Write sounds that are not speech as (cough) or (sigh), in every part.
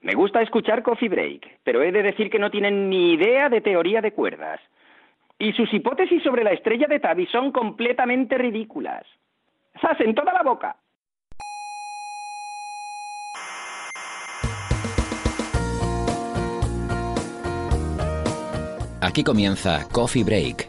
Me gusta escuchar Coffee Break, pero he de decir que no tienen ni idea de teoría de cuerdas. Y sus hipótesis sobre la estrella de Tabi son completamente ridículas. ¡Sas en toda la boca! Aquí comienza Coffee Break,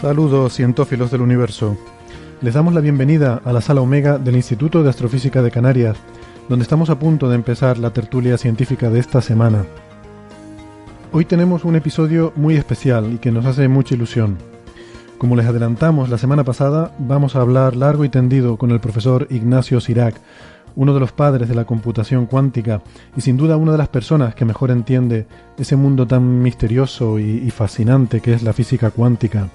Saludos cientófilos del universo. Les damos la bienvenida a la sala Omega del Instituto de Astrofísica de Canarias, donde estamos a punto de empezar la tertulia científica de esta semana. Hoy tenemos un episodio muy especial y que nos hace mucha ilusión. Como les adelantamos la semana pasada, vamos a hablar largo y tendido con el profesor Ignacio Sirac, uno de los padres de la computación cuántica y sin duda una de las personas que mejor entiende ese mundo tan misterioso y, y fascinante que es la física cuántica.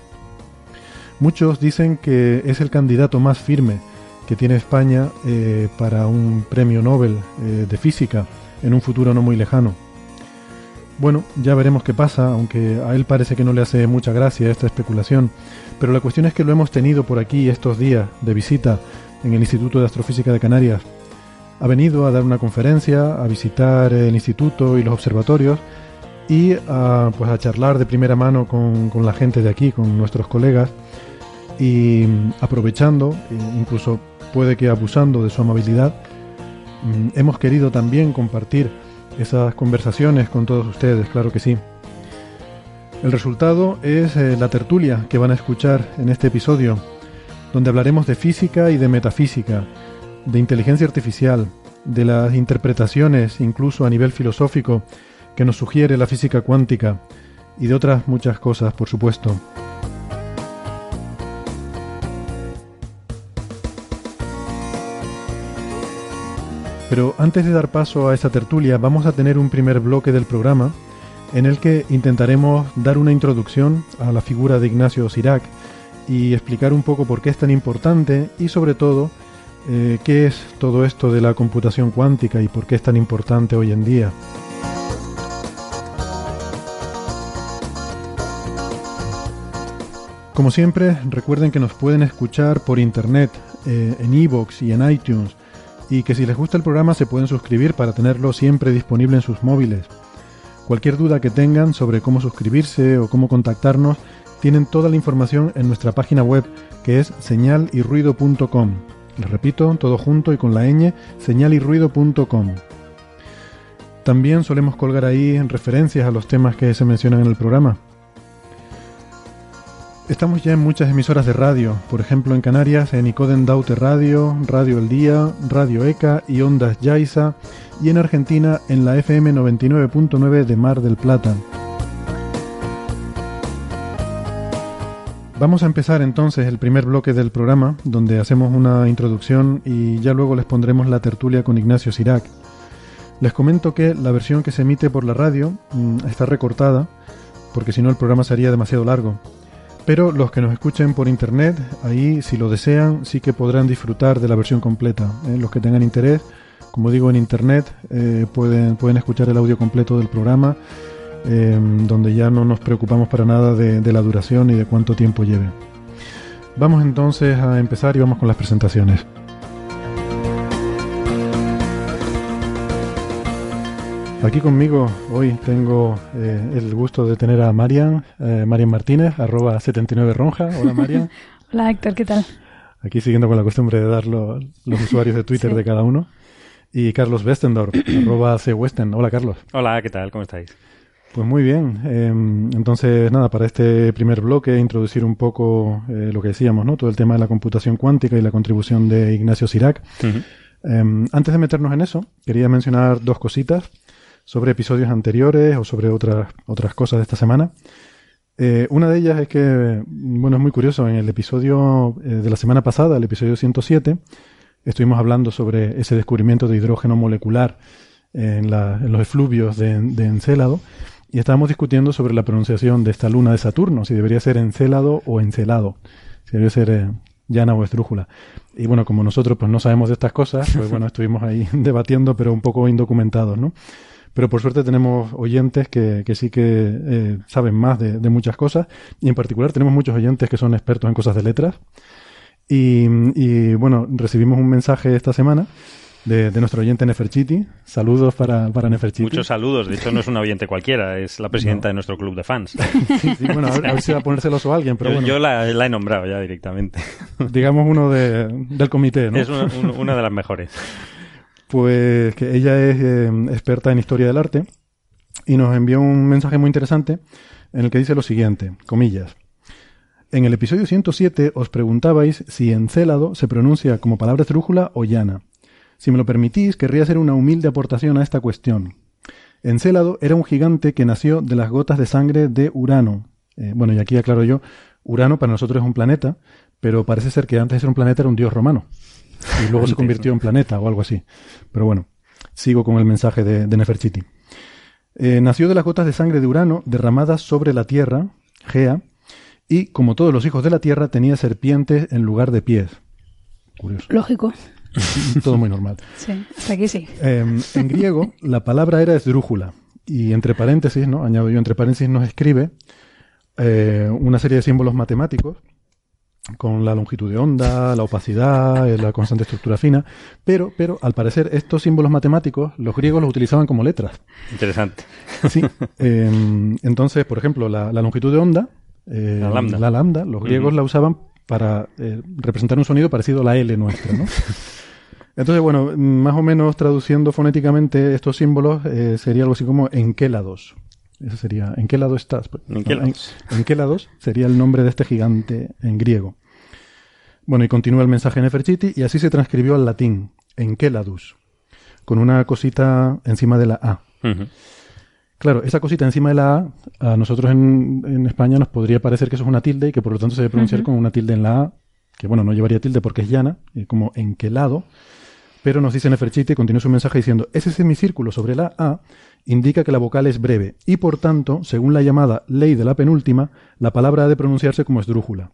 Muchos dicen que es el candidato más firme que tiene España eh, para un premio Nobel eh, de física en un futuro no muy lejano. Bueno, ya veremos qué pasa, aunque a él parece que no le hace mucha gracia esta especulación, pero la cuestión es que lo hemos tenido por aquí estos días de visita en el Instituto de Astrofísica de Canarias. Ha venido a dar una conferencia, a visitar el instituto y los observatorios y a, pues a charlar de primera mano con, con la gente de aquí, con nuestros colegas y mm, aprovechando, e incluso puede que abusando de su amabilidad, mm, hemos querido también compartir esas conversaciones con todos ustedes, claro que sí. El resultado es eh, la tertulia que van a escuchar en este episodio, donde hablaremos de física y de metafísica, de inteligencia artificial, de las interpretaciones, incluso a nivel filosófico, que nos sugiere la física cuántica, y de otras muchas cosas, por supuesto. Pero antes de dar paso a esta tertulia, vamos a tener un primer bloque del programa en el que intentaremos dar una introducción a la figura de Ignacio Sirac y explicar un poco por qué es tan importante y sobre todo eh, qué es todo esto de la computación cuántica y por qué es tan importante hoy en día. Como siempre, recuerden que nos pueden escuchar por internet, eh, en iVoox y en iTunes y que si les gusta el programa se pueden suscribir para tenerlo siempre disponible en sus móviles. Cualquier duda que tengan sobre cómo suscribirse o cómo contactarnos, tienen toda la información en nuestra página web que es señalirruido.com. Les repito, todo junto y con la ñ, señalirruido.com. También solemos colgar ahí en referencias a los temas que se mencionan en el programa. Estamos ya en muchas emisoras de radio, por ejemplo en Canarias en Icoden Daute Radio, Radio El Día, Radio ECA y Ondas Yaiza, y en Argentina en la FM 99.9 de Mar del Plata. Vamos a empezar entonces el primer bloque del programa, donde hacemos una introducción y ya luego les pondremos la tertulia con Ignacio Sirac. Les comento que la versión que se emite por la radio mm, está recortada, porque si no el programa sería demasiado largo. Pero los que nos escuchen por internet, ahí si lo desean, sí que podrán disfrutar de la versión completa. ¿eh? Los que tengan interés, como digo, en internet eh, pueden, pueden escuchar el audio completo del programa, eh, donde ya no nos preocupamos para nada de, de la duración y de cuánto tiempo lleve. Vamos entonces a empezar y vamos con las presentaciones. Aquí conmigo hoy tengo eh, el gusto de tener a Marian, eh, Marian Martínez, arroba 79ronja. Hola Marian. (laughs) Hola Héctor, ¿qué tal? Aquí siguiendo con la costumbre de dar lo- los usuarios de Twitter Sí. de cada uno. y Carlos Westendorf, (clears throat) arroba cwesten. Hola, Carlos. Hola, ¿qué tal? ¿Cómo estáis? Pues muy bien. Em, entonces, nada, para este primer bloque, introducir un poco eh, lo que decíamos, ¿no? Todo el tema de la computación cuántica y la contribución de Ignacio Sirac. Em, antes de meternos en eso, quería mencionar dos cositas sobre episodios anteriores o sobre otras, otras cosas de esta semana. Eh, una de ellas es que, bueno, es muy curioso, en el episodio eh, de la semana pasada, el episodio 107, estuvimos hablando sobre ese descubrimiento de hidrógeno molecular en, los efluvios de, de, Encélado y estábamos discutiendo sobre la pronunciación de esta luna de Saturno, si debería ser Encélado o Encelado, si debería ser eh, llana o estrújula. Y bueno, como nosotros pues no sabemos de estas cosas, pues (laughs) bueno, estuvimos ahí (laughs) debatiendo, pero un poco indocumentados, ¿no? Pero por suerte tenemos oyentes que, que sí que eh, saben más de, de, muchas cosas y en particular tenemos muchos oyentes que son expertos en cosas de letras y, bueno, recibimos un mensaje esta semana de, nuestro oyente Neferchiti. Saludos para, para Neferchiti. Muchos saludos. De hecho, no es un oyente cualquiera, es la presidenta de nuestro club de fans. (laughs) sí, bueno, a ver, si va a poner celoso a alguien, pero yo, bueno. Yo la, he nombrado ya directamente. Digamos uno de, del comité, ¿no? Es una, de las mejores. (laughs) Pues que ella es eh, experta en historia del arte y nos envió un mensaje muy interesante en el que dice lo siguiente, comillas. En el episodio 107 os preguntabais si encélado se pronuncia como palabra esdrújula o llana. Si me lo permitís, querría hacer una humilde aportación a esta cuestión. Encélado era un gigante que nació de las gotas de sangre de Urano. Eh, bueno, y aquí aclaro yo, Urano para nosotros es un planeta, pero parece ser que antes de ser un planeta era un dios romano. Y luego se convirtió en planeta o algo así. Pero bueno, sigo con el mensaje de, Neferchiti. Eh, nació de las gotas de sangre de Urano derramadas sobre la Tierra, Gea, y, como todos los hijos de la tierra, tenía serpientes en lugar de pies. Curioso. Lógico. (laughs) Todo muy normal. Sí, hasta aquí sí. Em, en griego, la palabra era esdrújula. Y entre paréntesis, ¿no? Añado yo, entre paréntesis nos escribe eh, una serie de símbolos matemáticos con la longitud de onda, la opacidad, eh, la constante estructura fina, pero, pero al parecer estos símbolos matemáticos los griegos los utilizaban como letras. Interesante. Sí. (laughs) Em, entonces, por ejemplo, la, longitud de onda eh, la, lambda. Los griegos la usaban para eh, representar un sonido parecido a la L nuestra, ¿no? (laughs) Entonces, bueno, más o menos traduciendo fonéticamente estos símbolos sería algo así como ¿en qué lados? Eso sería ¿en qué lado estás? ¿En qué lados? ¿En, qué lados? Sería el nombre de este gigante en griego. Bueno, y continúa el mensaje en Neferchiti y así se transcribió al latín, ¿en qué lados? Con una cosita encima de la A. Claro, esa cosita encima de la A, a nosotros en, España nos podría parecer que eso es una tilde y que por lo tanto se debe pronunciar con una tilde en la A, que bueno, no llevaría tilde porque es llana, como en qué lado, pero nos dice Neferchiti, y continúa su mensaje diciendo, ese semicírculo sobre la A indica que la vocal es breve y por tanto, según la llamada ley de la penúltima, la palabra ha de pronunciarse como esdrújula.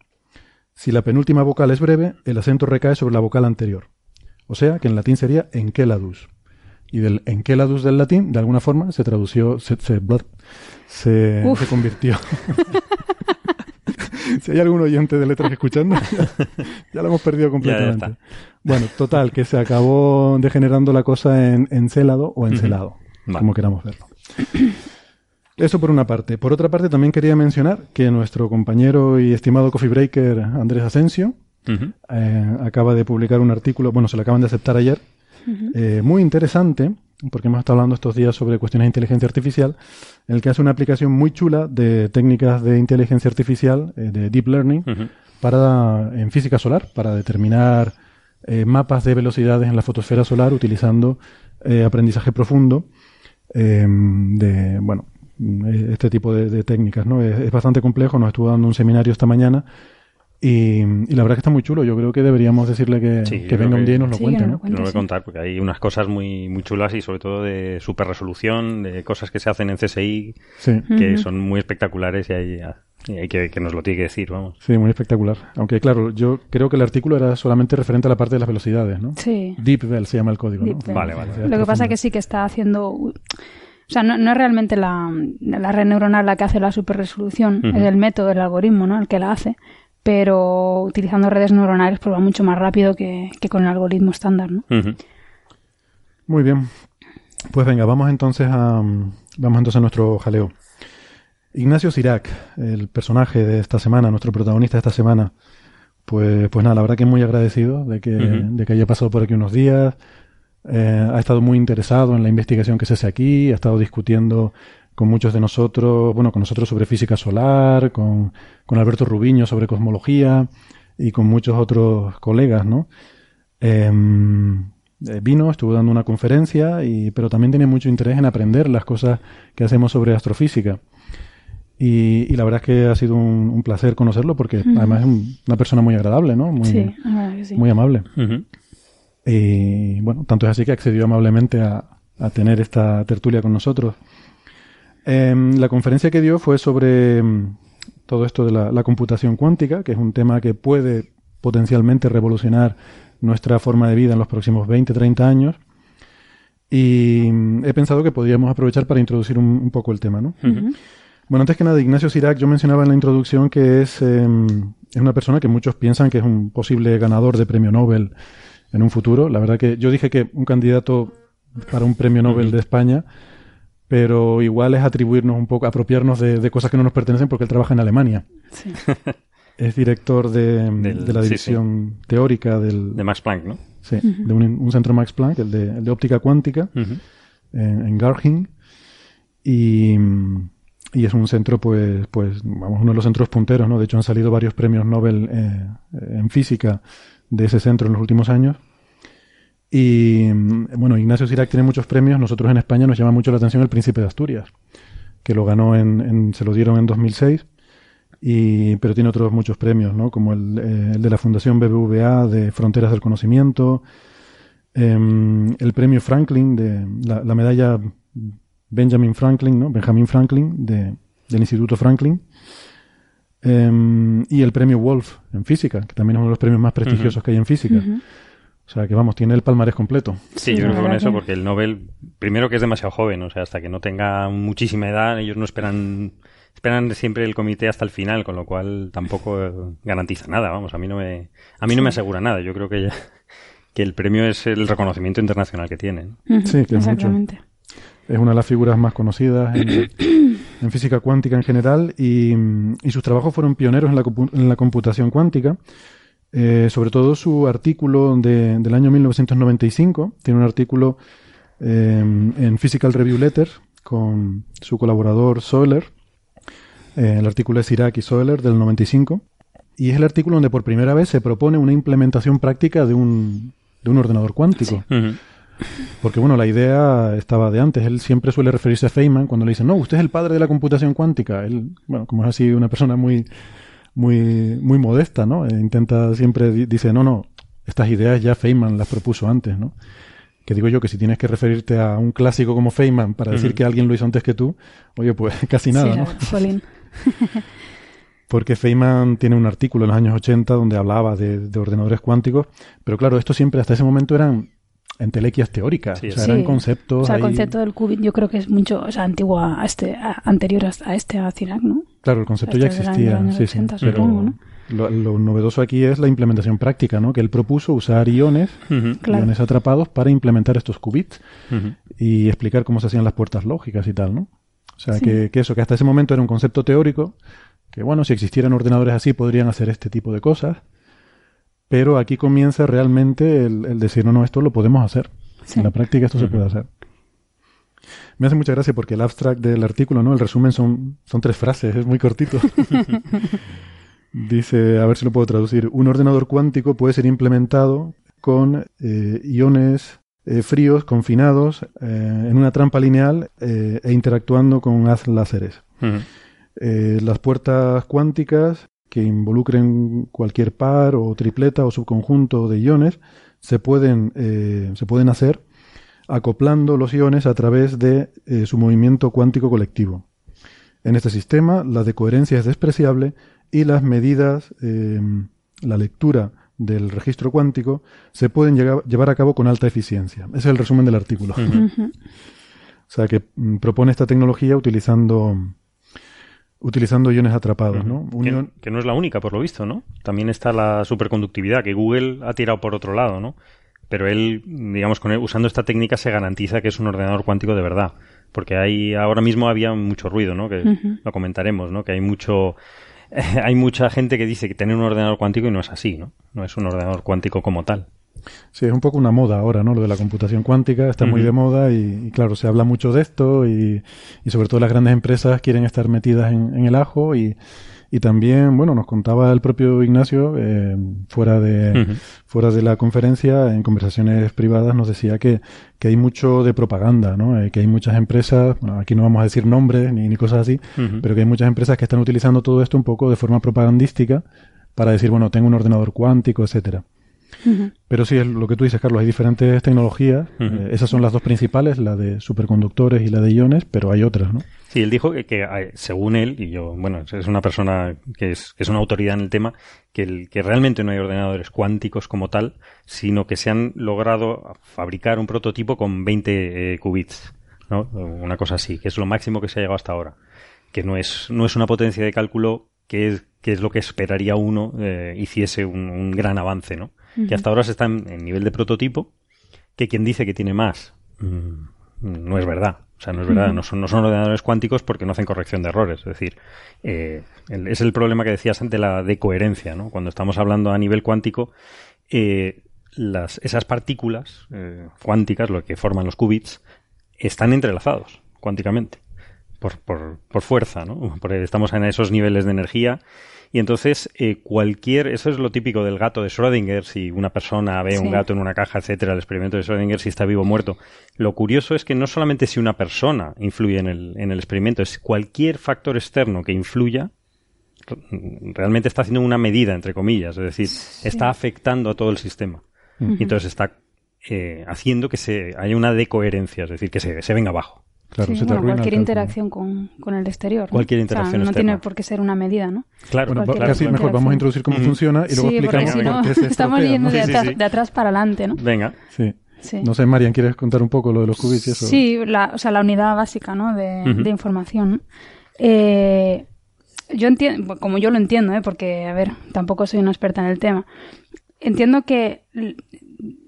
Si la penúltima vocal es breve, el acento recae sobre la vocal anterior. O sea que en latín sería enkeladus y del enkeladus del latín, de alguna forma, se tradució, se, se, se, convirtió. (laughs) si hay algún oyente de letras escuchando, ya lo hemos perdido completamente. bueno, total, que se acabó degenerando la cosa en encelado o encelado, como queramos verlo. Eso por una parte. Por otra parte, también quería mencionar que nuestro compañero y estimado coffee breaker Andrés Asensio eh, acaba de publicar un artículo, bueno, se lo acaban de aceptar ayer, eh, muy interesante, porque hemos estado hablando estos días sobre cuestiones de inteligencia artificial, en el que hace una aplicación muy chula de técnicas de inteligencia artificial, eh, de deep learning, para en física solar, para determinar eh, mapas de velocidades en la fotosfera solar utilizando aprendizaje profundo de, bueno, este tipo de, técnicas, ¿no? Es, es, bastante complejo, nos estuvo dando un seminario esta mañana y, la verdad que está muy chulo. Yo creo que deberíamos decirle que, venga un día y nos lo cuente. ¿no? lo voy a contar porque hay unas cosas muy, muy chulas y sobre todo de super resolución, de cosas que se hacen en CSI que son muy espectaculares y hay, hay que, que, nos lo tiene que decir, vamos. Sí, muy espectacular. Aunque claro, yo creo que el artículo era solamente referente a la parte de las velocidades, ¿no? Sí. DeepVel se llama el código, ¿no? Vale, vale. Lo que pasa es que sí que está haciendo... O sea, no, no es realmente la, la, red neuronal la que hace la superresolución, resolución es el método, el algoritmo, ¿no? El que la hace pero utilizando redes neuronales pues va mucho más rápido que, con el algoritmo estándar, ¿no? Muy bien. Pues venga, vamos entonces a vamos entonces a nuestro jaleo. Ignacio Sirac, el personaje de esta semana, nuestro protagonista de esta semana, pues, pues nada, la verdad que muy agradecido de que, de que haya pasado por aquí unos días, eh, ha estado muy interesado en la investigación que se hace aquí, ha estado discutiendo con muchos de nosotros, bueno, con nosotros sobre física solar, con, con Alberto Rubiño sobre cosmología y con muchos otros colegas, ¿no? Em, eh, vino, estuvo dando una conferencia, y, pero también tiene mucho interés en aprender las cosas que hacemos sobre astrofísica. Y, la verdad es que ha sido un, placer conocerlo porque además es una persona muy agradable, ¿no? Muy, sí, muy amable. Y bueno, tanto es así que accedió amablemente a, tener esta tertulia con nosotros. Em, la conferencia que dio fue sobre em, todo esto de la, computación cuántica, que es un tema que puede potencialmente revolucionar nuestra forma de vida en los próximos 20, 30 años. Y em, he pensado que podríamos aprovechar para introducir un, poco el tema, ¿no? Bueno, antes que nada, Ignacio Sirac, yo mencionaba en la introducción que es, es una persona que muchos piensan que es un posible ganador de premio Nobel en un futuro. La verdad que yo dije que un candidato para un premio Nobel de España, pero igual es atribuirnos un poco, apropiarnos de, cosas que no nos pertenecen porque él trabaja en Alemania. Sí. (laughs) Es director de, la división teórica del... De Max Planck, ¿no? Sí, de un, centro Max Planck, el de, óptica cuántica, en, Garching. Y, y, es un centro, pues, pues, vamos, uno de los centros punteros, ¿no? De hecho, han salido varios premios Nobel eh, en física de ese centro en los últimos años. Y bueno, Ignacio Sirac tiene muchos premios. Nosotros en España nos llama mucho la atención el Príncipe de Asturias, que lo ganó en, se lo dieron en 2006. Y, pero tiene otros muchos premios, ¿no? Como el, eh, de la Fundación BBVA de Fronteras del Conocimiento, em, el premio Franklin, de la, medalla Benjamin Franklin, ¿no? Benjamin Franklin de, del Instituto Franklin, Em, y el premio Wolf en física, que también es uno de los premios más prestigiosos que hay en física. O sea que vamos, tiene el palmarés completo. Sí, yo creo que con eso, porque el Nobel, primero que es demasiado joven, o sea, hasta que no tenga muchísima edad, ellos no esperan, esperan siempre el comité hasta el final, con lo cual tampoco garantiza nada, vamos, a mí no me, a mí no me asegura nada. Yo creo que, que el premio es el reconocimiento internacional que tienen. Sí, que es mucho. Es una de las figuras más conocidas en, (coughs) en física cuántica en general y, sus trabajos fueron pioneros en la, en la computación cuántica. Eh, sobre todo su artículo de, del año 1995, tiene un artículo eh, en Physical Review Letters con su colaborador Soler. Eh, el artículo es Irak y Soler del 95. Y es el artículo donde por primera vez se propone una implementación práctica de un, de un ordenador cuántico. Porque bueno, la idea estaba de antes. Él siempre suele referirse a Feynman cuando le dicen, no, usted es el padre de la computación cuántica. Él, bueno, como es así una persona muy, muy, muy modesta, ¿no? E intenta siempre, dice, no, no, estas ideas ya Feynman las propuso antes, ¿no? Que digo yo que si tienes que referirte a un clásico como Feynman para decir que alguien lo hizo antes que tú, oye, pues (laughs) casi nada, ¿no? (laughs) (laughs) Porque Feynman tiene un artículo en los años 80 donde hablaba de, de ordenadores cuánticos, pero claro, esto siempre hasta ese momento eran entelequias teóricas, o sea, eran conceptos. O sea, el concepto del qubit yo creo que es mucho, o sea, antiguo a este, anterior a este a CIRAC, ¿no? Claro, el concepto ya este existía, sí, sí, pero lo, novedoso aquí es la implementación práctica, ¿no? Que él propuso usar iones, iones atrapados para implementar estos qubits y explicar cómo se hacían las puertas lógicas y tal, ¿no? O sea, que, que eso, que hasta ese momento era un concepto teórico, que bueno, si existieran ordenadores así podrían hacer este tipo de cosas, pero aquí comienza realmente el, decir, no, no, esto lo podemos hacer. En la práctica esto se puede hacer. Me hace mucha gracia porque el abstract del artículo, ¿no? El resumen son, son tres frases, es muy cortito. (laughs) Dice, a ver si lo puedo traducir. Un ordenador cuántico puede ser implementado con eh, iones eh, fríos confinados eh, en una trampa lineal e interactuando con haz láseres. las puertas cuánticas que involucren cualquier par o tripleta o subconjunto de iones se pueden, eh, se pueden hacer acoplando los iones a través de eh, su movimiento cuántico colectivo. En este sistema, la decoherencia es despreciable y las medidas, em, la lectura del registro cuántico, se pueden llevar a cabo con alta eficiencia. Ese es el resumen del artículo. o sea que mm, propone esta tecnología utilizando utilizando iones atrapados, ¿no? Que, no es la única, por lo visto, ¿no? También está la superconductividad, que Google ha tirado por otro lado, ¿no? Pero él, digamos, con usando esta técnica se garantiza que es un ordenador cuántico de verdad. Porque hay, ahora mismo había mucho ruido, ¿no? Que lo comentaremos, ¿no? Que hay mucho, (laughs) hay mucha gente que dice que tiene un ordenador cuántico y no es así, ¿no? No es un ordenador cuántico como tal. Sí, es un poco una moda ahora, ¿no? Lo de la computación cuántica está muy de moda y, claro, se habla mucho de esto y, sobre todo las grandes empresas quieren estar metidas en, el ajo y, también, bueno, nos contaba el propio Ignacio eh, fuera de fuera de la conferencia, en conversaciones privadas, nos decía que, que hay mucho de propaganda, ¿no? Eh, que hay muchas empresas, bueno, aquí no vamos a decir nombres ni, ni cosas así, pero que hay muchas empresas que están utilizando todo esto un poco de forma propagandística para decir, bueno, tengo un ordenador cuántico, etcétera. Pero sí, es lo que tú dices, Carlos, hay diferentes tecnologías. Eh, esas son las dos principales, la de superconductores y la de iones, pero hay otras, ¿no? Sí, él dijo que, según él, y yo, bueno, es una persona que es, que es una autoridad en el tema, que, el, que realmente no hay ordenadores cuánticos como tal, sino que se han logrado fabricar un prototipo con 20 eh, qubits, ¿no? Una cosa así, que es lo máximo que se ha llegado hasta ahora. Que no es, no es una potencia de cálculo que es, que es lo que esperaría uno eh, hiciese un, gran avance, ¿no? Que hasta ahora se está en, nivel de prototipo, que quien dice que tiene más mm, no es verdad. O sea, no es verdad, no, son, no son ordenadores cuánticos porque no hacen corrección de errores. Es decir, eh, es el problema que decías ante la decoherencia, ¿no? Cuando estamos hablando a nivel cuántico, eh, las, esas partículas eh, cuánticas, lo que forman los qubits, están entrelazados cuánticamente. Por, por, por fuerza, ¿no? Porque estamos en esos niveles de energía y entonces, eh, cualquier, eso es lo típico del gato de Schrödinger, si una persona ve un gato en una caja, etcétera, el experimento de Schrödinger, si está vivo o muerto. Lo curioso es que no solamente si una persona influye en el, en el experimento, es cualquier factor externo que influya, realmente está haciendo una medida, entre comillas, es decir, está afectando a todo el sistema. Y entonces está eh, haciendo que se haya una decoherencia, es decir, que se, se venga abajo. Claro, se te cualquier interacción con, con, el exterior. Cualquier interacción No tiene por qué ser una medida, ¿no? Claro, bueno, casi mejor vamos a introducir cómo funciona y luego explicamos si por qué se Estamos yendo de, atrás, para adelante, ¿no? Venga. Sí. No sé, Marian, ¿quieres contar un poco lo de los qubits y eso? Sí, la, o sea, la unidad básica, ¿no? De, de información. Eh, yo entiendo, como yo lo entiendo, ¿eh? porque, a ver, tampoco soy una experta en el tema. Entiendo que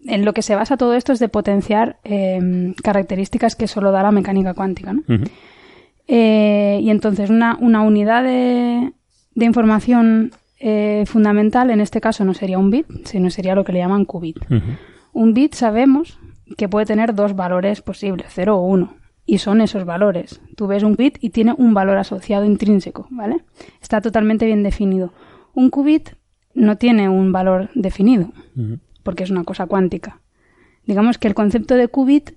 en lo que se basa todo esto es de potenciar em, características que solo da la mecánica cuántica. ¿no? Eh, y entonces una, una unidad de, de información eh, fundamental en este caso no sería un bit, sino sería lo que le llaman qubit. Un bit sabemos que puede tener dos valores posibles, 0 o 1. Y son esos valores. Tú ves un bit y tiene un valor asociado intrínseco, ¿vale? Está totalmente bien definido. Un qubit no tiene un valor definido porque es una cosa cuántica. Digamos que el concepto de qubit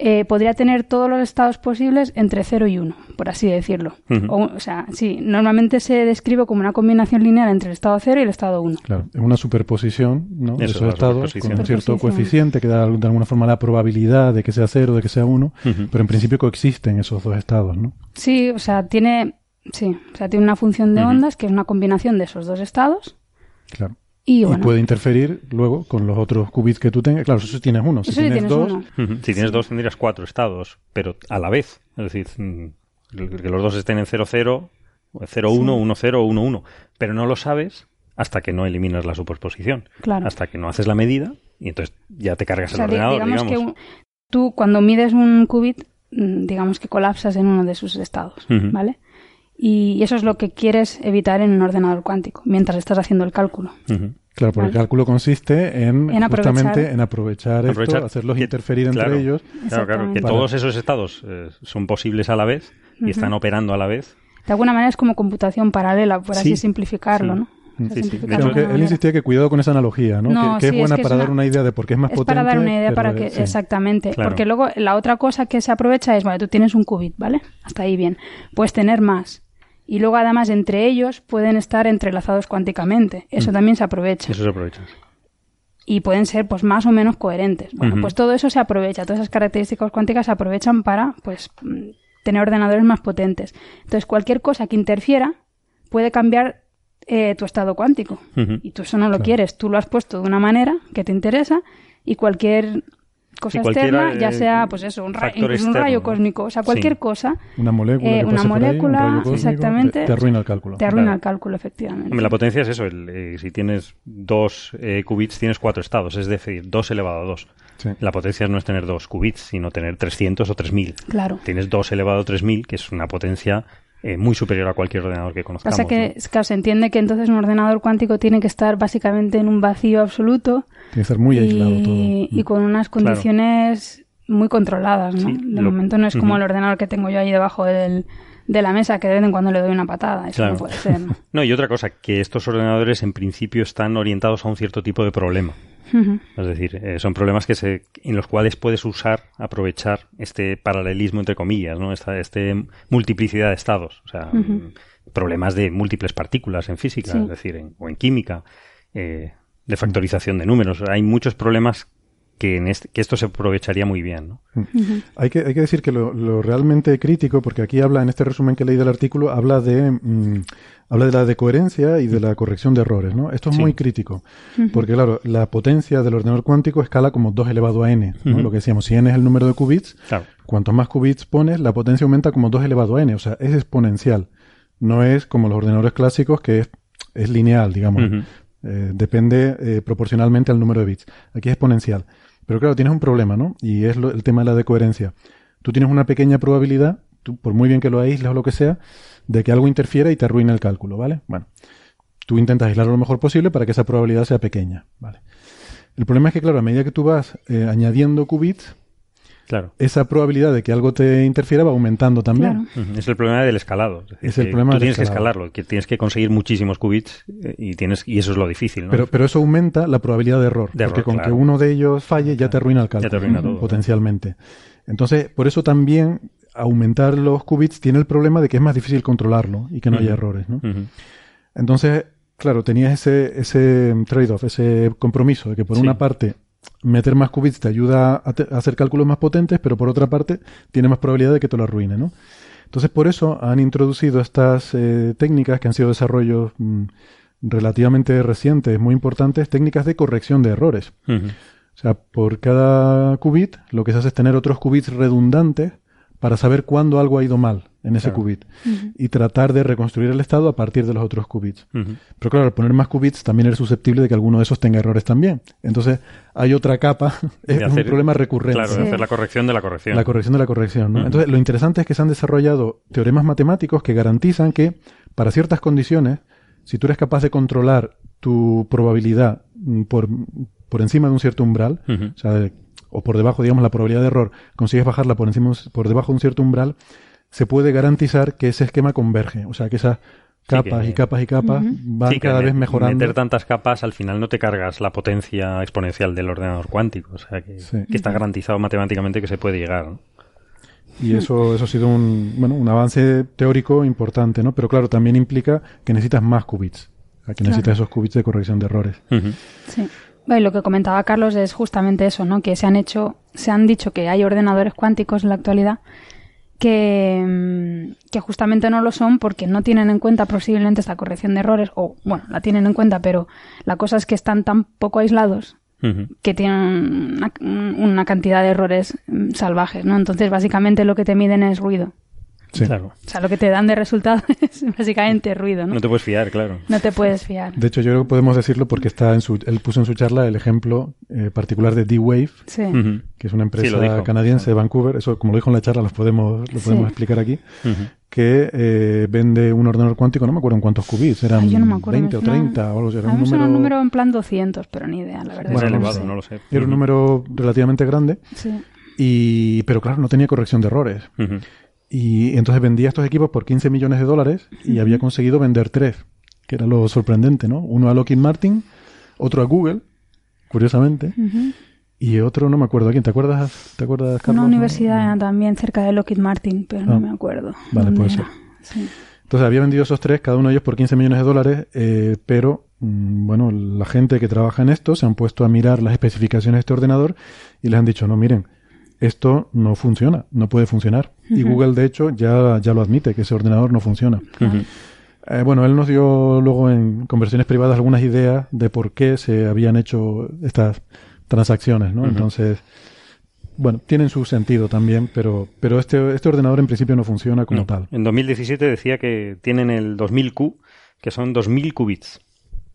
eh, podría tener todos los estados posibles entre 0 y 1, por así decirlo. o, sea, sí, normalmente se describe como una combinación lineal entre el estado 0 y el estado 1. Claro, es una superposición ¿no? de esos estados con un cierto coeficiente que da de alguna forma la probabilidad de que sea 0, de que sea 1, pero en principio coexisten esos dos estados, ¿no? Sí, o sea, tiene, sí, o sea, tiene una función de ondas que es una combinación de esos dos estados. Claro. Y, puede interferir luego con los otros qubits que tú tengas. Claro, eso si tienes uno. Si tienes, dos, si tienes dos tendrías cuatro estados, pero a la vez. Es decir, mm, que los dos estén en 0, 0, 0, 1, 1, 0, 1, 1. Pero no lo sabes hasta que no eliminas la superposición. Claro. Hasta que no haces la medida y entonces ya te cargas el ordenador, digamos. Que tú cuando mides un qubit, mm, digamos que colapsas en uno de sus estados, ¿vale? Y eso es lo que quieres evitar en un ordenador cuántico, mientras estás haciendo el cálculo. Claro, porque el cálculo consiste en, justamente en aprovechar, esto, hacerlos interferir entre ellos. Claro, claro, que todos esos estados eh, son posibles a la vez y están operando a la vez. De alguna manera es como computación paralela, por así simplificarlo, ¿no? Aunque él insistía que cuidado con esa analogía, ¿no? que, es buena para dar una idea de por qué es más es potente. Para dar una idea para que, exactamente. Porque luego la otra cosa que se aprovecha es, vale, tú tienes un qubit, ¿vale? Hasta ahí bien. Puedes tener más y luego además entre ellos pueden estar entrelazados cuánticamente. Eso mm. también se aprovecha. Eso se aprovecha. Y pueden ser pues más o menos coherentes. Bueno, pues todo eso se aprovecha, todas esas características cuánticas se aprovechan para pues mm, tener ordenadores más potentes. Entonces cualquier cosa que interfiera puede cambiar eh, tu estado cuántico. Y tú eso no lo quieres, tú lo has puesto de una manera que te interesa y cualquier cosa externa, ya sea pues eso, un, un rayo cósmico, o sea, cualquier cosa. Una molécula. Eh, una molécula, exactamente. Te, arruina el cálculo. Te arruina el cálculo, efectivamente. La potencia es eso, eh, si tienes dos eh, qubits, tienes cuatro estados, es decir, dos elevado a dos. La potencia no es tener dos qubits, sino tener 300 o 3000. Claro. Tienes dos elevado a 3000, que es una potencia eh, muy superior a cualquier ordenador que conozcamos. Pasa que, ¿no? claro, se entiende que entonces un ordenador cuántico tiene que estar básicamente en un vacío absoluto Tiene que estar muy y, aislado todo. y con unas condiciones muy controladas, ¿no? Sí, de lo- momento no es como Ujú. el ordenador que tengo yo ahí debajo del- de la mesa que de vez en cuando le doy una patada. Eso Claro. no puede ser. ¿no? (laughs) No, y otra cosa, que estos ordenadores en principio están orientados a un cierto tipo de problema. Es decir, eh, son problemas que se, en los cuales puedes usar, aprovechar este paralelismo entre comillas, ¿no? Esta este multiplicidad de estados. O sea, problemas de múltiples partículas en física, Sí. es decir, en- o en química, eh, de factorización de números. Hay muchos problemas que, en este, que esto se aprovecharía muy bien, ¿no? Hay que, hay que decir que lo, lo realmente crítico, porque aquí habla, en este resumen que leí del artículo, habla de, mm, habla de la decoherencia y de la corrección de errores, ¿no? Esto es Sí. muy crítico, porque claro, la potencia del ordenador cuántico escala como 2 elevado a n, ¿no? Lo que decíamos, si n es el número de qubits, Claro. cuanto más qubits pones, la potencia aumenta como 2 elevado a n, o sea, es exponencial. No es como los ordenadores clásicos que es, es lineal, digamos. Eh, depende eh, proporcionalmente al número de bits. Aquí es exponencial. Pero claro, tienes un problema, ¿no? Y es el tema de la decoherencia. Tú tienes una pequeña probabilidad, tú, por muy bien que lo aísles o lo que sea, de que algo interfiera y te arruine el cálculo, ¿vale? Bueno, tú intentas aislarlo lo mejor posible para que esa probabilidad sea pequeña, ¿vale? El problema es que, claro, a medida que tú vas eh, añadiendo qubits, Claro. esa probabilidad de que algo te interfiera va aumentando también. Claro. Es el problema del escalado. decir, Es el que problema tú del tienes que escalarlo, que tienes que conseguir muchísimos qubits eh, y tienes y eso es lo difícil, ¿no? Pero, pero eso aumenta la probabilidad de error. De porque error, con claro. que uno de ellos falle ya te arruina el Ya te cálculo. arruina todo, potencialmente. Entonces, por eso también aumentar los qubits tiene el problema de que es más difícil controlarlo y que no haya errores. ¿no? Entonces, claro, tenías ese, ese trade-off, ese compromiso de que por Sí. una parte meter más qubits te ayuda a, te- a hacer cálculos más potentes, pero por otra parte tiene más probabilidad de que te lo arruine, ¿no? Entonces, por eso han introducido estas eh, técnicas que han sido desarrollos mm, relativamente recientes, muy importantes, técnicas de corrección de errores. O sea, por cada qubit lo que se hace es tener otros qubits redundantes para saber cuándo algo ha ido mal en ese Claro. qubit y tratar de reconstruir el estado a partir de los otros qubits. Pero claro, al poner más qubits también eres susceptible de que alguno de esos tenga errores también. Entonces hay otra capa, (laughs) es un problema recurrente. Claro, de Sí. hacer la corrección de la corrección. La corrección de la corrección. ¿no? Entonces, lo interesante es que se han desarrollado teoremas matemáticos que garantizan que para ciertas condiciones, si tú eres capaz de controlar tu probabilidad mm, por, por encima de un cierto umbral, o sea, de- o por debajo, digamos, la probabilidad de error, consigues bajarla por encima, por debajo de un cierto umbral, se puede garantizar que ese esquema converge. O sea, que esas capas que- y capas y capas van Sí, que cada me- vez mejorando. Meter tantas capas, al final no te cargas la potencia exponencial del ordenador cuántico. O sea, que, Sí. que está garantizado matemáticamente que se puede llegar. ¿no? Y eso, eso ha sido un, bueno, un avance teórico importante, ¿no? Pero claro, también implica que necesitas más qubits. Que necesitas esos qubits de corrección de errores. Sí. Bueno, y lo que comentaba Carlos es justamente eso, ¿no? Que se han hecho, se han dicho que hay ordenadores cuánticos en la actualidad que, mm, que justamente no lo son porque no tienen en cuenta posiblemente esta corrección de errores, o bueno, la tienen en cuenta, pero la cosa es que están tan poco aislados que tienen una, una cantidad de errores mm, salvajes, ¿no? Entonces, básicamente lo que te miden es ruido. Sí. Claro. O sea, lo que te dan de resultado (laughs) es básicamente ruido, ¿no? No te puedes fiar, claro. No te puedes fiar. De hecho, yo creo que podemos decirlo porque está en su, él puso en su charla el ejemplo eh, particular de D-Wave, Sí. Que es una lo empresa canadiense de Vancouver. Eso, como lo dijo en la charla, los podemos, lo podemos Sí. explicar aquí. Que eh, vende un ordenador cuántico, no me acuerdo en cuántos qubits, eran Ay, yo no me acuerdo. 20 o no. 30 o algo así. Era un número, un número en plan 200, pero ni idea, la verdad. Es Bueno, no elevado, no lo sé. era un número relativamente grande, Sí. y, pero claro, no tenía corrección de errores. Ujú. Y entonces vendía estos equipos por 15 millones de dólares y había conseguido vender tres, que era lo sorprendente, ¿no? Uno a Lockheed Martin, otro a Google, curiosamente, y otro no me acuerdo a quién. ¿Te acuerdas, ¿te acuerdas Carlos? Una universidad no. también cerca de Lockheed Martin, pero Ah. no me acuerdo. Vale, puede ser. Sí. Entonces había vendido esos tres, cada uno de ellos por 15 millones de dólares, eh, pero mm, bueno, la gente que trabaja en esto se han puesto a mirar las especificaciones de este ordenador y les han dicho, no, miren, esto no funciona, no puede funcionar. Y Google, de hecho, ya, ya lo admite, que ese ordenador no funciona. Eh, bueno, él nos dio luego en conversiones privadas algunas ideas de por qué se habían hecho estas transacciones, ¿no? Entonces, bueno, tienen su sentido también, pero, pero este, este ordenador en principio no funciona como No. tal. En 2017 decía que tienen el 2000Q, que son 2000 qubits.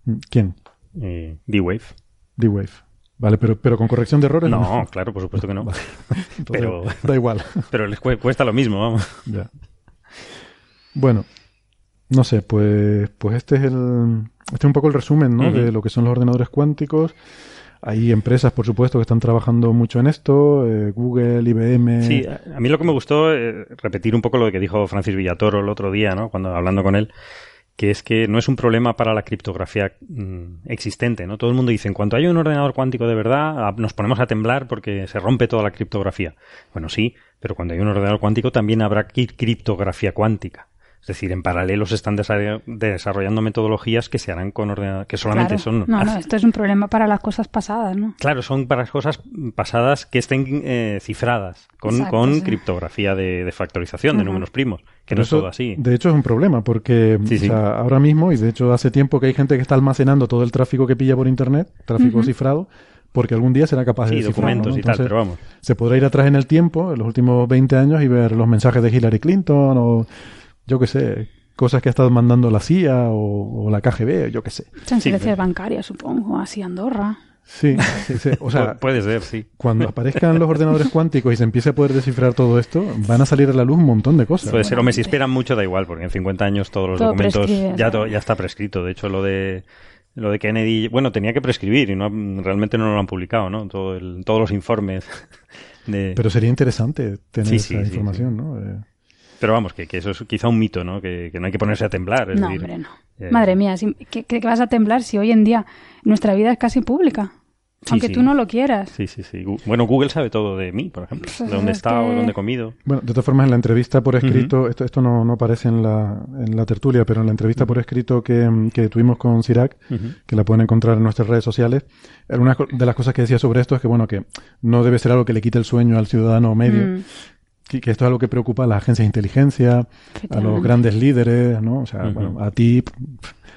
Mm, ¿Quién? Eh, D-Wave. D-Wave. Vale, pero, pero con corrección de errores. No, claro, por supuesto que no. (laughs) (laughs) Entonces, pero- Da igual. (laughs) Pero les cue- cuesta lo mismo, vamos. Ya. Bueno, no sé, pues, pues este es el, este es un poco el resumen, ¿no? De lo que son los ordenadores cuánticos. Hay empresas, por supuesto, que están trabajando mucho en esto. eh, Google, IBM. Sí, a a mí lo que me gustó, eh, repetir un poco lo que dijo Francis Villatoro el otro día, ¿no? Cuando hablando con él, que es que no es un problema para la criptografía mm, existente, ¿no? Todo el mundo dice, en cuanto haya un ordenador cuántico de verdad, a- nos ponemos a temblar porque se rompe toda la criptografía. Bueno, sí, pero cuando hay un ordenador cuántico también habrá cri- criptografía cuántica. Es decir, en paralelo se están desa- desarrollando metodologías que se harán con ordenadores, que solamente Claro. son... No, no, esto es un problema para las cosas pasadas, ¿no? Claro, son para cosas pasadas que estén eh, cifradas con, Exacto, con sí. criptografía de, de factorización, de números primos, que Pero no es todo así. De hecho, es un problema porque Sí, sí. o sea, ahora mismo, y de hecho hace tiempo que hay gente que está almacenando todo el tráfico que pilla por Internet, tráfico cifrado, porque algún día será capaz de Sí, descifrarlo, documentos ¿no? y tal, Entonces, pero vamos. Se podrá ir atrás en el tiempo, en los últimos 20 años, y ver los mensajes de Hillary Clinton o yo qué sé, cosas que ha estado mandando la CIA o, o la KGB, yo qué sé. Transferencias bancarias, supongo, así Andorra. Sí, sí, sí. O sea, Pu- puede ser, sí. cuando aparezcan los ordenadores cuánticos y se empiece a poder descifrar todo esto, van a salir a la luz un montón de cosas. Puede ser, hombre, si esperan mucho da igual, porque en 50 años todos los Todo documentos ya, ¿sabes? to- ya está prescrito. De hecho, lo de lo de Kennedy, bueno, tenía que prescribir y no realmente no lo han publicado, ¿no? Todo el- todos los informes (laughs) de Pero sería interesante tener Sí, esa sí, sí, información, ¿no? Eh, Pero vamos, que, que eso es quizá un mito, ¿no? Que, que no hay que ponerse a temblar. Es No, decir, hombre, no. eh, Madre mía, si- ¿qué, qué vas a temblar si hoy en día nuestra vida es casi pública? Sí, Aunque sí. tú no lo quieras. Sí, sí, sí. Bueno, Google sabe todo de mí, por ejemplo. Pues de dónde es está o que- dónde he comido. Bueno, de todas formas, en la entrevista por escrito, esto, esto no, no aparece en la, en la tertulia, pero en la entrevista por escrito que, que tuvimos con Sirac, que la pueden encontrar en nuestras redes sociales, era una de las cosas que decía sobre esto es que, bueno, que no debe ser algo que le quite el sueño al ciudadano medio, Mm, que, que esto es algo que preocupa a las agencias de inteligencia, a los grandes líderes, ¿no? O sea, bueno, a ti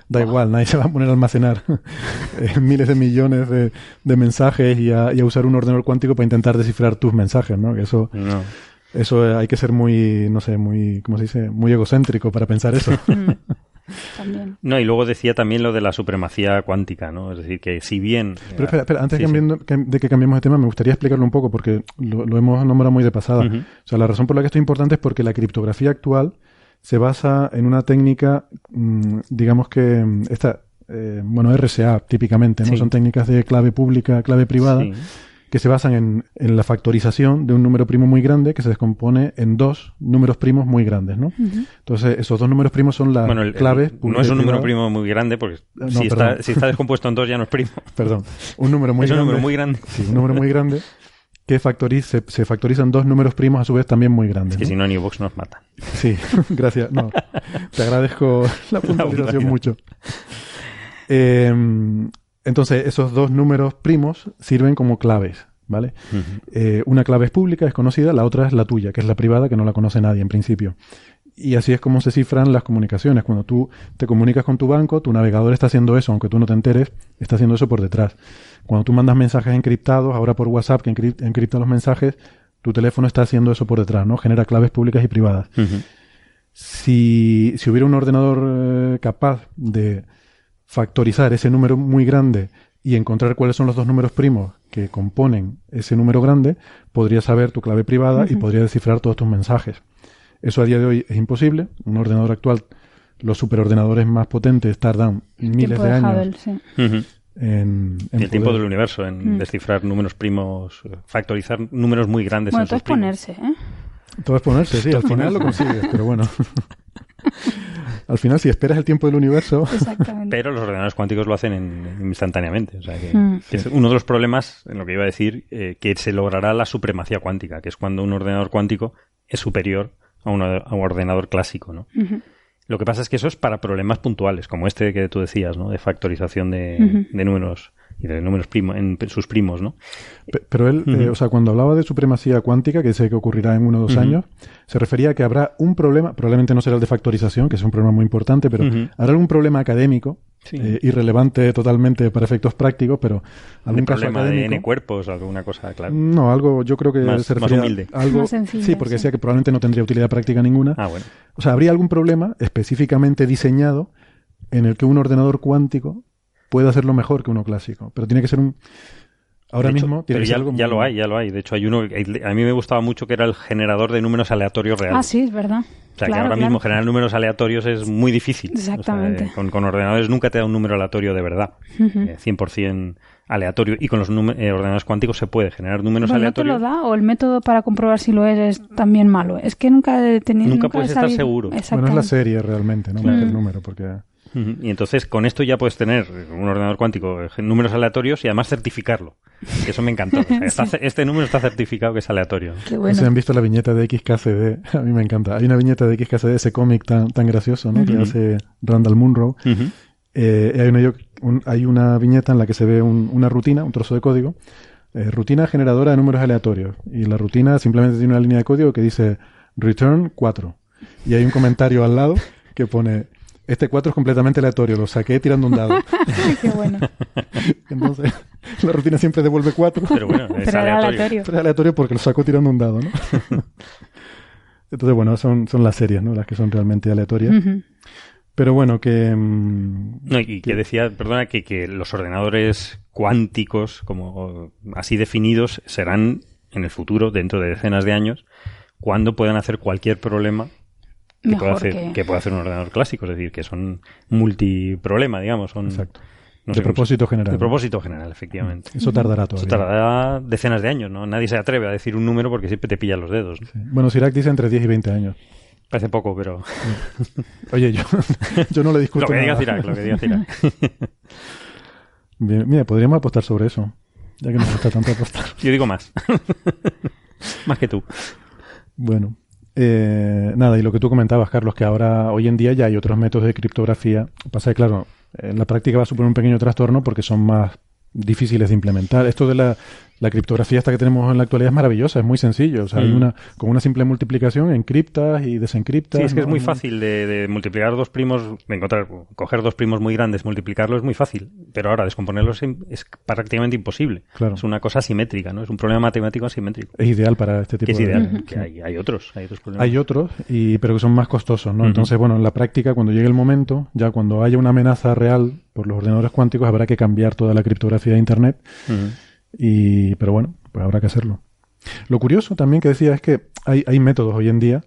da igual, nadie se va a poner a almacenar (laughs) eh, miles de millones de, de mensajes y a, y a usar un ordenador cuántico para intentar descifrar tus mensajes, ¿no? Que eso, No. eso hay que ser muy, no sé, muy, ¿cómo se dice? Muy egocéntrico para pensar eso. También. No, y luego decía también lo de la supremacía cuántica, ¿no? Es decir, que si bien... Pero espera, espera, antes Sí, cambiando- cam- de que cambiemos de tema, me gustaría explicarlo un poco porque lo, lo hemos nombrado muy de pasada. O sea, la razón por la que esto es importante es porque la criptografía actual se basa en una técnica, mm, digamos que mm, esta, eh, bueno, RSA típicamente, ¿no? Sí. Son técnicas de clave pública, clave privada, Sí. Que se basan en, en la factorización de un número primo muy grande que se descompone en dos números primos muy grandes, ¿no? Entonces, esos dos números primos son las Bueno, el- el- claves. no es un número primo muy grande porque No, si, está, si está descompuesto en dos ya no es primo. (laughs) Perdón, un número muy es un grande. número muy grande. Sí, un número muy grande que factoriza, se, se factorizan dos números primos a su vez también muy grandes. Es que ¿no? si no iVoox nos matan. Sí, (laughs) gracias. No, te agradezco (laughs) la puntualización mucho. Eh, entonces, esos dos números primos sirven como claves, ¿vale? Eh, una clave es pública, es conocida, la otra es la tuya, que es la privada, que no la conoce nadie en principio. Y así es como se cifran las comunicaciones. Cuando tú te comunicas con tu banco, tu navegador está haciendo eso, aunque tú no te enteres, está haciendo eso por detrás. Cuando tú mandas mensajes encriptados, ahora por WhatsApp, que encrip- encripta los mensajes, tu teléfono está haciendo eso por detrás, ¿no? Genera claves públicas y privadas. Si hubiera un ordenador eh, capaz de factorizar ese número muy grande y encontrar cuáles son los dos números primos que componen ese número grande, podría saber tu clave privada y podría descifrar todos tus mensajes. Eso a día de hoy es imposible. Un ordenador actual, los superordenadores más potentes tardan miles de de años Hubble, sí. Ujú. en, el tiempo poder- del universo en Mm. descifrar números primos, factorizar números muy grandes Bueno, en todo sus es primos. ponerse, ¿eh? Todo es ponerse, sí, al final lo consigues, pero bueno. (laughs) (laughs) al final, si esperas el tiempo del universo, Exactamente. Pero los ordenadores cuánticos lo hacen en- instantáneamente. O sea que, Mm. que es uno de los problemas, en lo que iba a decir, eh, que se logrará la supremacía cuántica, que es cuando un ordenador cuántico es superior a, una- a un ordenador clásico, ¿no? Lo que pasa es que eso es para problemas puntuales, como este que tú decías, ¿no? De factorización de números y de números primos en sus primos, ¿no? Pe- Pero él, eh, o sea, cuando hablaba de supremacía cuántica, que dice que ocurrirá en uno o dos años, se refería a que habrá un problema, probablemente no será el de factorización, que es un problema muy importante, pero habrá algún problema académico, Sí. eh, irrelevante totalmente para efectos prácticos, pero algún Un caso problema de. N cuerpos, alguna cosa, claro. No, algo, yo creo que Más- se más refería a humilde. algo, Más sencillo, sí, porque sí. decía que probablemente no tendría utilidad práctica ninguna. Ah, bueno. O sea, habría algún problema específicamente diseñado en el que un ordenador cuántico pueda hacerlo mejor que uno clásico. Pero tiene que ser un, Ahora hecho, mismo tiene pero que ya, ser algo ya muy- lo hay, ya lo hay. De hecho, hay uno, a mí me gustaba mucho que era el generador de números aleatorios reales. Ah, sí, es verdad. O sea, que ahora claro. mismo generar números aleatorios es muy difícil. O sea, Exactamente. eh, con, con ordenadores nunca te da un número aleatorio de verdad. eh, 100% aleatorio. Y con los eh, ordenadores cuánticos se puede generar números Bueno, ¿No te aleatorios. lo da o el método para comprobar si lo es es también malo? Es que nunca he tenido... Nunca puedes estar seguro. Bueno, es la serie realmente, ¿no? Que el número, porque... Y entonces con esto ya puedes tener un ordenador cuántico, eh, números aleatorios y además certificarlo. Eso me encantó. (laughs) O sea, está ce- Este número está certificado que es aleatorio. Qué No bueno. sé si han visto la viñeta de XKCD. (laughs) A mí me encanta. Hay una viñeta de XKCD, ese cómic tan, tan gracioso, ¿no? Que hace Randall Munro. Ujú. Eh, hay, una, un- hay una viñeta en la que se ve un- una rutina, un trozo de código. eh, rutina generadora de números aleatorios. Y la rutina simplemente tiene una línea de código que dice return 4. Y hay un comentario al lado que pone este 4 es completamente aleatorio, lo saqué tirando un dado. (laughs) Qué bueno. (laughs) Entonces, la rutina siempre devuelve 4. Pero bueno, es (laughs) Pero aleatorio. aleatorio. Pero es aleatorio porque lo sacó tirando un dado, ¿no? Entonces, bueno, son, son las series, ¿no? Las que son realmente aleatorias. Pero bueno, que... mm, No, y que decía, perdona, que, que los ordenadores cuánticos, como así definidos, serán en el futuro, dentro de decenas de años, cuando puedan hacer cualquier problema que pueda, Mejor hacer, que... que pueda hacer un ordenador clásico. Es decir, que son multiproblema, digamos. Son, Exacto. no de propósito general. De propósito general, efectivamente. Eso tardará Eso todavía. tardará decenas de años, ¿no? Nadie se atreve a decir un número porque siempre te pillan los dedos. ¿no? Sí. Bueno, Sirac dice entre 10 y 20 años. Parece poco, pero... Oye, yo, (laughs) yo no le discuto lo que diga. Cirac, lo que diga Cirac. (laughs) Bien, mira, podríamos apostar sobre eso. Ya que nos gusta tanto apostar. Yo digo más. (laughs) más que tú. Bueno, eh, nada, y lo que tú comentabas, Carlos, que ahora, hoy en día ya hay otros métodos de criptografía. Pasa que, claro, en la práctica va a suponer un pequeño trastorno porque son más difíciles de implementar. Esto de la, la criptografía esta que tenemos en la actualidad es maravillosa, es muy sencillo. O sea, hay Mm. una, con una simple multiplicación encriptas y desencriptas. Sí, es que es muy fácil de, de multiplicar dos primos, encontrar, coger dos primos muy grandes, multiplicarlo es muy fácil, pero ahora descomponerlos es, es prácticamente imposible. Claro. Es una cosa asimétrica, ¿no? Es un problema matemático asimétrico. Es ideal para este tipo Que es de... ideal, que hay, hay otros, hay otros problemas. Hay otros, y, pero que son más costosos, ¿no? Entonces, bueno, en la práctica, cuando llegue el momento, ya cuando haya una amenaza real por los ordenadores cuánticos, habrá que cambiar toda la criptografía de Internet. Y, pero bueno, pues habrá que hacerlo. Lo curioso también que decía es que hay, hay métodos hoy en día,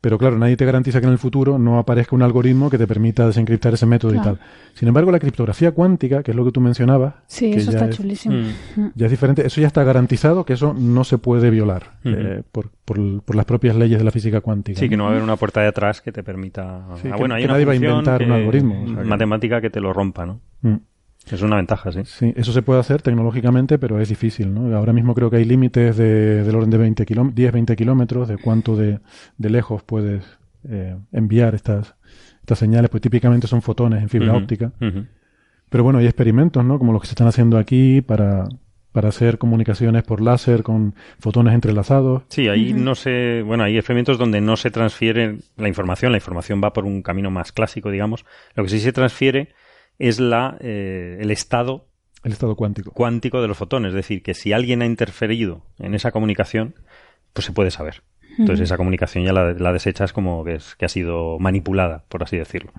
pero claro, nadie te garantiza que en el futuro no aparezca un algoritmo que te permita desencriptar ese método y tal. Sin embargo, la criptografía cuántica, que es lo que tú mencionabas, Sí, que eso ya está es- chulísimo. Mm. ya es diferente, eso ya está garantizado que eso no se puede violar Ujú. eh, por, por- por las propias leyes de la física cuántica. Sí, que ¿no? va a haber una puerta de atrás que te permita... Sí, Ah, que- bueno, hay que una nadie va a inventar un algoritmo, o sea que- matemática que te lo rompa, ¿no? Mm. Es una ventaja, sí. Sí, eso se puede hacer tecnológicamente, pero es difícil, ¿no? Ahora mismo creo que hay límites de, del orden de 20 kilómetros, 10, 20 kilómetros, de cuánto de, de lejos puedes eh, enviar estas, estas señales, pues típicamente son fotones en fibra óptica. Pero bueno, hay experimentos, ¿no? Como los que se están haciendo aquí para, para hacer comunicaciones por láser con fotones entrelazados. Sí, ahí no se, bueno, hay experimentos donde no se transfiere la información, la información va por un camino más clásico, digamos. Lo que sí se transfiere es la, eh, el estado El estado cuántico. cuántico de los fotones, es decir, que si alguien ha interferido en esa comunicación, pues se puede saber. Entonces esa comunicación ya la, la desechas como que, es, que ha sido manipulada, por así decirlo.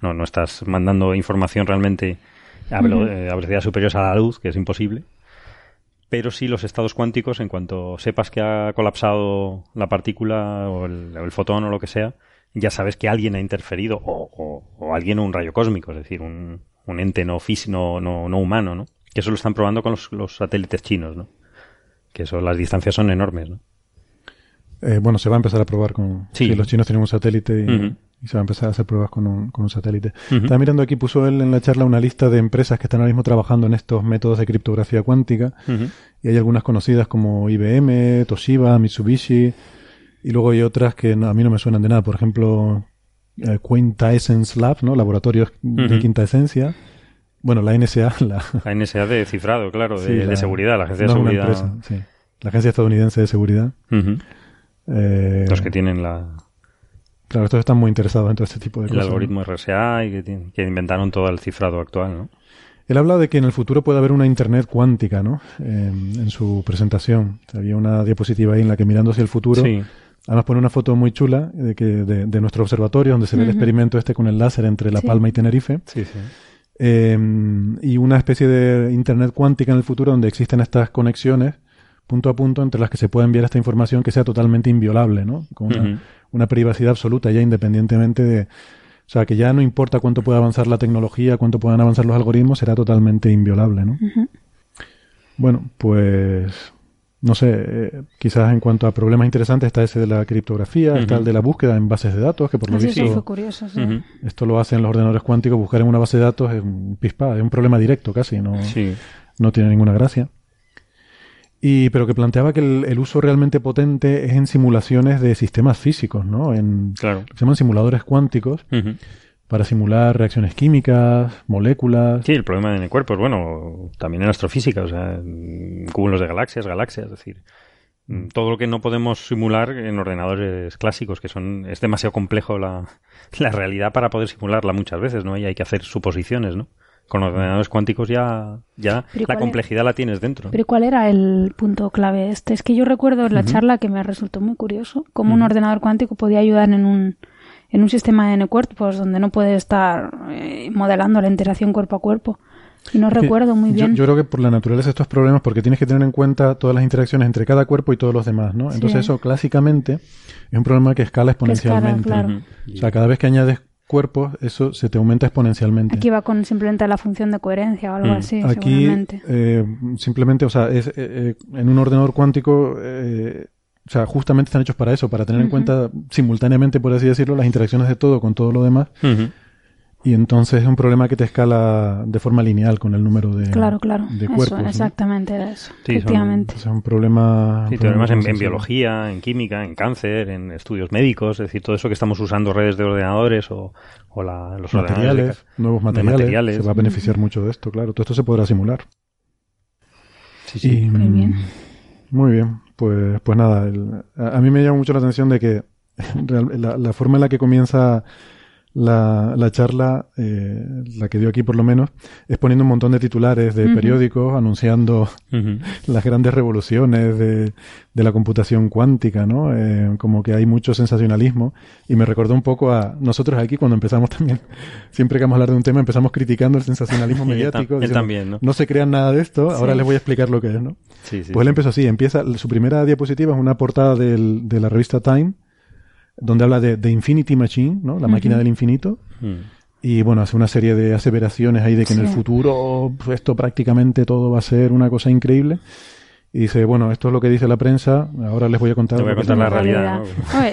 No, no estás mandando información realmente a, velo- eh, a velocidades superiores a la luz, que es imposible. Pero sí los estados cuánticos, en cuanto sepas que ha colapsado la partícula o el, o el fotón o lo que sea, ya sabes que alguien ha interferido o, o- o alguien o un rayo cósmico, es decir, un, un ente no, fís- no, no, no humano, ¿no? Que eso lo están probando con los, los satélites chinos, ¿no? Que eso, las distancias son enormes, ¿no? Eh, bueno, se va a empezar a probar con... Sí. Sí, los chinos tienen un satélite y, se va a empezar a hacer pruebas con un, con un satélite. Estaba mirando aquí, puso él en la charla una lista de empresas que están ahora mismo trabajando en estos métodos de criptografía cuántica. Y hay algunas conocidas como IBM, Toshiba, Mitsubishi. Y luego hay otras que no- a mí no me suenan de nada. Por ejemplo, eh, Quinta Essence Lab, ¿no? Laboratorios de quinta esencia. Bueno, la NSA, la, (laughs) La NSA de cifrado, claro, de, sí, de la- seguridad, la agencia no de seguridad. empresa, sí. La Agencia Estadounidense de Seguridad. Eh, Los que tienen la, Claro, estos están muy interesados en todo este tipo de el cosas. ¿no? algoritmo RSA y que, inventaron todo el cifrado actual, ¿no? Él habla de que en el futuro puede haber una Internet cuántica, ¿no? En, en su presentación. Había una diapositiva ahí en la que mirando hacia el futuro, Sí. Además pone una foto muy chula de, que, de, de nuestro observatorio donde se ve el experimento este con el láser entre La Sí. Palma y Tenerife. Sí, sí. eh, y una especie de Internet cuántica en el futuro donde existen estas conexiones punto a punto entre las que se puede enviar esta información que sea totalmente inviolable, ¿no? Con una, privacidad absoluta ya independientemente de... O sea, que ya no importa cuánto pueda avanzar la tecnología, cuánto puedan avanzar los algoritmos, será totalmente inviolable, ¿no? Bueno, pues no sé, eh, quizás en cuanto a problemas interesantes está ese de la criptografía, está el de la búsqueda en bases de datos, que por lo Así visto curioso, sí. Ujú. esto lo hacen los ordenadores cuánticos, buscar en una base de datos es un pispa, es un problema directo casi, no, Sí. no tiene ninguna gracia. Y, pero que planteaba que el, el uso realmente potente es en simulaciones de sistemas físicos, ¿no? En, Claro. se llaman simuladores cuánticos. Para simular reacciones químicas, moléculas. Sí, el problema en el cuerpo es, bueno, también en astrofísica, o sea, en cúmulos de galaxias, galaxias, es decir, mm, todo lo que no podemos simular en ordenadores clásicos, que son, es demasiado complejo la, (laughs) la realidad para poder simularla muchas veces, ¿no? Y hay que hacer suposiciones, ¿no? Con ordenadores cuánticos ya, ya Pero ¿y la es? complejidad la tienes dentro. Pero ¿cuál era el punto clave este? Es que yo recuerdo en la charla que me resultó muy curioso cómo un ordenador cuántico podía ayudar en un, en un sistema de N-cuerpos donde no puede estar eh, modelando la interacción cuerpo a cuerpo. Y no recuerdo muy yo- bien. Yo, creo que por la naturaleza de estos problemas, porque tienes que tener en cuenta todas las interacciones entre cada cuerpo y todos los demás, ¿no? Entonces Sí. eso clásicamente es un problema que escala Que escala, exponencialmente. claro. Ujú. O sea, cada vez que añades cuerpos, eso se te aumenta exponencialmente. Aquí va con simplemente la función de coherencia o algo Mm. así, Aquí seguramente. eh, simplemente, o sea, es, eh, eh, en un ordenador cuántico, eh, o sea, justamente están hechos para eso, para tener en cuenta simultáneamente, por así decirlo, las interacciones de todo con todo lo demás. Y entonces es un problema que te escala de forma lineal con el número de, Claro, claro. de Eso, cuerpos. ¿no? exactamente era eso. Sí, efectivamente. Es un problema. Sí, un problema problemas en, en biología, en química, en cáncer, en estudios médicos, es decir, todo eso que estamos usando redes de ordenadores o, o la- los de materiales, nuevos materiales, materiales. Se va a beneficiar mucho de esto, claro. Todo esto se podrá simular. Sí, sí. Y, Muy bien. Muy bien. Pues, pues nada, el- a, mí me llama mucho la atención de que (laughs) la forma en la que comienza la, la charla, eh, la que dio aquí por lo menos, es poniendo un montón de titulares de periódicos anunciando (laughs) las grandes revoluciones de, de la computación cuántica, ¿no? Eh, como que hay mucho sensacionalismo y me recordó un poco a nosotros aquí cuando empezamos (laughs) también, siempre que vamos a hablar de un tema empezamos criticando el sensacionalismo (laughs) él mediático. él también, ¿no? No se crean nada de esto, ahora les voy a explicar lo que es, ¿no? Sí, sí, Pues él empezó así, empieza, su primera diapositiva es una portada del- de la revista Time, donde habla de Infinity Machine, ¿no? La máquina del infinito. Mm. Y bueno, hace una serie de aseveraciones ahí de que en el futuro pues, esto prácticamente todo va a ser una cosa increíble. Y dice, bueno, esto es lo que dice la prensa, ahora les voy a contar. Te voy a lo que contar es la realidad,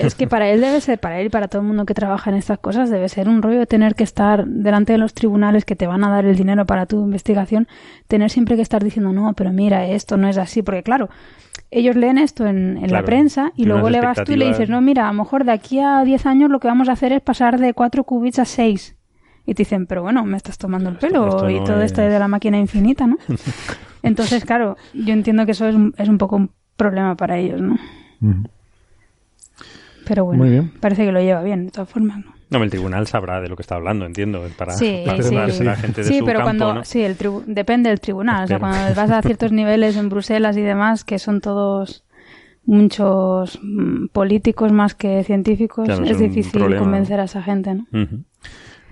es que para él debe ser, para él y para todo el mundo que trabaja en estas cosas, debe ser un rollo tener que estar delante de los tribunales que te van a dar el dinero para tu investigación, tener siempre que estar diciendo, no, pero mira, esto no es así, porque claro, ellos leen esto en, en la prensa y luego le vas tú y le dices, no, mira, a lo mejor de aquí a 10 años lo que vamos a hacer es pasar de 4 qubits a 6. Y te dicen, pero bueno, me estás tomando el Esto- pelo esto y no todo esto es- de la máquina infinita, ¿no? (laughs) Entonces, claro, yo entiendo que eso es un, es un poco un problema para ellos, ¿no? Pero bueno, Muy bien. parece que lo lleva bien, de todas formas. ¿no? No, el tribunal sabrá de lo que está hablando, entiendo. Para, Sí, (laughs) para sí. la gente de Sí, su pero campo, cuando ¿no? sí, el tribu- depende del tribunal, o sea, cuando vas a ciertos (laughs) niveles en Bruselas y demás, que son todos muchos mm, políticos más que científicos, Claro, es difícil problema. convencer a esa gente, ¿no?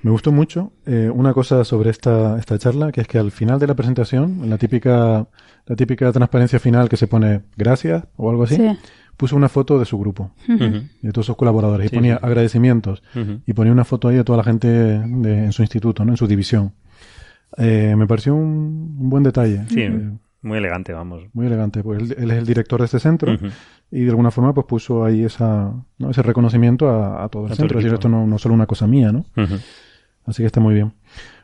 Me gustó mucho eh, una cosa sobre esta, esta charla, que es que al final de la presentación, en la típica, la típica transparencia final que se pone gracias o algo así, Sí. puso una foto de su grupo, de todos sus colaboradores, Sí, y ponía agradecimientos. Y ponía una foto ahí de toda la gente de- en su instituto, ¿no? en su división. Eh, me pareció un, un buen detalle. Sí, Eh, muy elegante, vamos. muy elegante. Pues él, él es el director de este centro y de alguna forma pues puso ahí esa, ¿no? ese reconocimiento a, a todo el A todo el centro. Es decir, equipo. esto no, no es solo una cosa mía, ¿no? Así que está muy bien.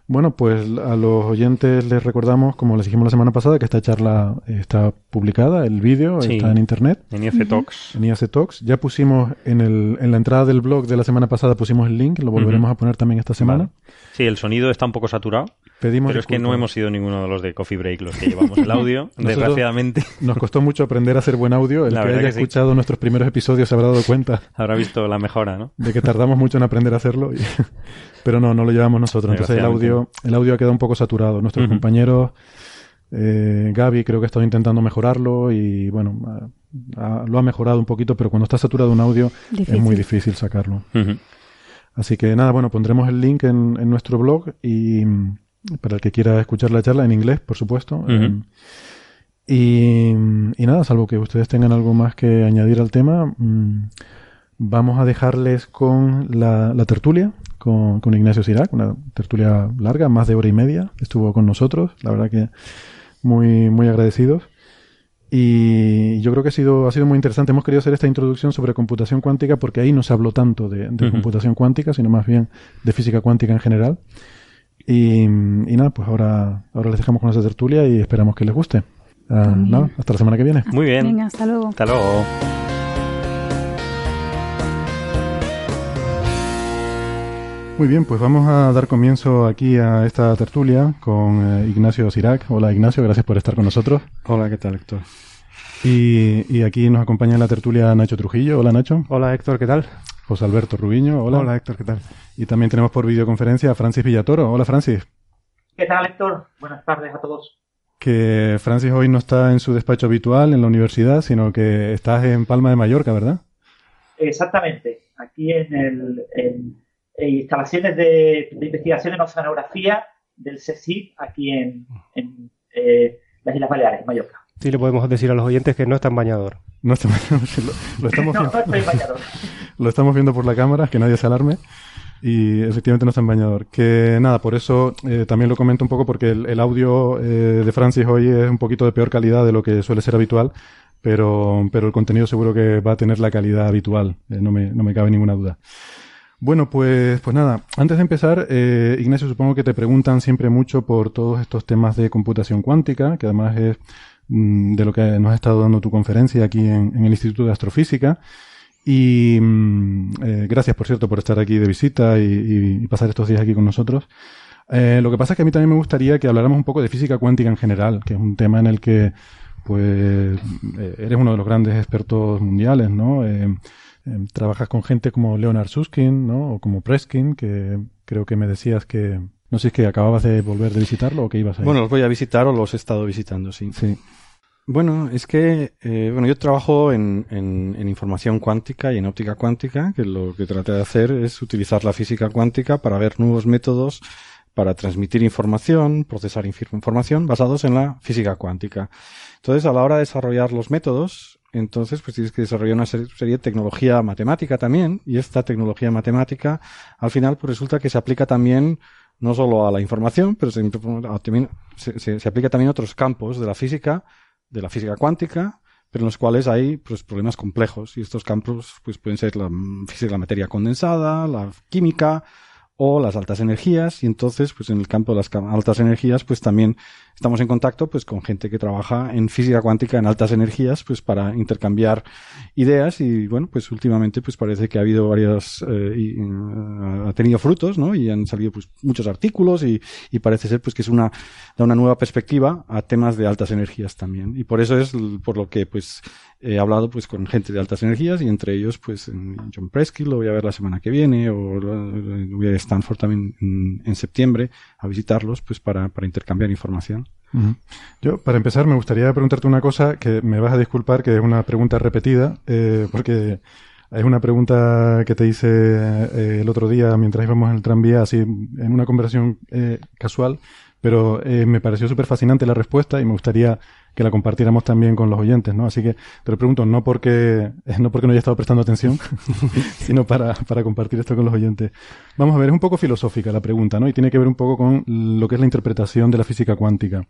Bueno, pues a los oyentes les recordamos, como les dijimos la semana pasada, que esta charla eh, está publicada, el vídeo Sí. está en internet. En IF Talks. En IAC Talks. Ya pusimos en, el, en la entrada del blog de la semana pasada pusimos el link, lo volveremos a poner también esta semana. Vale. Sí, el sonido está un poco saturado, Pedimos pero es que no hemos sido ninguno de los de Coffee Break los que llevamos el audio, (laughs) desgraciadamente. Nos costó mucho aprender a hacer buen audio. El La que verdad haya que sí. escuchado nuestros primeros episodios se habrá dado cuenta Habrá visto la mejora, ¿no? de que tardamos mucho en aprender a hacerlo. y- (laughs) Pero no, no lo llevamos nosotros. Entonces el audio, el audio ha quedado un poco saturado. Nuestros Ujú. compañeros, eh, Gaby creo que ha estado intentando mejorarlo y bueno, ha- lo ha mejorado un poquito, pero cuando está saturado un audio es muy difícil sacarlo. Así que nada, bueno, pondremos el link en, en nuestro blog y, para el que quiera escuchar la charla en inglés, por supuesto. Eh, y, y, nada, salvo que ustedes tengan algo más que añadir al tema, mm, vamos a dejarles con la, la tertulia, con, con, Ignacio Sirac, una tertulia larga, más de hora y media, estuvo con nosotros, la verdad que muy, muy agradecidos. Y yo creo que ha sido, ha sido muy interesante. Hemos querido hacer esta introducción sobre computación cuántica porque ahí no se habló tanto de, de computación cuántica, sino más bien de física cuántica en general. Y, y, nada, pues ahora, ahora les dejamos con esa tertulia y esperamos que les guste. Uh, nada, hasta la semana que viene. Muy bien. Venga, hasta luego. Hasta luego. Muy bien, pues vamos a dar comienzo aquí a esta tertulia con eh, Ignacio Sirac. Hola Ignacio, gracias por estar con nosotros. Hola, ¿qué tal Héctor? Y, y aquí nos acompaña en la tertulia Nacho Trujillo. Hola Nacho. Hola Héctor, ¿qué tal? José Alberto Rubiño. Hola. Hola Héctor, ¿qué tal? Y también tenemos por videoconferencia a Francis Villatoro. Hola Francis. ¿Qué tal Héctor? Buenas tardes a todos. Que Francis hoy no está en su despacho habitual en la universidad, sino que estás en Palma de Mallorca, ¿verdad? Exactamente, aquí en el... En instalaciones de, de, investigación en oceanografía del CSIC aquí en, en eh, las Islas Baleares, en Mallorca. Sí, le podemos decir a los oyentes que no está en bañador. No está en bañador, lo, lo, estamos no, viendo. no estoy bañador. (laughs) lo estamos viendo por la cámara, que nadie se alarme. Y efectivamente no está en bañador. Que nada, por eso eh, también lo comento un poco porque el, el audio eh, de Francis hoy es un poquito de peor calidad de lo que suele ser habitual, pero, pero el contenido seguro que va a tener la calidad habitual, eh, no, me, no me cabe ninguna duda. Bueno, pues, pues nada, antes de empezar, eh, Ignacio, supongo que te preguntan siempre mucho por todos estos temas de computación cuántica, que además es mm, de lo que nos ha estado dando tu conferencia aquí en, el Instituto de Astrofísica. Y mm, eh, gracias, por cierto, por estar aquí de visita y, pasar estos días aquí con nosotros. Eh, lo que pasa es que a mí también me gustaría que habláramos un poco de física cuántica en general, que es un tema en el que pues eh, eres uno de los grandes expertos mundiales, ¿no? Trabajas con gente como Leonard Susskind, ¿no? O como Preskin, que creo que me decías que... No sé si es que acababas de volver de visitarlo o que ibas a ir. Bueno, los voy a visitar o los he estado visitando, sí. Sí. Bueno, es que, eh, bueno, yo trabajo en, en, en, información cuántica y en óptica cuántica, que lo que traté de hacer es utilizar la física cuántica para ver nuevos métodos para transmitir información, procesar información basados en la física cuántica. Entonces, a la hora de desarrollar los métodos, entonces pues tienes que desarrollar una serie, de tecnología matemática también y esta tecnología matemática al final pues resulta que se aplica también no solo a la información pero se, se, aplica también a otros campos de la física de la física cuántica pero en los cuales hay pues, problemas complejos. Y estos campos pues pueden ser la física de la materia condensada la química o las altas energías. Y entonces pues en el campo de las altas energías pues también estamos en contacto pues con gente que trabaja en física cuántica en altas energías pues para intercambiar ideas y bueno pues últimamente pues parece que ha habido varias eh, y, uh, ha tenido frutos no y han salido pues muchos artículos y, y, parece ser pues que es una da una nueva perspectiva a temas de altas energías también y por eso es por lo que pues he hablado pues con gente de altas energías y entre ellos pues John Presky lo voy a ver la semana que viene o voy a Stanford también en, en septiembre a visitarlos pues para, para intercambiar información. Yo, para empezar, me gustaría preguntarte una cosa que me vas a disculpar, que es una pregunta repetida, eh, porque es una pregunta que te hice eh, el otro día mientras íbamos en el tranvía, así en una conversación eh, casual, pero me pareció súper fascinante la respuesta y me gustaría que la compartiéramos también con los oyentes, ¿no? Así que te lo pregunto no porque (laughs) no porque no haya estado prestando atención, (laughs) sino para, para compartir esto con los oyentes. Vamos a ver, es un poco filosófica la pregunta, ¿no? Y tiene que ver un poco con lo que es la interpretación de la física cuántica.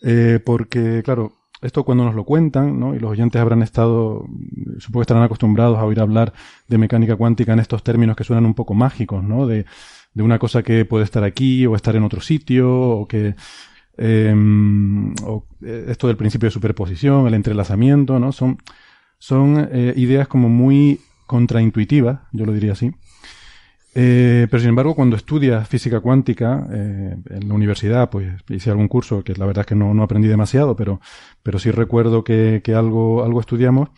Eh, porque, claro, esto cuando nos lo cuentan, ¿no? Y los oyentes habrán estado, supongo que estarán acostumbrados a oír hablar de mecánica cuántica en estos términos que suenan un poco mágicos, ¿no? De, de una cosa que puede estar aquí o estar en otro sitio o que eh, o esto del principio de superposición, el entrelazamiento, ¿no? Son, son eh, ideas como muy contraintuitivas, yo lo diría así. Eh, pero sin embargo, cuando estudias física cuántica eh, en la universidad, pues hice algún curso que la verdad es que no, aprendí demasiado, pero, pero sí recuerdo que, que algo, algo estudiamos.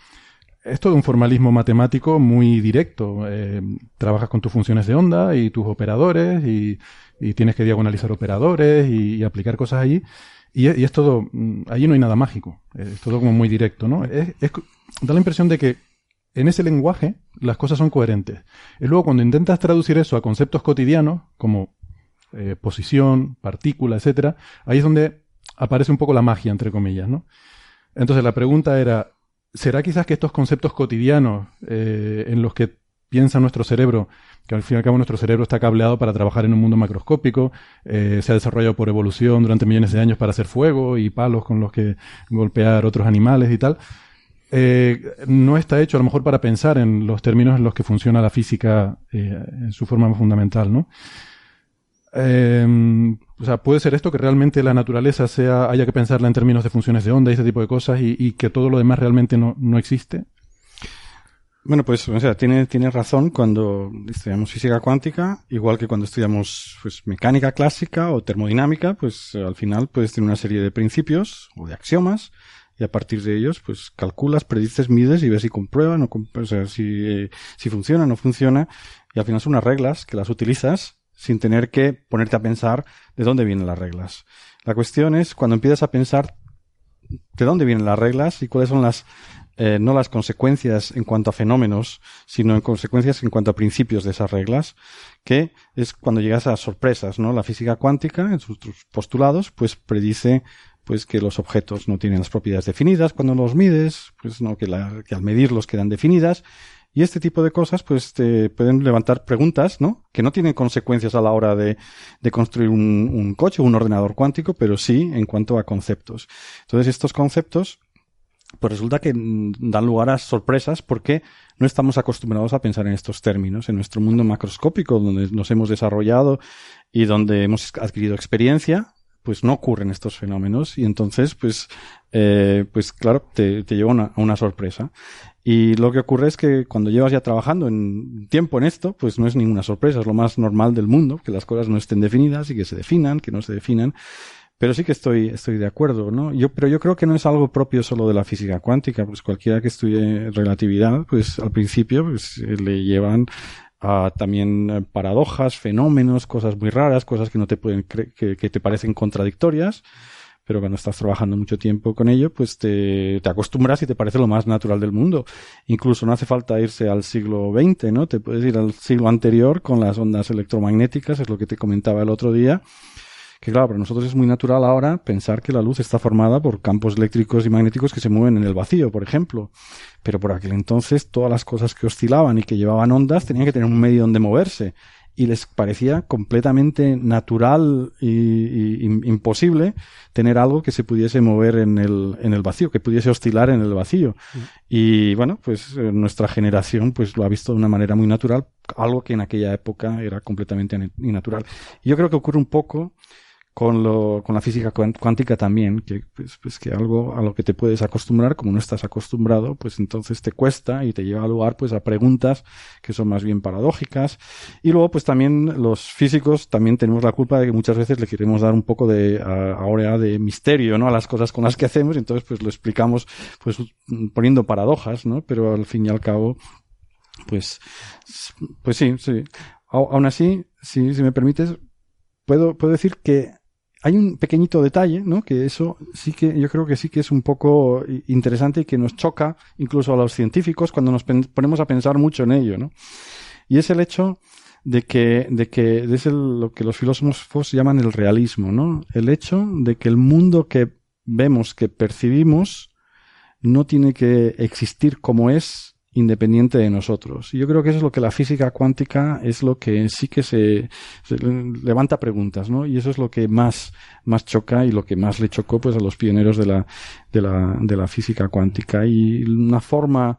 Es todo un formalismo matemático muy directo. Eh, trabajas con tus funciones de onda y tus operadores y, y tienes que diagonalizar operadores y, aplicar cosas allí. Y, es todo, allí no hay nada mágico. Es todo como muy directo, ¿no? Da la impresión de que en ese lenguaje las cosas son coherentes. Y luego cuando intentas traducir eso a conceptos cotidianos, como eh, posición, partícula, etcétera, ahí es donde aparece un poco la magia, entre comillas, ¿no? Entonces la pregunta era, ¿será quizás que estos conceptos cotidianos eh, en los que piensa nuestro cerebro, que al fin y al cabo nuestro cerebro está cableado para trabajar en un mundo macroscópico, eh, se ha desarrollado por evolución durante millones de años para hacer fuego y palos con los que golpear otros animales y tal, eh, no está hecho a lo mejor para pensar en los términos en los que funciona la física en su forma más fundamental, ¿no? o sea, puede ser esto que realmente la naturaleza sea, haya que pensarla en términos de funciones de onda y ese tipo de cosas y, que todo lo demás realmente no, no existe. Bueno, pues, o sea, tiene, tiene razón cuando estudiamos física cuántica, igual que cuando estudiamos, pues, mecánica clásica o termodinámica, pues, al final puedes tener una serie de principios o de axiomas, y a partir de ellos, pues, calculas, predices, mides y ves si comprueban o, o sea, si, eh, si funciona no funciona, y al final son unas reglas que las utilizas sin tener que ponerte a pensar de dónde vienen las reglas. La cuestión es cuando empiezas a pensar de dónde vienen las reglas y cuáles son las, eh, no las consecuencias en cuanto a fenómenos, sino en consecuencias en cuanto a principios de esas reglas, que es cuando llegas a sorpresas, ¿no? La física cuántica, en sus postulados, pues predice pues que los objetos no tienen las propiedades definidas cuando los mides, pues no, que, la, que al medirlos quedan definidas, y este tipo de cosas, pues, te pueden levantar preguntas, ¿no? Que no tienen consecuencias a la hora de, de construir un, un coche o un ordenador cuántico, pero sí en cuanto a conceptos. Entonces, estos conceptos, pues resulta que dan lugar a sorpresas porque no estamos acostumbrados a pensar en estos términos. En nuestro mundo macroscópico, donde nos hemos desarrollado y donde hemos adquirido experiencia, pues no ocurren estos fenómenos y entonces, pues, eh, pues claro, te, lleva a una sorpresa. Y lo que ocurre es que cuando llevas ya trabajando en tiempo en esto, pues no es ninguna sorpresa, es lo más normal del mundo, que las cosas no estén definidas y que se definan, que no se definan. Pero sí que estoy, estoy de acuerdo, ¿no? Yo, pero yo creo que no es algo propio solo de la física cuántica, pues cualquiera que estudie relatividad, pues al principio, pues le llevan a también paradojas, fenómenos, cosas muy raras, cosas que no te pueden, que, que te parecen contradictorias pero cuando estás trabajando mucho tiempo con ello, pues te, te, acostumbras y te parece lo más natural del mundo. Incluso no hace falta irse al siglo XX, ¿no? Te puedes ir al siglo anterior con las ondas electromagnéticas, es lo que te comentaba el otro día. Que claro, para nosotros es muy natural ahora pensar que la luz está formada por campos eléctricos y magnéticos que se mueven en el vacío, por ejemplo. Pero por aquel entonces todas las cosas que oscilaban y que llevaban ondas tenían que tener un medio donde moverse y les parecía completamente natural y, imposible tener algo que se pudiese mover en el, en el vacío, que pudiese oscilar en el vacío. Mm. Y bueno, pues eh, nuestra generación pues lo ha visto de una manera muy natural, algo que en aquella época era completamente innatural. Y yo creo que ocurre un poco con, lo, con la física cuántica también, que pues, pues, que algo a lo que te puedes acostumbrar, como no estás acostumbrado, pues entonces te cuesta y te lleva a lugar pues a preguntas que son más bien paradójicas. Y luego pues también los físicos también tenemos la culpa de que muchas veces le queremos dar un poco de ahora de misterio, ¿no? A las cosas con las que hacemos, y entonces pues lo explicamos pues poniendo paradojas, ¿no? Pero al fin y al cabo, pues, pues sí, sí. Aún así, si, si me permites, puedo, puedo decir que hay un pequeñito detalle, ¿no? Que eso sí que yo creo que sí que es un poco interesante y que nos choca incluso a los científicos cuando nos ponemos a pensar mucho en ello, ¿no? Y es el hecho de que, de que es lo que los filósofos llaman el realismo, ¿no? El hecho de que el mundo que vemos, que percibimos, no tiene que existir como es independiente de nosotros. Y yo creo que eso es lo que la física cuántica es lo que sí que se, levanta preguntas, ¿no? Y eso es lo que más, más choca y lo que más le chocó pues a los pioneros de la, de la, de la física cuántica. Y una forma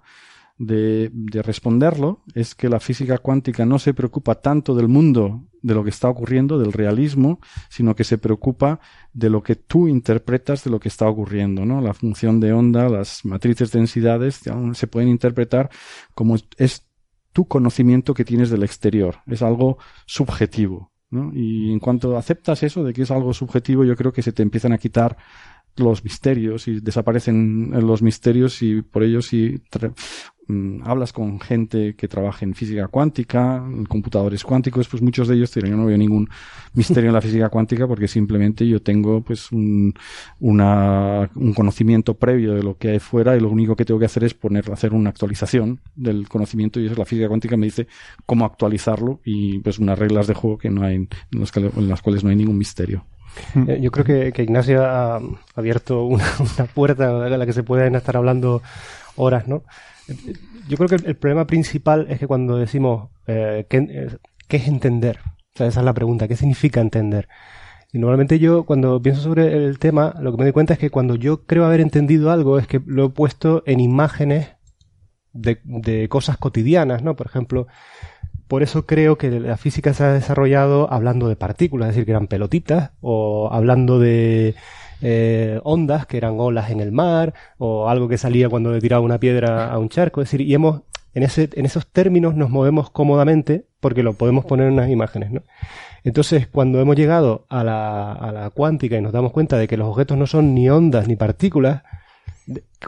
de, de responderlo es que la física cuántica no se preocupa tanto del mundo, de lo que está ocurriendo, del realismo, sino que se preocupa de lo que tú interpretas de lo que está ocurriendo, ¿no? La función de onda, las matrices de densidades se pueden interpretar como es tu conocimiento que tienes del exterior. Es algo subjetivo, ¿no? Y en cuanto aceptas eso de que es algo subjetivo, yo creo que se te empiezan a quitar los misterios y desaparecen los misterios y por ello si hablas con gente que trabaja en física cuántica, en computadores cuánticos, pues muchos de ellos dirán, yo no veo ningún misterio en la física cuántica porque simplemente yo tengo pues un, una, un conocimiento previo de lo que hay fuera y lo único que tengo que hacer es poner, hacer una actualización del conocimiento y eso la física cuántica me dice cómo actualizarlo y pues unas reglas de juego que no hay, en, en las cuales no hay ningún misterio. Eh, yo creo que, Ignacio ha abierto una, puerta a la que se pueden estar hablando horas, ¿no? Yo creo que el, problema principal es que cuando decimos eh, eh, ¿qué, es entender? O sea, esa es la pregunta, ¿qué significa entender? Y normalmente yo cuando pienso sobre el tema, lo que me doy cuenta es que cuando yo creo haber entendido algo es que lo he puesto en imágenes de, de cosas cotidianas, ¿no? Por ejemplo, por eso creo que la física se ha desarrollado hablando de partículas, es decir, que eran pelotitas, o hablando de eh, ondas, que eran olas en el mar, o algo que salía cuando le tiraba una piedra a un charco. Es decir, y hemos, en, ese, en esos términos nos movemos cómodamente porque lo podemos poner en unas imágenes, ¿no? Entonces, cuando hemos llegado a la, a la cuántica y nos damos cuenta de que los objetos no son ni ondas ni partículas,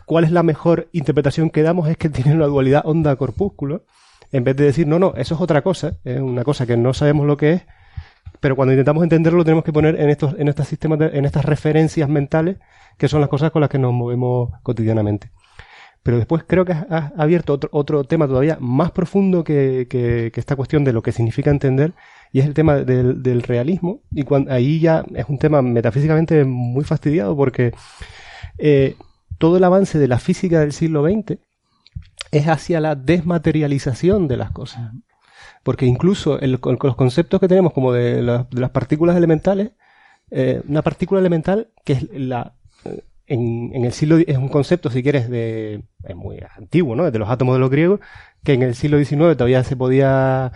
¿cuál es la mejor interpretación que damos? Es que tienen una dualidad onda-corpúsculo en vez de decir, no, no, eso es otra cosa, es una cosa que no sabemos lo que es, pero cuando intentamos entenderlo lo tenemos que poner en estos, en estos sistemas, en estas referencias mentales, que son las cosas con las que nos movemos cotidianamente. Pero después creo que has, abierto otro, otro tema todavía más profundo que, que, esta cuestión de lo que significa entender, y es el tema del, realismo, y ahí ya es un tema metafísicamente muy fastidiado porque eh, todo el avance de la física del siglo XX es hacia la desmaterialización de las cosas. Porque incluso con los conceptos que tenemos como de, las partículas elementales, eh, una partícula elemental que es la... Eh, en, el siglo es un concepto, si quieres, de es muy antiguo, ¿no? De los átomos de los griegos, que en el siglo XIX todavía se podía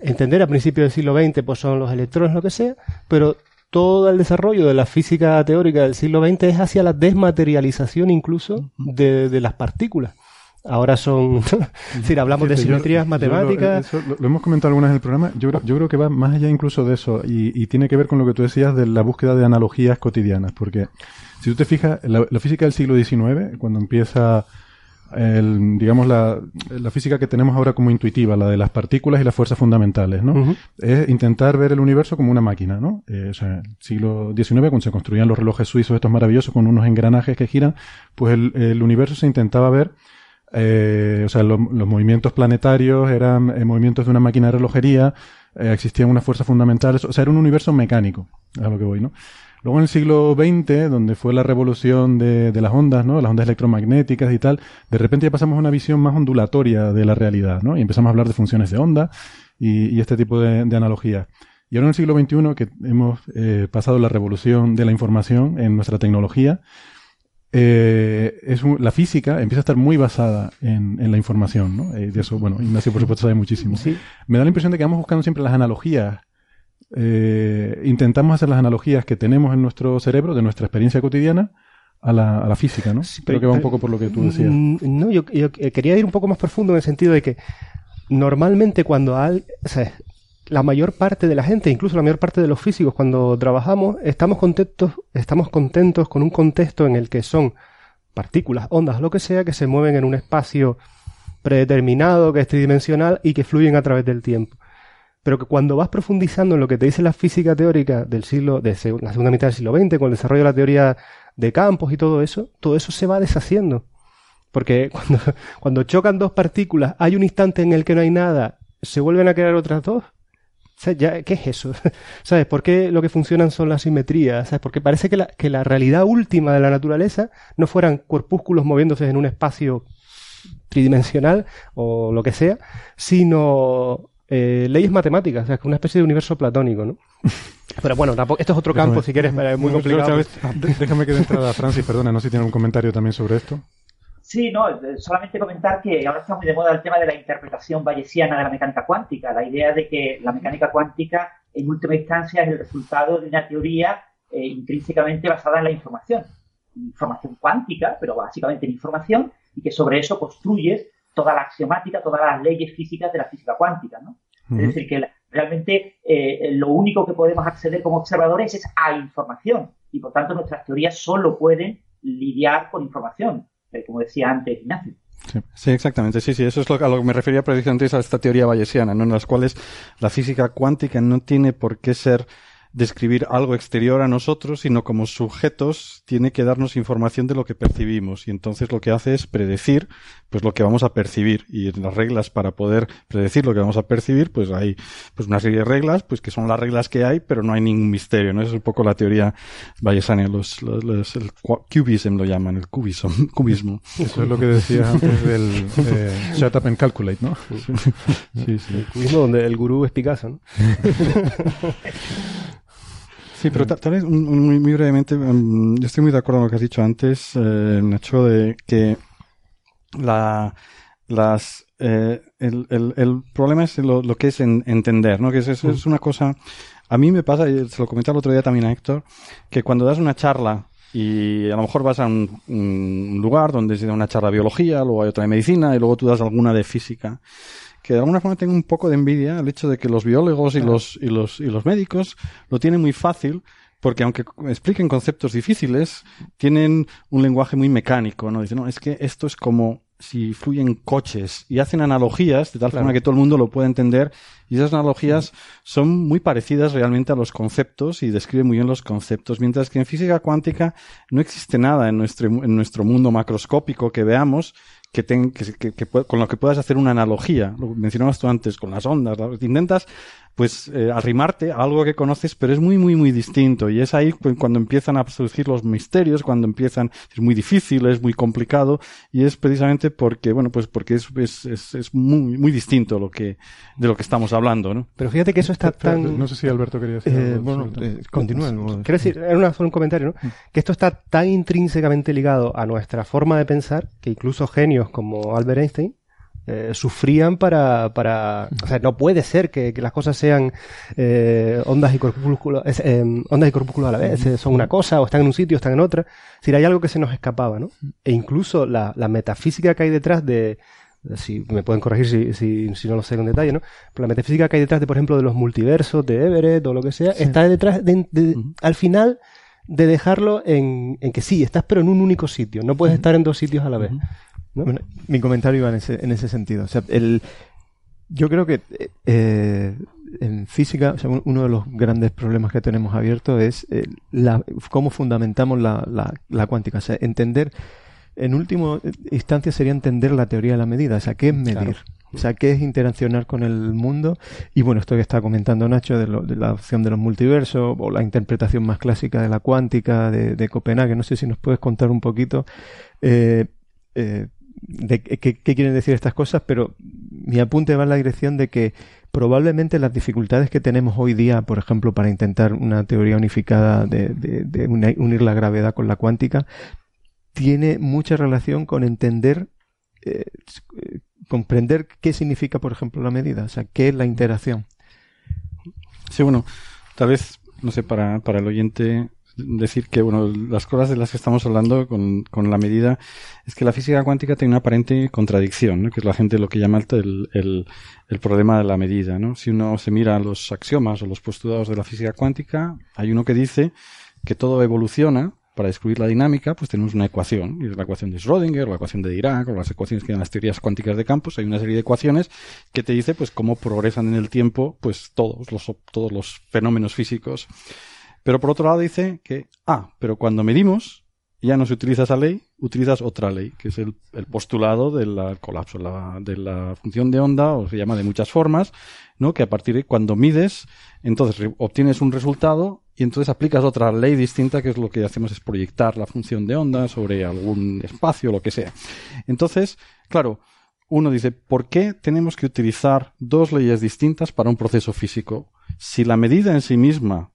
entender, a principios del siglo XX pues son los electrones, lo que sea, pero todo el desarrollo de la física teórica del siglo XX es hacia la desmaterialización incluso de las partículas ahora son, (laughs) si hablamos de simetrías matemáticas. lo, hemos comentado algunas en el programa. Yo, yo creo que va más allá incluso de eso y, tiene que ver con lo que tú decías de la búsqueda de analogías cotidianas. Porque si tú te fijas, la, física del siglo XIX, cuando empieza, el, digamos, la, física que tenemos ahora como intuitiva, la de las partículas y las fuerzas fundamentales, ¿no? Es intentar ver el universo como una máquina, ¿no? Eh, o sea, el siglo XIX, cuando se construían los relojes suizos estos maravillosos con unos engranajes que giran, pues el universo se intentaba ver eh, o sea, los movimientos planetarios eran eh, movimientos de una máquina de relojería, eh, existían unas fuerzas fundamentales, o sea, era un universo mecánico, a lo que voy, ¿no? Luego en el siglo XX, donde fue la revolución de, las ondas, ¿no? Las ondas electromagnéticas y tal, de repente ya pasamos a una visión más ondulatoria de la realidad, ¿no? Y empezamos a hablar de funciones de onda y, este tipo de, analogías. Y ahora en el siglo XXI, que hemos pasado la revolución de la información en nuestra tecnología, eh, es la física empieza a estar muy basada en, la información, ¿no? Eh, de eso, bueno, Ignacio por supuesto sabe muchísimo. Sí. Me da la impresión de que vamos buscando siempre las analogías. Eh, intentamos hacer las analogías que tenemos en nuestro cerebro, de nuestra experiencia cotidiana, a la, a la física, ¿no? Creo que va un poco por lo que tú decías. Mm, no, yo, quería ir un poco más profundo en el sentido de que normalmente cuando hay, la mayor parte de la gente, incluso la mayor parte de los físicos, cuando trabajamos, estamos contentos, estamos contentos con un contexto en el que son partículas, ondas, lo que sea, que se mueven en un espacio predeterminado, que es tridimensional y que fluyen a través del tiempo. Pero que cuando vas profundizando en lo que te dice la física teórica del siglo, de la segunda mitad del siglo XX, con el desarrollo de la teoría de campos y todo eso, todo eso se va deshaciendo. Porque (laughs) cuando, cuando chocan dos partículas, hay un instante en el que no hay nada, se vuelven a crear otras dos ¿Qué es eso? (laughs) ¿Sabes? ¿Por qué lo que funcionan son las simetrías? ¿Sabes? Porque parece que la, que la realidad última de la naturaleza no fueran corpúsculos moviéndose en un espacio tridimensional o lo que sea, sino eh, leyes matemáticas, o sea, una especie de universo platónico, ¿no? (laughs) Pero bueno, esto es otro campo, si quieres, (laughs) es muy complicado. déjame que de entrada, Francis, perdona, no sé si tiene un comentario también sobre esto. Sí, no, solamente comentar que ahora está muy de moda el tema de la interpretación bayesiana de la mecánica cuántica, la idea de que la mecánica cuántica en última instancia es el resultado de una teoría eh, intrínsecamente basada en la información, información cuántica, pero básicamente en información, y que sobre eso construyes toda la axiomática, todas las leyes físicas de la física cuántica, ¿no? Es decir, que Realmente eh, lo único que podemos acceder como observadores es a información y por tanto nuestras teorías solo pueden lidiar con información, eh, como decía antes Ignacio. Sí, exactamente. Sí, sí, eso es lo, a lo que me refería precisamente a esta teoría bayesiana, ¿no? en las cuales la física cuántica no tiene por qué ser describir algo exterior a nosotros, sino como sujetos tiene que darnos información de lo que percibimos. Y entonces lo que hace es predecir pues lo que vamos a percibir. Y en las reglas para poder predecir lo que vamos a percibir, pues hay pues una serie de reglas, pues que son las reglas que hay, pero no hay ningún misterio, ¿no? Esa es un poco la teoría bayesiana, los, los, el cubism lo llaman, el cubismo. (laughs) cubismo. Eso es lo que decía antes del eh, shut up and calculate, ¿no? sí, sí. El cubismo donde el gurú es Picasso, ¿no? (laughs) Sí, pero tal vez muy, muy brevemente, um, yo estoy muy de acuerdo con lo que has dicho antes, eh, Nacho, de que la, las, eh, el, el, el, problema es lo, lo que es en, entender, ¿no? Que es, es, es, una cosa, a mí me pasa, y se lo comenté el otro día también a Héctor, que cuando das una charla y a lo mejor vas a un, un lugar donde se da una charla de biología, luego hay otra de medicina y luego tú das alguna de física que de alguna forma tengo un poco de envidia al hecho de que los biólogos y los, y los, y los médicos lo tienen muy fácil porque aunque expliquen conceptos difíciles, tienen un lenguaje muy mecánico, ¿no? Dicen, no, es que esto es como si fluyen coches y hacen analogías de tal forma que todo el mundo lo pueda entender y esas analogías son muy parecidas realmente a los conceptos y describen muy bien los conceptos, mientras que en física cuántica no existe nada en nuestro, en nuestro mundo macroscópico que veamos que, ten, que, que, con lo que puedas hacer una analogía. Lo mencionabas tú antes con las ondas. Intentas pues eh, arrimarte a algo que conoces, pero es muy, muy, muy distinto. Y es ahí cuando empiezan a surgir los misterios, cuando empiezan, es muy difícil, es muy complicado, y es precisamente porque, bueno, pues porque es, es, es, es muy, muy distinto lo que, de lo que estamos hablando, ¿no? Pero fíjate que eso está tan... No sé si Alberto quería decir eh, Bueno, eh, continúen. Quiero decir, era una, solo un comentario, ¿no? Mm. Que esto está tan intrínsecamente ligado a nuestra forma de pensar que incluso genios como Albert Einstein eh, sufrían para, para, o sea, no puede ser que, que las cosas sean eh, ondas y corpúsculos, eh, ondas y corpúsculos a la vez, son una cosa, o están en un sitio, o están en otra. Es decir, hay algo que se nos escapaba, ¿no? E incluso la, la metafísica que hay detrás de, si me pueden corregir si, si, si, no lo sé en detalle, ¿no? Pero la metafísica que hay detrás de, por ejemplo, de los multiversos, de Everett o lo que sea, está detrás, de, de, al final, de dejarlo en, en, que sí, estás pero en un único sitio, no puedes estar en dos sitios a la vez mi comentario iba en ese, en ese sentido. O sea, el, yo creo que eh, en física, uno de los grandes problemas que tenemos abierto es eh, la, cómo fundamentamos la, la, la, cuántica. O sea, entender, en última instancia sería entender la teoría de la medida. O sea, ¿qué es medir? O sea, ¿qué es interaccionar con el mundo? Y bueno, esto que estaba comentando Nacho de, lo, de, la opción de los multiversos o la interpretación más clásica de la cuántica de, de Copenhague. No sé si nos puedes contar un poquito. Eh, eh, de qué, quieren decir estas cosas, pero mi apunte va en la dirección de que probablemente las dificultades que tenemos hoy día, por ejemplo, para intentar una teoría unificada de, de, unir la gravedad con la cuántica, tiene mucha relación con entender, eh, comprender qué significa, por ejemplo, la medida, o sea, qué es la interacción. Sí, bueno, tal vez, no sé, para, para el oyente decir que, bueno, las cosas de las que estamos hablando con, con la medida es que la física cuántica tiene una aparente contradicción, ¿no? que es la gente lo que llama el, el, problema de la medida. ¿no? Si uno se mira los axiomas o los postulados de la física cuántica, hay uno que dice que todo evoluciona para descubrir la dinámica, pues tenemos una ecuación, y es la ecuación de Schrödinger, la ecuación de Dirac, o las ecuaciones que dan las teorías cuánticas de campos, hay una serie de ecuaciones que te dice pues cómo progresan en el tiempo pues todos los, todos los fenómenos físicos pero por otro lado dice que, ah, pero cuando medimos, ya no se utiliza esa ley, utilizas otra ley, que es el, postulado del colapso la, de la función de onda, o se llama de muchas formas, ¿no? Que a partir de cuando mides, entonces obtienes un resultado y entonces aplicas otra ley distinta, que es lo que hacemos es proyectar la función de onda sobre algún espacio, lo que sea. Entonces, claro, uno dice, ¿por qué tenemos que utilizar dos leyes distintas para un proceso físico? Si la medida en sí misma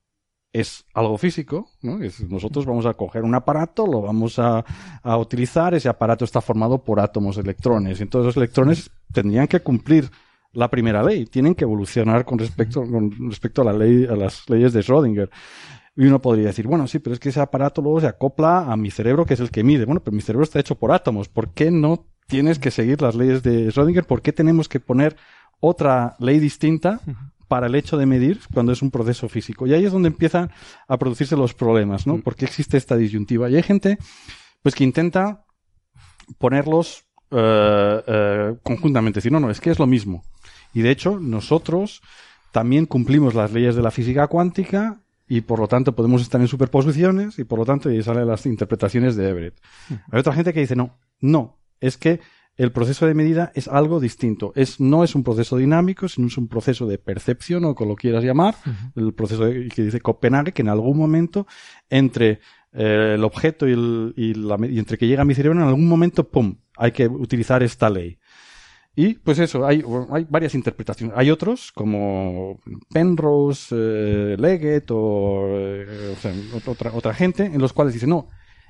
es algo físico, ¿no? nosotros vamos a coger un aparato, lo vamos a, a, utilizar, ese aparato está formado por átomos de electrones, entonces los electrones tendrían que cumplir la primera ley, tienen que evolucionar con respecto, con respecto a la ley, a las leyes de Schrödinger. Y uno podría decir, bueno, sí, pero es que ese aparato luego se acopla a mi cerebro, que es el que mide. Bueno, pero mi cerebro está hecho por átomos. ¿Por qué no tienes que seguir las leyes de Schrödinger? ¿Por qué tenemos que poner otra ley distinta para el hecho de medir cuando es un proceso físico. Y ahí es donde empiezan a producirse los problemas, ¿no? Porque existe esta disyuntiva. Y hay gente, pues, que intenta ponerlos eh, eh, conjuntamente. Decir, no, no, es que es lo mismo. Y de hecho, nosotros también cumplimos las leyes de la física cuántica y por lo tanto podemos estar en superposiciones y por lo tanto ahí salen las interpretaciones de Everett. Hay otra gente que dice, no, no, es que el proceso de medida es algo distinto. Es, no es un proceso dinámico, sino es un proceso de percepción o como lo quieras llamar. El proceso de- que dice Copenhague, que en algún momento entre eh, el objeto y, el- y la me- y entre que llega a mi cerebro, en algún momento, ¡pum! Hay que utilizar esta ley. Y pues eso, hay, hay varias interpretaciones. Hay otros, como Penrose, eh, Leggett o, eh, o sea, ot- otra, otra gente, en los cuales dicen, no,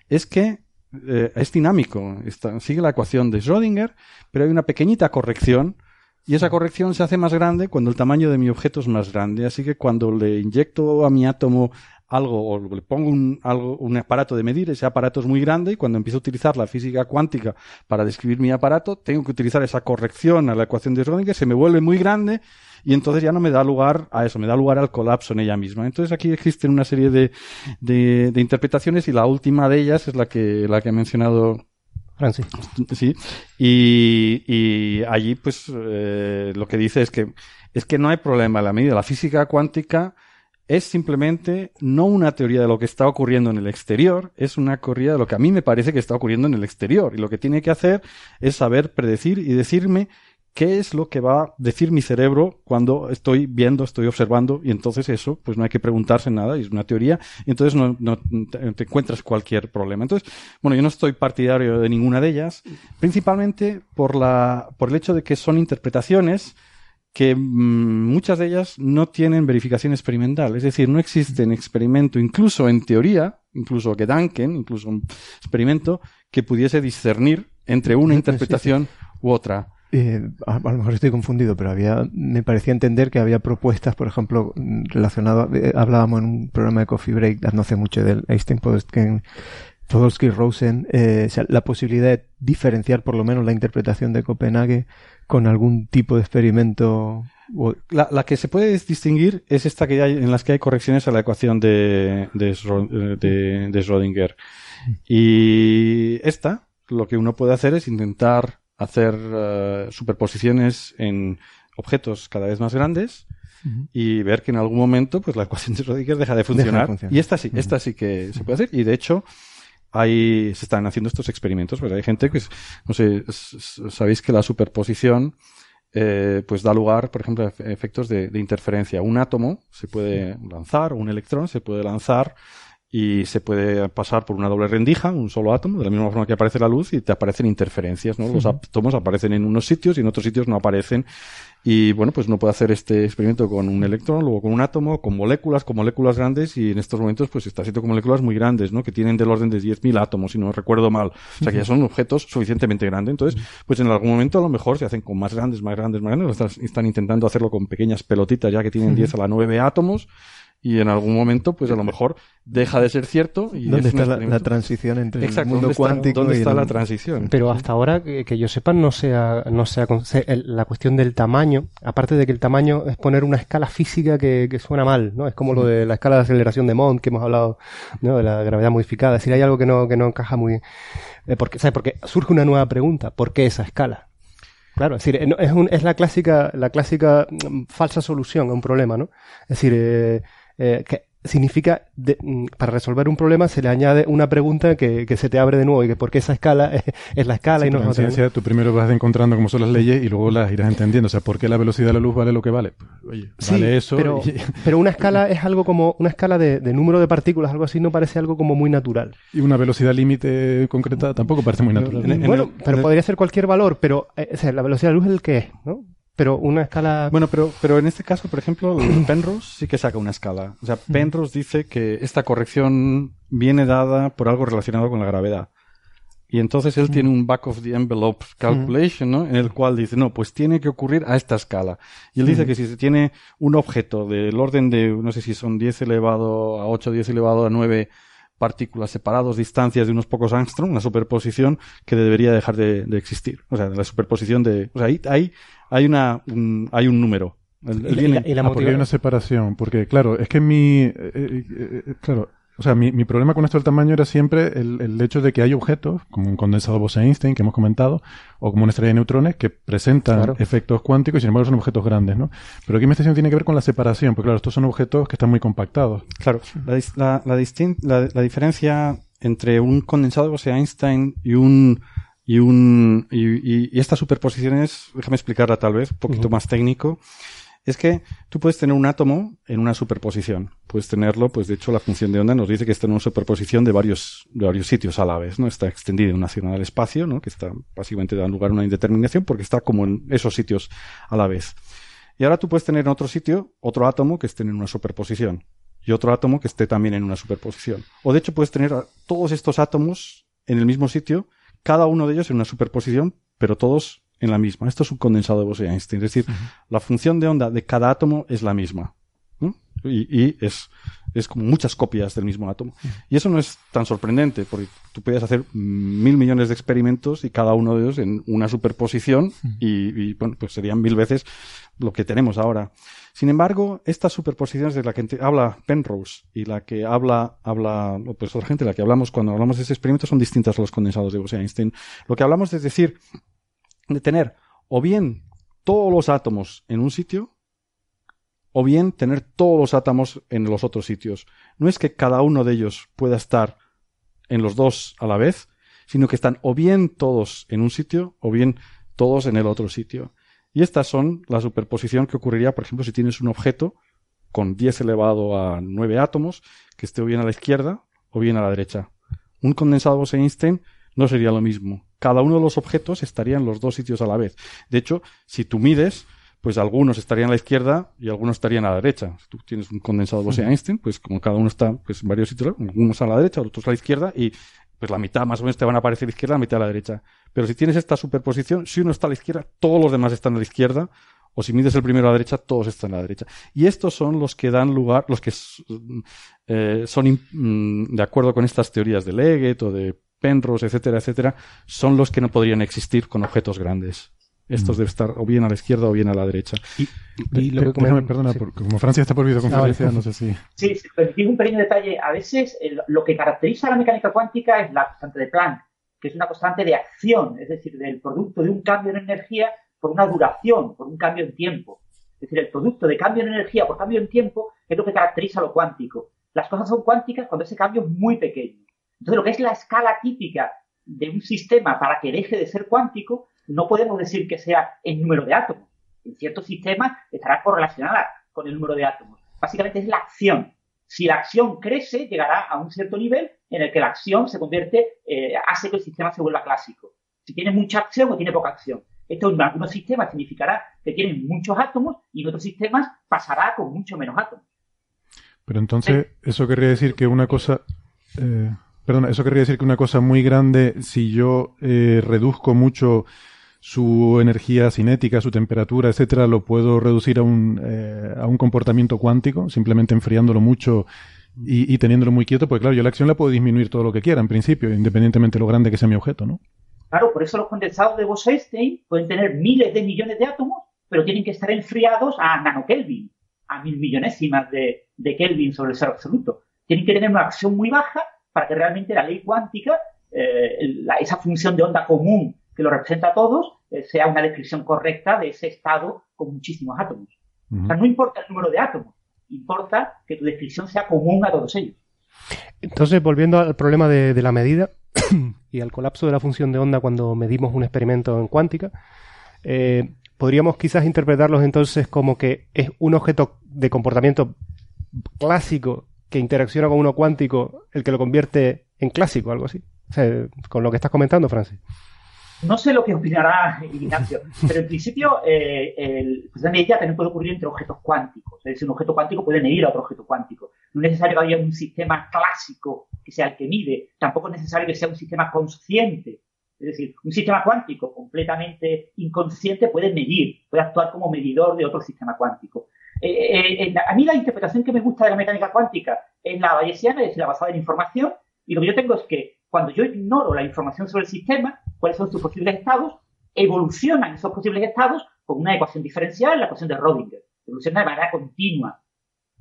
es que eh, es dinámico, está- sigue la ecuación de Schrödinger, pero hay una pequeñita corrección y esa corrección se hace más grande cuando el tamaño de mi objeto es más grande. Así que cuando le inyecto a mi átomo algo o le pongo un, algo, un aparato de medir, ese aparato es muy grande y cuando empiezo a utilizar la física cuántica para describir mi aparato, tengo que utilizar esa corrección a la ecuación de Schrödinger, se me vuelve muy grande y entonces ya no me da lugar a eso, me da lugar al colapso en ella misma. Entonces aquí existen una serie de, de, de interpretaciones y la última de ellas es la que, la que ha mencionado Francis. Sí. Y, y allí, pues, eh, lo que dice es que, es que no hay problema en la medida. La física cuántica es simplemente no una teoría de lo que está ocurriendo en el exterior, es una teoría de lo que a mí me parece que está ocurriendo en el exterior. Y lo que tiene que hacer es saber predecir y decirme qué es lo que va a decir mi cerebro cuando estoy viendo, estoy observando, y entonces eso, pues no hay que preguntarse nada, es una teoría, y entonces no, no te, encuentras cualquier problema. Entonces, bueno, yo no estoy partidario de ninguna de ellas, principalmente por la, por el hecho de que son interpretaciones que mm, muchas de ellas no tienen verificación experimental, es decir, no existe un experimento, incluso en teoría, incluso que Duncan, incluso un experimento que pudiese discernir entre una interpretación u otra. Eh, a, a lo mejor estoy confundido, pero había, me parecía entender que había propuestas, por ejemplo, relacionadas, eh, hablábamos en un programa de Coffee Break no hace mucho del Einstein Podolsky, Podolsky Rosen, eh, o sea, la posibilidad de diferenciar por lo menos la interpretación de Copenhague con algún tipo de experimento. La, la que se puede distinguir es esta que hay, en las que hay correcciones a la ecuación de, de, de- de Schrödinger. Y esta, lo que uno puede hacer es intentar hacer eh, superposiciones en objetos cada vez más grandes y ver que en algún momento pues la ecuación de Schrödinger deja de funcionar. funcionar. Y esta sí, esta sí que se puede hacer. Y de hecho, hay, se están haciendo estos experimentos, pues hay gente que, es- no sé, sabéis que la superposición eh, pues da lugar, por ejemplo, a efe- efectos de, de interferencia. Un átomo se puede lanzar, o un electrón se puede lanzar y se puede pasar por una doble rendija, un solo átomo, de la misma forma que aparece la luz y te aparecen interferencias, ¿no? Los átomos aparecen en unos sitios y en otros sitios no aparecen. Y bueno, pues uno puede hacer este experimento con un electrón, luego con un átomo, con moléculas, con moléculas grandes y en estos momentos pues está haciendo con moléculas muy grandes, ¿no? Que tienen del orden de 10.000 átomos, si no recuerdo mal. O sea que ya son objetos suficientemente grandes. Entonces, pues en algún momento a lo mejor se hacen con más grandes, más grandes, más grandes. Están, están intentando hacerlo con pequeñas pelotitas ya que tienen Ujú. 10 a la 9 átomos. Y en algún momento, pues a lo mejor deja de ser cierto. Y ¿Dónde es está la- transición entre el Exacto, mundo ¿dónde está- cuántico ¿Dónde y está el- la transición? Pero hasta ahora, que, que yo sepa, no sea, no sea se- el- la cuestión del tamaño, aparte de que el tamaño es poner una escala física que, que suena mal, ¿no? Es como lo de la escala de aceleración de Mond que hemos hablado, ¿no? De la gravedad modificada. Es decir, hay algo que no, que no encaja muy, eh, porque, ¿sabes? Porque surge una nueva pregunta. ¿Por qué esa escala? Claro, es decir, eh, es, un- es la clásica, la clásica mm, falsa solución a un problema, ¿no? Es decir, eh, eh, que significa, de- mm, para resolver un problema se le añade una pregunta que, que se te abre de nuevo y que por qué esa escala es, (laughs) es la escala y no en es otra. ¿no? ciencia tú primero vas encontrando cómo son las leyes y luego las irás entendiendo. O sea, ¿por qué la velocidad de la luz vale lo que vale? Pues, oye, Sí, vale eso. Pero, y, (laughs) pero una escala es algo como, una escala de, de número de partículas, algo así, no parece algo como muy natural. y una velocidad límite concreta tampoco parece muy natural. bueno, pero podría ser cualquier valor, pero eh, o sea, la velocidad de la luz es el que es, ¿no? Pero una escala... Bueno, pero, pero en este caso, por ejemplo, (coughs) Penrose sí que saca una escala. O sea, Penrose dice que esta corrección viene dada por algo relacionado con la gravedad. Y entonces él tiene un back of the envelope calculation, ¿no? En el cual dice, no, pues tiene que ocurrir a esta escala. Y él dice que si se tiene un objeto del orden de, no sé si son 10 elevado a 8, 10 elevado a 9 partículas separados, distancias de unos pocos angstrom, una superposición que debería dejar de, de existir. O sea, la superposición de, o sea, ahí, ahí hay una, un- hay un número Él- Y él la- viene- y la Ah, porque hay una separación. Porque, claro, es que mi. eh, eh, eh, claro. O sea, mi, mi problema con esto del tamaño era siempre el, el hecho de que hay objetos, como un condensado Bose-Einstein que hemos comentado, o como una estrella de neutrones, que presentan Claro. efectos cuánticos y sin embargo son objetos grandes, ¿no? Pero aquí mi estación tiene que ver con la separación, porque claro, estos son objetos que están muy compactados. Claro, la, la, la, distin- la- la diferencia entre un condensado Bose-Einstein y un y un y, y- y estas superposiciones, déjame explicarla tal vez, un poquito más técnico, es que tú puedes tener un átomo en una superposición. Puedes tenerlo, pues de hecho la función de onda nos dice que está en una superposición de varios, de varios sitios a la vez, ¿no? Está extendida en una zona del espacio, ¿no? Que está básicamente dando lugar a una indeterminación porque está como en esos sitios a la vez. Y ahora tú puedes tener en otro sitio otro átomo que esté en una superposición y otro átomo que esté también en una superposición. O de hecho puedes tener a todos estos átomos en el mismo sitio, cada uno de ellos en una superposición, pero todos en la misma. Esto es un condensado de Bose-Einstein. Es decir, la función de onda de cada átomo es la misma. ¿No? Y, y es, es como muchas copias del mismo átomo. Y eso no es tan sorprendente, porque tú puedes hacer mil millones de experimentos y cada uno de ellos en una superposición y, y, bueno, pues serían mil veces lo que tenemos ahora. Sin embargo, estas superposiciones de la que habla Penrose y la que habla, habla, pues otra gente, la que hablamos cuando hablamos de ese experimento son distintas a los condensados de Bose-Einstein. Lo que hablamos es decir, de tener o bien todos los átomos en un sitio o bien tener todos los átomos en los otros sitios. No es que cada uno de ellos pueda estar en los dos a la vez, sino que están o bien todos en un sitio o bien todos en el otro sitio. Y estas son la superposición que ocurriría, por ejemplo, si tienes un objeto con 10 elevado a 9 átomos que esté o bien a la izquierda o bien a la derecha. Un condensado Bose-Einstein no sería lo mismo. Cada uno de los objetos estaría en los dos sitios a la vez. De hecho, si tú mides, pues algunos estarían a la izquierda y algunos estarían a la derecha. Si tú tienes un condensado Bose-Einstein, pues como cada uno está pues, en varios sitios, algunos a la derecha, otros a la izquierda y pues la mitad más o menos te van a aparecer a la izquierda, la mitad a la derecha. Pero si tienes esta superposición, si uno está a la izquierda, todos los demás están a la izquierda, o si mides el primero a la derecha, todos están a la derecha. Y estos son los que dan lugar, los que s- eh, son mm, de acuerdo con estas teorías de Leggett o de Penrose, etcétera, etcétera, son los que no podrían existir con objetos grandes. Estos deben estar o bien a la izquierda o bien a la derecha. Y lo que Déjame, perdona, sí. porque como Francia está por Ah, vale. videoconferencia, no sé si... Sí, si permitís un pequeño detalle, a veces el- lo que caracteriza la mecánica cuántica es la constante de Planck, que es una constante de acción, es decir, del producto de un cambio en energía por una duración, por un cambio en tiempo. Es decir, el producto de cambio en energía por cambio en tiempo es lo que caracteriza lo cuántico. Las cosas son cuánticas cuando ese cambio es muy pequeño. Entonces, lo que es la escala típica de un sistema para que deje de ser cuántico, no podemos decir que sea el número de átomos. En ciertos sistemas estará correlacionada con el número de átomos. Básicamente es la acción. Si la acción crece, llegará a un cierto nivel en el que la acción se convierte, eh, hace que el sistema se vuelva clásico. Si tiene mucha acción o tiene poca acción. Esto en algunos sistemas significará que tienen muchos átomos y en otros sistemas pasará con mucho menos átomos. Pero entonces, eso querría decir que una cosa. eh, perdona, eso querría decir que una cosa muy grande, si yo eh, reduzco mucho su energía cinética, su temperatura, etcétera, lo puedo reducir a un, eh, a un comportamiento cuántico, simplemente enfriándolo mucho y, y teniéndolo muy quieto, porque claro, yo la acción la puedo disminuir todo lo que quiera, en principio, independientemente de lo grande que sea mi objeto, ¿no? Claro, por eso los condensados de Bose-Einstein pueden tener miles de millones de átomos, pero tienen que estar enfriados a nanokelvin, a mil millonésimas de, de Kelvin sobre el cero absoluto. Tienen que tener una acción muy baja para que realmente la ley cuántica, eh, la- esa función de onda común que lo representa a todos, eh, sea una descripción correcta de ese estado con muchísimos átomos. O sea, no importa el número de átomos, importa que tu descripción sea común a todos ellos. Entonces, volviendo al problema de, de la medida (coughs) y al colapso de la función de onda cuando medimos un experimento en cuántica, eh, podríamos quizás interpretarlos entonces como que es un objeto de comportamiento clásico que interacciona con uno cuántico el que lo convierte en clásico, algo así. O sea, con lo que estás comentando, Francis. No sé lo que opinará Ignacio, pero en principio eh, el, pues la medida también puede ocurrir entre objetos cuánticos. Es decir, un objeto cuántico puede medir a otro objeto cuántico. No es necesario que haya un sistema clásico que sea el que mide. Tampoco es necesario que sea un sistema consciente. Es decir, un sistema cuántico completamente inconsciente puede medir, puede actuar como medidor de otro sistema cuántico. Eh, eh, a mí la interpretación que me gusta de la mecánica cuántica es la bayesiana, es decir, la basada en información. Y lo que yo tengo es que cuando yo ignoro la información sobre el sistema, cuáles son sus posibles estados, evolucionan esos posibles estados con una ecuación diferencial, la ecuación de Rödinger. Evoluciona de manera continua,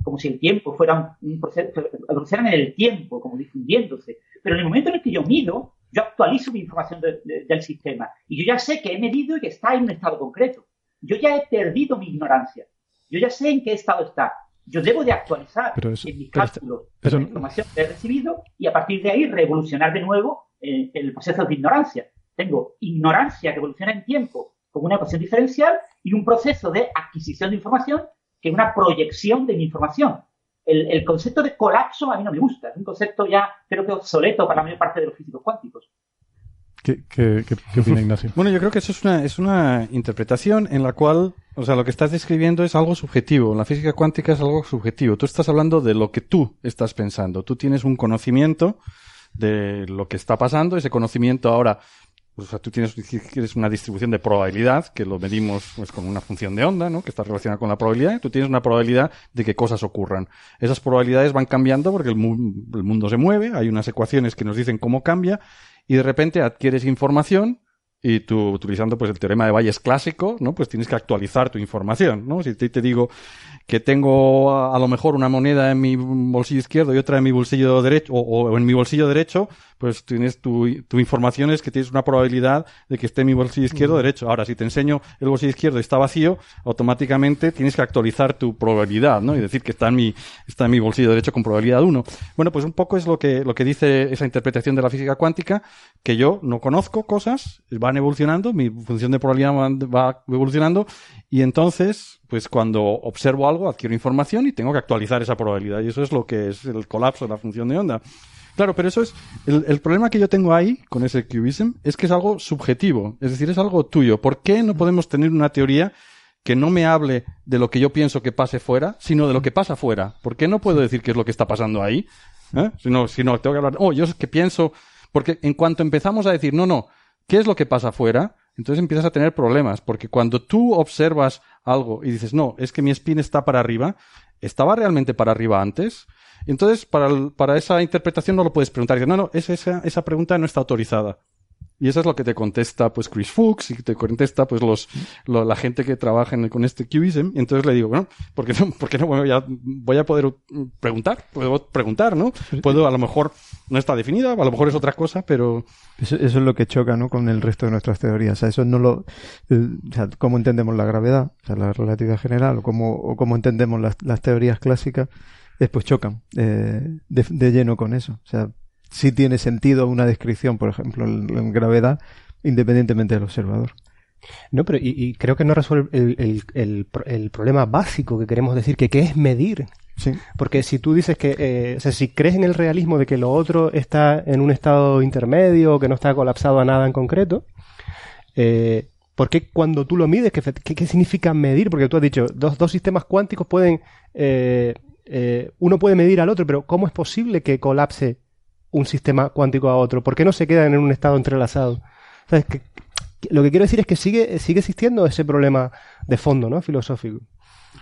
como si el tiempo fuera un, proceso, evoluciona en el tiempo, como difundiéndose. Pero en el momento en el que yo mido, yo actualizo mi información del sistema y yo ya sé que he medido y que está en un estado concreto. Yo ya he perdido mi ignorancia. Yo ya sé en qué estado está. Yo debo de actualizar en mis cálculos la información que he recibido y a partir de ahí revolucionar de nuevo eh, el proceso de ignorancia. Tengo ignorancia que evoluciona en tiempo como una ecuación diferencial y un proceso de adquisición de información que es una proyección de mi información. El, concepto de colapso a mí no me gusta, es un concepto ya creo que obsoleto para la mayor parte de los físicos cuánticos. ¿Qué, qué, opina Ignacio? (laughs) bueno, yo creo que eso es una, es una interpretación en la cual, o sea, lo que estás describiendo es algo subjetivo. La física cuántica es algo subjetivo. Tú estás hablando de lo que tú estás pensando. Tú tienes un conocimiento de lo que está pasando. Ese conocimiento ahora pues, o sea, tú tienes, quieres una distribución de probabilidad, que lo medimos pues, con una función de onda, ¿no? Que está relacionada con la probabilidad, y tú tienes una probabilidad de que cosas ocurran. Esas probabilidades van cambiando porque el, el mundo se mueve, hay unas ecuaciones que nos dicen cómo cambia, y de repente adquieres información, y tú, utilizando pues el teorema de Bayes clásico, ¿no? Pues tienes que actualizar tu información, ¿no? Si te, te digo que tengo a, lo mejor una moneda en mi bolsillo izquierdo y otra en mi bolsillo derecho, o en mi bolsillo derecho, pues tienes tu, tu información es que tienes una probabilidad de que esté en mi bolsillo izquierdo o derecho. Ahora, si te enseño el bolsillo izquierdo y está vacío, automáticamente tienes que actualizar tu probabilidad, ¿no? Y decir que está en mi, está en mi bolsillo derecho con probabilidad 1. Bueno, pues un poco es lo que, lo que dice esa interpretación de la física cuántica, que yo no conozco cosas, van evolucionando, mi función de probabilidad va evolucionando, y entonces, pues cuando observo algo, adquiero información y tengo que actualizar esa probabilidad. Y eso es lo que es el colapso de la función de onda. Claro, pero eso es. El, problema que yo tengo ahí con ese cubism es que es algo subjetivo, es decir, es algo tuyo. ¿Por qué no podemos tener una teoría que no me hable de lo que yo pienso que pase fuera, sino de lo que pasa fuera? ¿Por qué no puedo decir qué es lo que está pasando ahí? ¿Eh? Si, no, si no, tengo que hablar. Oh, yo es que pienso. Porque en cuanto empezamos a decir, no, no, ¿qué es lo que pasa fuera? Entonces empiezas a tener problemas, porque cuando tú observas algo y dices, no, es que mi spin está para arriba, ¿estaba realmente para arriba antes? Entonces, para, para esa interpretación no lo puedes preguntar. no, no, esa, esa pregunta no está autorizada. Y eso es lo que te contesta pues Chris Fuchs y te contesta pues los, la gente que trabaja con este cubism. Y entonces le digo, bueno, ¿por qué no, (laughs) por qué no voy, a, voy a poder preguntar? Puedo preguntar, ¿no? Puedo, a lo mejor no está definida, a lo mejor es otra cosa, pero... Eso, es lo que choca, ¿no? Con el resto de nuestras teorías. O sea, eso no lo... o sea, cómo entendemos la gravedad, o sea, la relatividad general, o cómo, o cómo entendemos las, las teorías clásicas, después chocan eh, de, lleno con eso. O sea, sí tiene sentido una descripción, por ejemplo, en, gravedad, independientemente del observador. No, pero y, creo que no resuelve el, el, el, problema básico que queremos decir, que qué es medir. Sí. Porque si tú dices que, eh, o sea, si crees en el realismo de que lo otro está en un estado intermedio, que no está colapsado a nada en concreto, eh, ¿por qué cuando tú lo mides, qué, qué, significa medir? Porque tú has dicho, dos, dos sistemas cuánticos pueden eh, eh, uno puede medir al otro, pero ¿cómo es posible que colapse un sistema cuántico a otro? ¿Por qué no se quedan en un estado entrelazado? lo que quiero decir es que sigue, sigue existiendo ese problema de fondo, ¿no? Filosófico.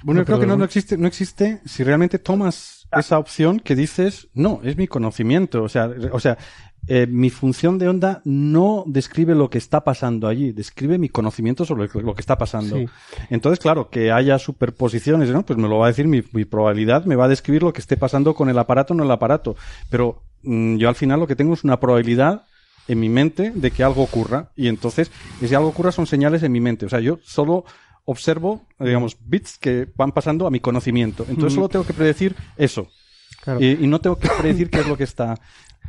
Bueno, yo creo que no, no, existe, no existe si realmente tomas esa opción que dices, no, es mi conocimiento. O sea, o sea, eh, mi función de onda no describe lo que está pasando allí, describe mi conocimiento sobre lo que está pasando. Entonces, claro, que haya superposiciones, ¿no? Pues me lo va a decir mi, probabilidad, me va a describir lo que esté pasando con el aparato o no el aparato. Pero yo al final lo que tengo es una probabilidad en mi mente de que algo ocurra. Y entonces, ese algo ocurra son señales en mi mente. O sea, yo solo observo, digamos, bits que van pasando a mi conocimiento. Entonces solo tengo que predecir eso. Y, y, no tengo que predecir qué es lo que está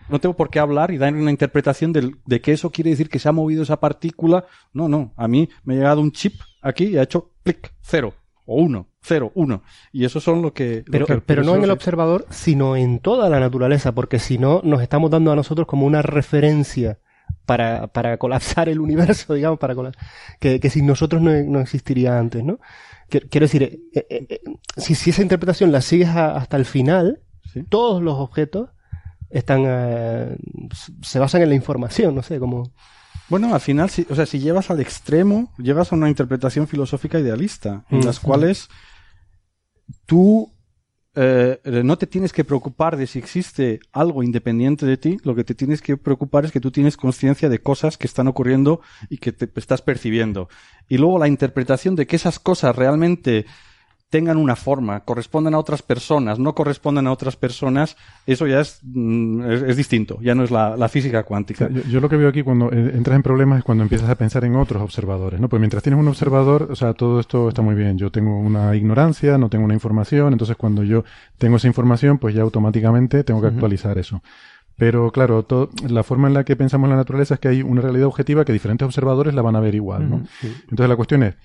no tengo por qué hablar y dar una interpretación de, de que eso quiere decir que se ha movido esa partícula. No, no. A mí me ha llegado un chip aquí y ha hecho clic, cero o uno, cero, uno. Y eso son lo que... Pero, pero no en el observador, sino en toda la naturaleza, porque si no, nos estamos dando a nosotros como una referencia para, para colapsar el universo, (laughs) digamos, para que, que sin nosotros no, no existiría antes, ¿no? Quiero decir, eh, eh, eh, si, si, esa interpretación la sigues hasta el final, todos los objetos están eh, se basan en la información, no sé, como bueno, al final, si, o sea, si llevas al extremo, llegas a una interpretación filosófica idealista, en las cuales tú eh, no te tienes que preocupar de si existe algo independiente de ti, lo que te tienes que preocupar es que tú tienes conciencia de cosas que están ocurriendo y que te estás percibiendo. Y luego la interpretación de que esas cosas realmente tengan una forma, correspondan a otras personas, no correspondan a otras personas, eso ya es, mm, es, es distinto, ya no es la, la física cuántica. Yo, yo lo que veo aquí cuando eh, entras en problemas es cuando empiezas a pensar en otros observadores, ¿no? Pues mientras tienes un observador, o sea, todo esto está muy bien. Yo tengo una ignorancia, no tengo una información, entonces cuando yo tengo esa información, pues ya automáticamente tengo que actualizar eso. Pero claro, la forma en la que pensamos en la naturaleza es que hay una realidad objetiva que diferentes observadores la van a ver igual, ¿no? Entonces la cuestión es,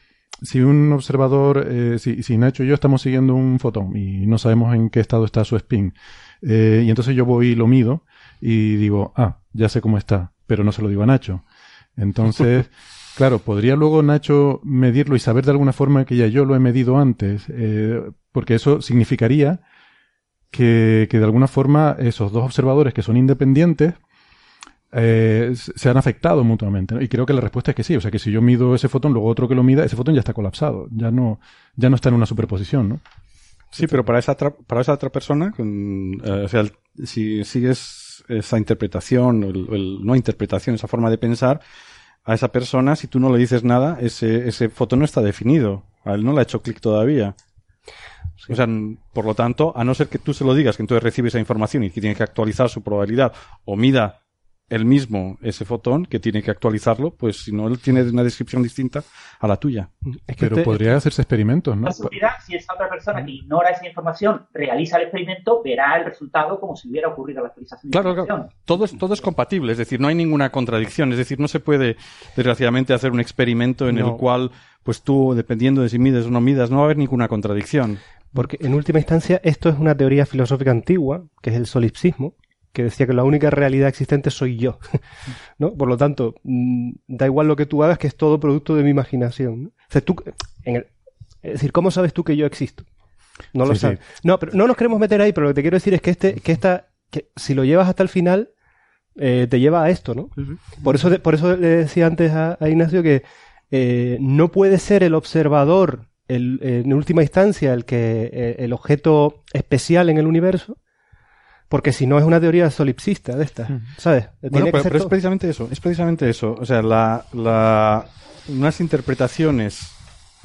si un observador, eh, si, si Nacho y yo estamos siguiendo un fotón y no sabemos en qué estado está su spin, eh, y entonces yo voy y lo mido y digo, ah, ya sé cómo está, pero no se lo digo a Nacho. Entonces, (laughs) claro, podría luego Nacho medirlo y saber de alguna forma que ya yo lo he medido antes, eh, porque eso significaría que, que de alguna forma esos dos observadores que son independientes eh, se han afectado mutuamente. ¿no? Y creo que la respuesta es que sí. O sea, que si yo mido ese fotón, luego otro que lo mida, ese fotón ya está colapsado. Ya no, ya no está en una superposición, ¿no? Sí, pero para esa, otra- para esa otra persona, con, eh, o sea, el- si sigues esa interpretación, o el, el- no interpretación, esa forma de pensar, a esa persona, si tú no le dices nada, ese, ese foto no está definido. A él no le ha hecho clic todavía. O sea, por lo tanto, a no ser que tú se lo digas, que entonces recibe esa información y que tiene que actualizar su probabilidad, o mida él mismo ese fotón, que tiene que actualizarlo, pues si no, él tiene una descripción distinta a la tuya. Pero podría hacerse experimentos, ¿no? Surgirá si esa otra persona que ignora esa información realiza el experimento, verá el resultado como si hubiera ocurrido la actualización de Claro, información. claro. Todo es, todo es compatible, es decir, no hay ninguna contradicción. Es decir, no se puede, desgraciadamente, hacer un experimento en No. el cual, pues tú, dependiendo de si mides o no midas, no va a haber ninguna contradicción. Porque en última instancia esto es una teoría filosófica antigua, que es el solipsismo, que decía que la única realidad existente soy yo. (laughs) ¿no? Por lo tanto, mm, da igual lo que tú hagas, que es todo producto de mi imaginación. ¿no? O sea, tú, en el- es decir, ¿cómo sabes tú que yo existo? No lo Sí, sabes. sí. No, pero no nos queremos meter ahí, pero lo que te quiero decir es que este, que esta, que si lo llevas hasta el final, eh, te lleva a esto, ¿no? Por eso, por eso le decía antes a, a Ignacio que eh, no puede ser el observador, el, en última instancia, el que eh, el objeto especial en el universo, porque si no es una teoría solipsista de estas, ¿sabes? Tiene Bueno, que pero, ser pero es todo. precisamente eso, es precisamente eso. O sea, la, la, unas interpretaciones,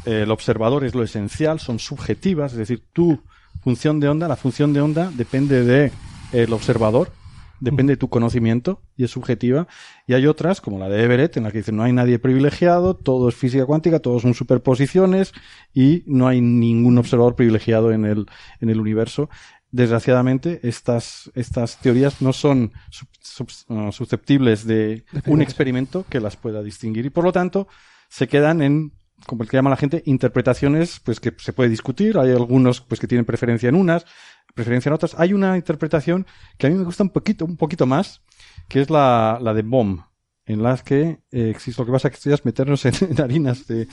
eh, el observador es lo esencial, son subjetivas, es decir, tu función de onda, la función de onda depende de el observador, depende de tu conocimiento y es subjetiva. Y hay otras, como la de Everett, en la que dicen no hay nadie privilegiado, todo es física cuántica, todos son superposiciones y no hay ningún observador privilegiado en el, en el universo. Desgraciadamente, estas, estas teorías no son sub- sub- uh, susceptibles de un experimento que las pueda distinguir. Y por lo tanto se quedan en como el que llama la gente interpretaciones pues que se puede discutir. Hay algunos pues que tienen preferencia en unas preferencia en otras. Hay una interpretación que a mí me gusta un poquito un poquito más que es la, la de Bohm en las que eh, existe lo que pasa es que esto ya es meternos en, (laughs) en harinas de, de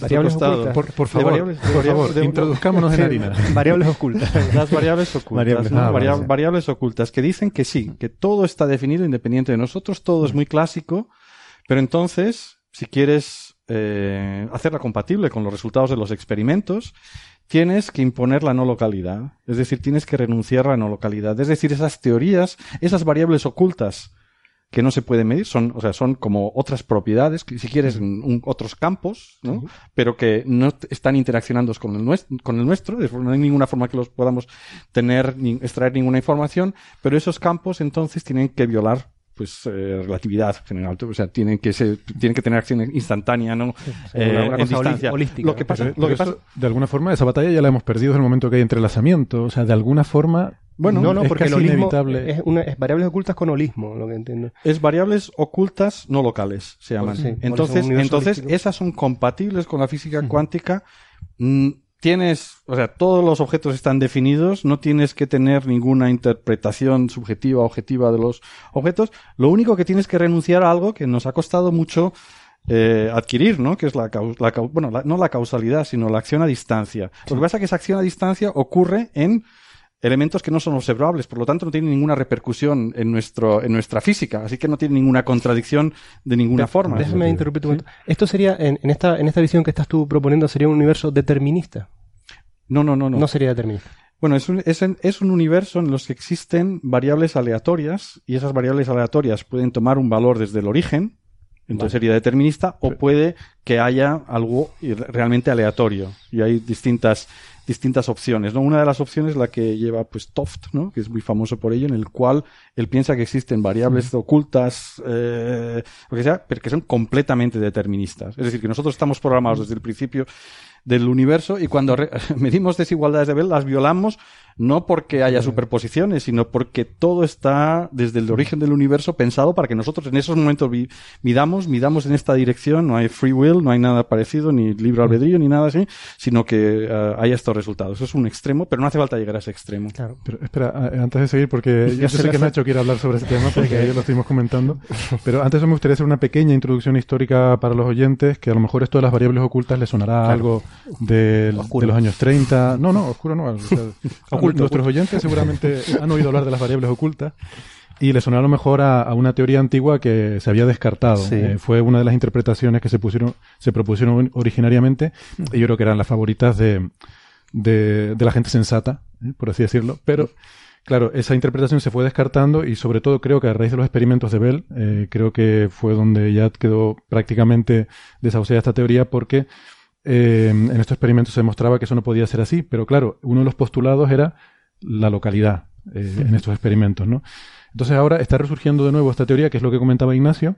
Variables ocultas. Por, por De favor, variables- de por variables- favor, de- introduzcámonos en Sí, harina. (laughs) Variables ocultas. (laughs) las variables ocultas, Variables- ¿no? ah, Varia- variables ocultas que dicen que sí, que todo está definido independiente de nosotros, todo es muy clásico, pero entonces, si quieres eh, hacerla compatible con los resultados de los experimentos, tienes que imponer la no localidad, es decir, tienes que renunciar a la no localidad, es decir, esas teorías, esas variables ocultas que no se pueden medir, son, o sea, son como otras propiedades, que si quieres, un- otros campos, ¿no? Pero que no están interaccionando con el, nuestro, con el nuestro, de forma- no hay ninguna forma que los podamos tener, ni extraer ninguna información, pero esos campos entonces tienen que violar pues eh, relatividad general, o sea, tienen que ser, tienen que tener acción instantánea, ¿no? Eh, una- en distancia. holística, Lo que pasa, Pero- lo que pero pasa, eso, de alguna forma, esa batalla ya la hemos perdido desde el momento que hay entrelazamiento. O sea, de alguna forma, bueno, no, no, es porque el holismo inevitable. es, una, es variables ocultas con holismo, lo que entiendo. es variables ocultas no locales, se llaman. sí, por eso entonces, entonces holístico. esas son compatibles con la física cuántica. Mm, Tienes, o sea, todos los objetos están definidos, no tienes que tener ninguna interpretación subjetiva o objetiva de los objetos. Lo único que tienes que renunciar a algo que nos ha costado mucho eh, adquirir, ¿no? Que es la, la bueno, la- no la causalidad, sino la acción a distancia. Lo que pasa es que esa acción a distancia ocurre en elementos que no son observables, por lo tanto no tiene ninguna repercusión en nuestro en nuestra física, así que no tiene ninguna contradicción de ninguna forma. Déjame interrumpir un momento. Esto sería, en, en esta, en esta visión que estás tú proponiendo, sería un universo determinista. No, no, no, no. No sería determinista. Bueno, es un, es, es un universo en los que existen variables aleatorias y esas variables aleatorias pueden tomar un valor desde el origen, entonces sería determinista, o puede que haya algo realmente aleatorio. Y hay distintas, distintas opciones, ¿no? Una de las opciones es la que lleva pues Toft, ¿no? Que es muy famoso por ello, en el cual él piensa que existen variables ocultas, eh, lo que sea, pero que son completamente deterministas. Es decir, que nosotros estamos programados desde el principio del universo y cuando (laughs) medimos desigualdades de Bell las violamos no porque haya superposiciones, sino porque todo está desde el origen del universo pensado para que nosotros en esos momentos midamos, midamos en esta dirección, no hay free will, no hay nada parecido, ni libre albedrío, ni nada así, sino que uh, haya estos resultados. Eso es un extremo, pero no hace falta llegar a ese extremo. Claro. Pero espera, antes de seguir, porque (laughs) yo sé que Nacho quiere hablar sobre ese tema, porque ayer lo estuvimos comentando, pero antes me gustaría hacer una pequeña introducción histórica para los oyentes, que a lo mejor esto de las variables ocultas les sonará algo de, de, los años 30. No, no, oscuro no. O sea, (laughs) nuestros oyentes seguramente han oído hablar de las variables ocultas y le sonó a lo mejor a, una teoría antigua que se había descartado. Eh, fue una de las interpretaciones que se pusieron, se propusieron originariamente y yo creo que eran las favoritas de, de, la gente sensata, eh, por así decirlo. Pero Claro, esa interpretación se fue descartando y sobre todo creo que a raíz de los experimentos de Bell, eh, creo que fue donde ya quedó prácticamente desahuciada esta teoría porque en estos experimentos se demostraba que eso no podía ser así, pero claro, uno de los postulados era la localidad eh, en estos experimentos, ¿no? Entonces ahora está resurgiendo de nuevo esta teoría, que es lo que comentaba Ignacio,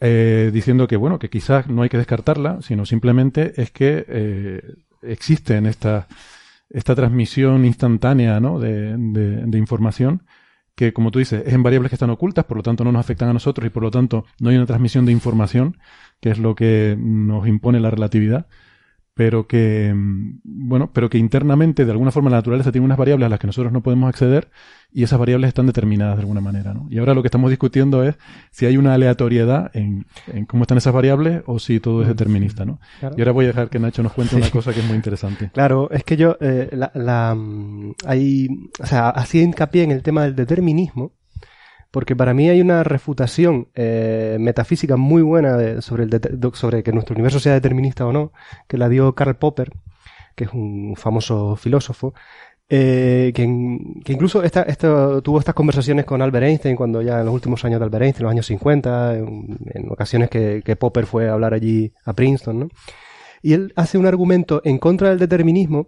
eh, diciendo que, bueno, que quizás no hay que descartarla, sino simplemente es que eh, existe en esta, transmisión instantánea ¿no? de, de, información que, como tú dices, es en variables que están ocultas, por lo tanto no nos afectan a nosotros y por lo tanto no hay una transmisión de información, que es lo que nos impone la relatividad, pero que, mm, bueno, pero que internamente de alguna forma la naturaleza tiene unas variables a las que nosotros no podemos acceder y esas variables están determinadas de alguna manera, ¿no? Y ahora lo que estamos discutiendo es si hay una aleatoriedad en, en cómo están esas variables o si todo es determinista, ¿no? Y ahora voy a dejar que Nacho nos cuente una cosa que es muy interesante. Claro, es que yo, eh, la, la, mm, hay, o sea, así hincapié en el tema del determinismo, porque para mí hay una refutación eh, metafísica muy buena sobre, el sobre que nuestro universo sea determinista o no, que la dio Karl Popper, que es un famoso filósofo, eh, que, incluso tuvo estas conversaciones con Albert Einstein cuando ya en los últimos años de Albert Einstein, en los años 50, en, ocasiones que, que, Popper fue a hablar allí a Princeton, ¿no? Y él hace un argumento en contra del determinismo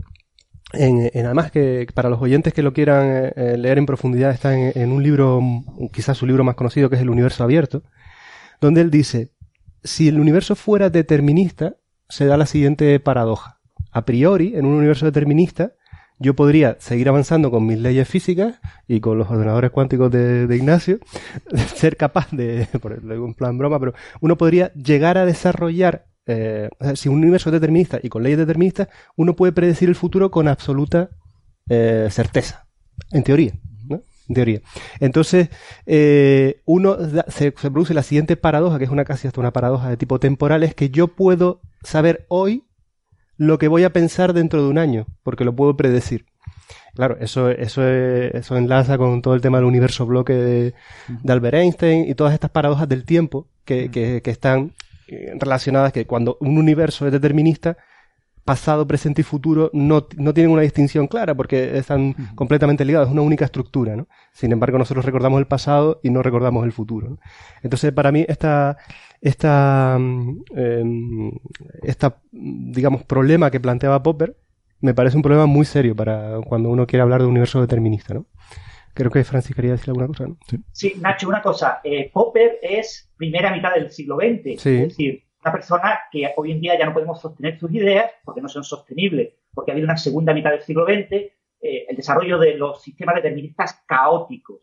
en, además que para los oyentes que lo quieran eh, eh, leer en profundidad está en, un libro, quizás su libro más conocido, que es El Universo Abierto, donde él dice, si el universo fuera determinista, se da la siguiente paradoja. A priori, en un universo determinista, yo podría seguir avanzando con mis leyes físicas y con los ordenadores cuánticos de, de Ignacio, (laughs) ser capaz de, (laughs) por un plan broma, pero uno podría llegar a desarrollar eh, si un universo es determinista y con leyes deterministas, uno puede predecir el futuro con absoluta eh, certeza, en teoría. ¿no? En teoría. Entonces, eh, uno se, produce la siguiente paradoja, que es una casi hasta una paradoja de tipo temporal, es que yo puedo saber hoy lo que voy a pensar dentro de un año, porque lo puedo predecir. Claro, eso, eso, eso enlaza con todo el tema del universo bloque de, Albert Einstein y todas estas paradojas del tiempo que, que, que están relacionadas que cuando un universo es determinista, pasado, presente y futuro no, no tienen una distinción clara porque están completamente ligados, es una única estructura, ¿no? Sin embargo, nosotros recordamos el pasado y no recordamos el futuro. Entonces, para mí, esta, esta, eh, esta, digamos, problema que planteaba Popper me parece un problema muy serio para cuando uno quiere hablar de un universo determinista, ¿no? Creo que Francis quería decir alguna cosa, ¿no? Sí, Nacho, una cosa. Eh, Popper es primera mitad del siglo XX. Es decir, una persona que hoy en día ya no podemos sostener sus ideas porque no son sostenibles, porque ha habido una segunda mitad del siglo XX, eh, el desarrollo de los sistemas deterministas caóticos.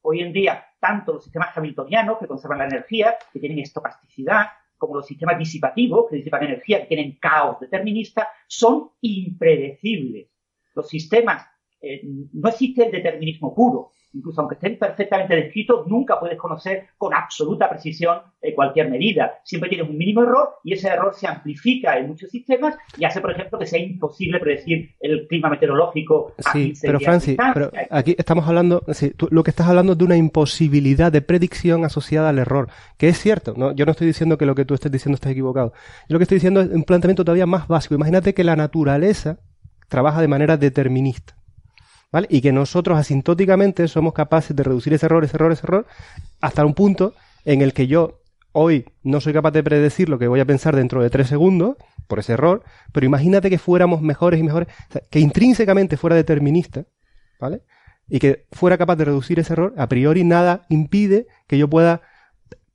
Hoy en día, tanto los sistemas hamiltonianos, que conservan la energía, que tienen estocasticidad, como los sistemas disipativos, que disipan energía, que tienen caos determinista, son impredecibles. Los sistemas eh, no existe el determinismo puro. Incluso aunque estén perfectamente descritos, nunca puedes conocer con absoluta precisión eh, cualquier medida. Siempre tienes un mínimo error y ese error se amplifica en muchos sistemas y hace, por ejemplo, que sea imposible predecir el clima meteorológico. Sí, pero Francis, pero aquí estamos hablando, lo que estás hablando es de una imposibilidad de predicción asociada al error, que es cierto. ¿no? Yo no estoy diciendo que lo que tú estés diciendo está equivocado. Yo lo que estoy diciendo es un planteamiento todavía más básico. Imagínate que la naturaleza trabaja de manera determinista. Y que nosotros asintóticamente somos capaces de reducir ese error, ese error, ese error, hasta un punto en el que yo hoy no soy capaz de predecir lo que voy a pensar dentro de tres segundos por ese error, pero imagínate que fuéramos mejores y mejores, que intrínsecamente fuera determinista, ¿vale? Y que fuera capaz de reducir ese error, a priori nada impide que yo pueda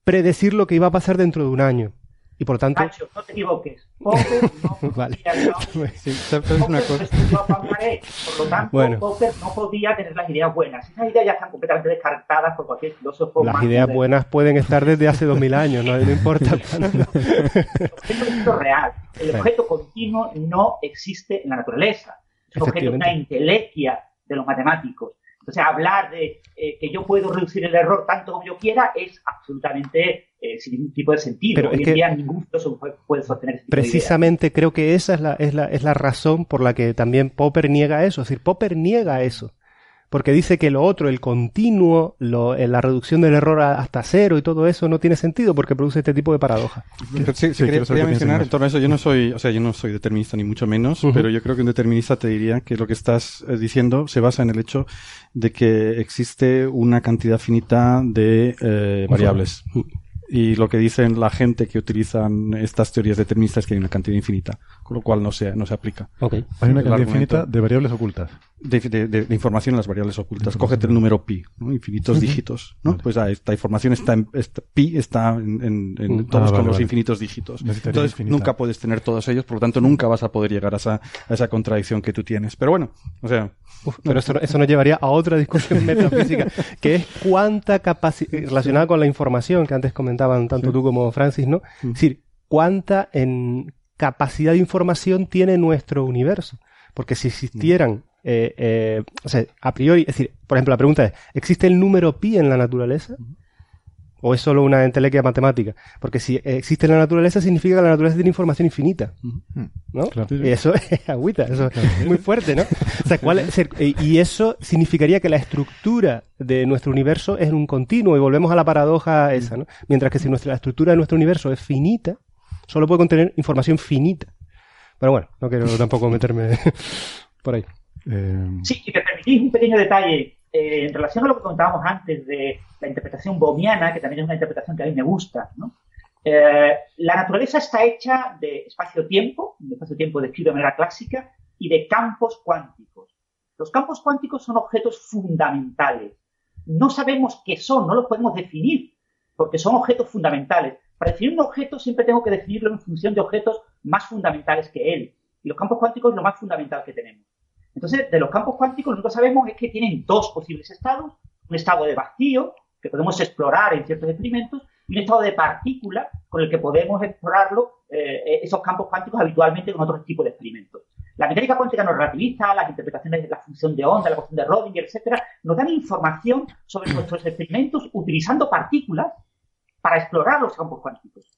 predecir lo que iba a pasar dentro de un año. Y por tanto... Nacho, no te equivoques. Popper no (laughs) Vale. podía. (laughs) Por lo tanto, Bueno. Popper no podía tener las ideas buenas. Esas ideas ya están completamente descartadas por cualquier filósofo. Las ideas buenas pueden estar desde hace dos mil años, no, no importa. (laughs) Un objeto real. El objeto continuo no existe en la naturaleza. Es objeto, Efectivamente. una intelequia de los matemáticos. Entonces, hablar de eh, que yo puedo reducir el error tanto como yo quiera es absolutamente eh, sin ningún tipo de sentido. Pero Hoy es en que- día ningún filósofo puede, sostener ese tipo de ideas. Precisamente creo que esa es la, es, la, es la razón por la que también Popper niega eso. Es decir, Popper niega eso. Porque dice que lo otro, el continuo, lo- eh, la reducción del error hasta cero y todo eso no tiene sentido porque produce este tipo de paradoja. Pero sí, sí, Sí, quería, mencionar en torno a eso. Yo no soy, o sea, yo no soy determinista ni mucho menos, pero yo creo que un determinista te diría que lo que estás eh, diciendo se basa en el hecho de que existe una cantidad finita de eh, variables. Y lo que dicen la gente que utilizan estas teorías deterministas es que hay una cantidad infinita, con lo cual no se, no se aplica. Hay una cantidad infinita de variables ocultas. De, de- información en las variables ocultas. Cógete el número pi, ¿no? infinitos dígitos. ¿no? Vale. Pues ah, esta información está en esta- pi está en, en- en Mm. todos Ah, con vale, los vale. infinitos dígitos. Entonces infinita. nunca puedes tener todos ellos, por lo tanto nunca vas a poder llegar a esa, a esa contradicción que tú tienes. Pero bueno, o sea, Uf, pero eso, eso nos llevaría a otra discusión (laughs) metafísica, que es cuánta capacidad, relacionada con la información que antes comentaban tanto tú como Francis, ¿no? Es decir, cuánta en capacidad de información tiene nuestro universo. Porque si existieran, eh, eh, o sea, a priori, es decir, por ejemplo, la pregunta es, ¿existe el número pi en la naturaleza? ¿O es solo una entelequia matemática? Porque si existe en la naturaleza, significa que la naturaleza tiene información infinita. ¿No? Claro. Y eso (laughs) es agüita, eso es muy fuerte, ¿no? O sea, ¿cuál es el- y y eso significaría que la estructura de nuestro universo es un continuo y volvemos a la paradoja esa, ¿no? Mientras que si nuestra, la estructura de nuestro universo es finita, solo puede contener información finita. Pero bueno, no quiero tampoco meterme (laughs) por ahí. Eh, Sí, y me permitís un pequeño detalle eh, en relación a lo que contábamos antes de la interpretación bohmiana, que también es una interpretación que a mí me gusta. ¿no? Eh, la naturaleza está hecha de espacio-tiempo, un espacio-tiempo descrito de manera clásica, y de campos cuánticos. Los campos cuánticos son objetos fundamentales. No sabemos qué son, no los podemos definir, porque son objetos fundamentales. Para definir un objeto siempre tengo que definirlo en función de objetos más fundamentales que él. Y los campos cuánticos es lo más fundamental que tenemos. Entonces, de los campos cuánticos, lo único que sabemos es que tienen dos posibles estados. Un estado de vacío, que podemos explorar en ciertos experimentos, y un estado de partícula, con el que podemos explorarlo, eh, esos campos cuánticos habitualmente con otros tipos de experimentos. La mecánica cuántica no relativista, las interpretaciones de la función de onda, la función de Rodinger, etcétera, nos dan información sobre nuestros experimentos utilizando partículas para explorar los campos cuánticos.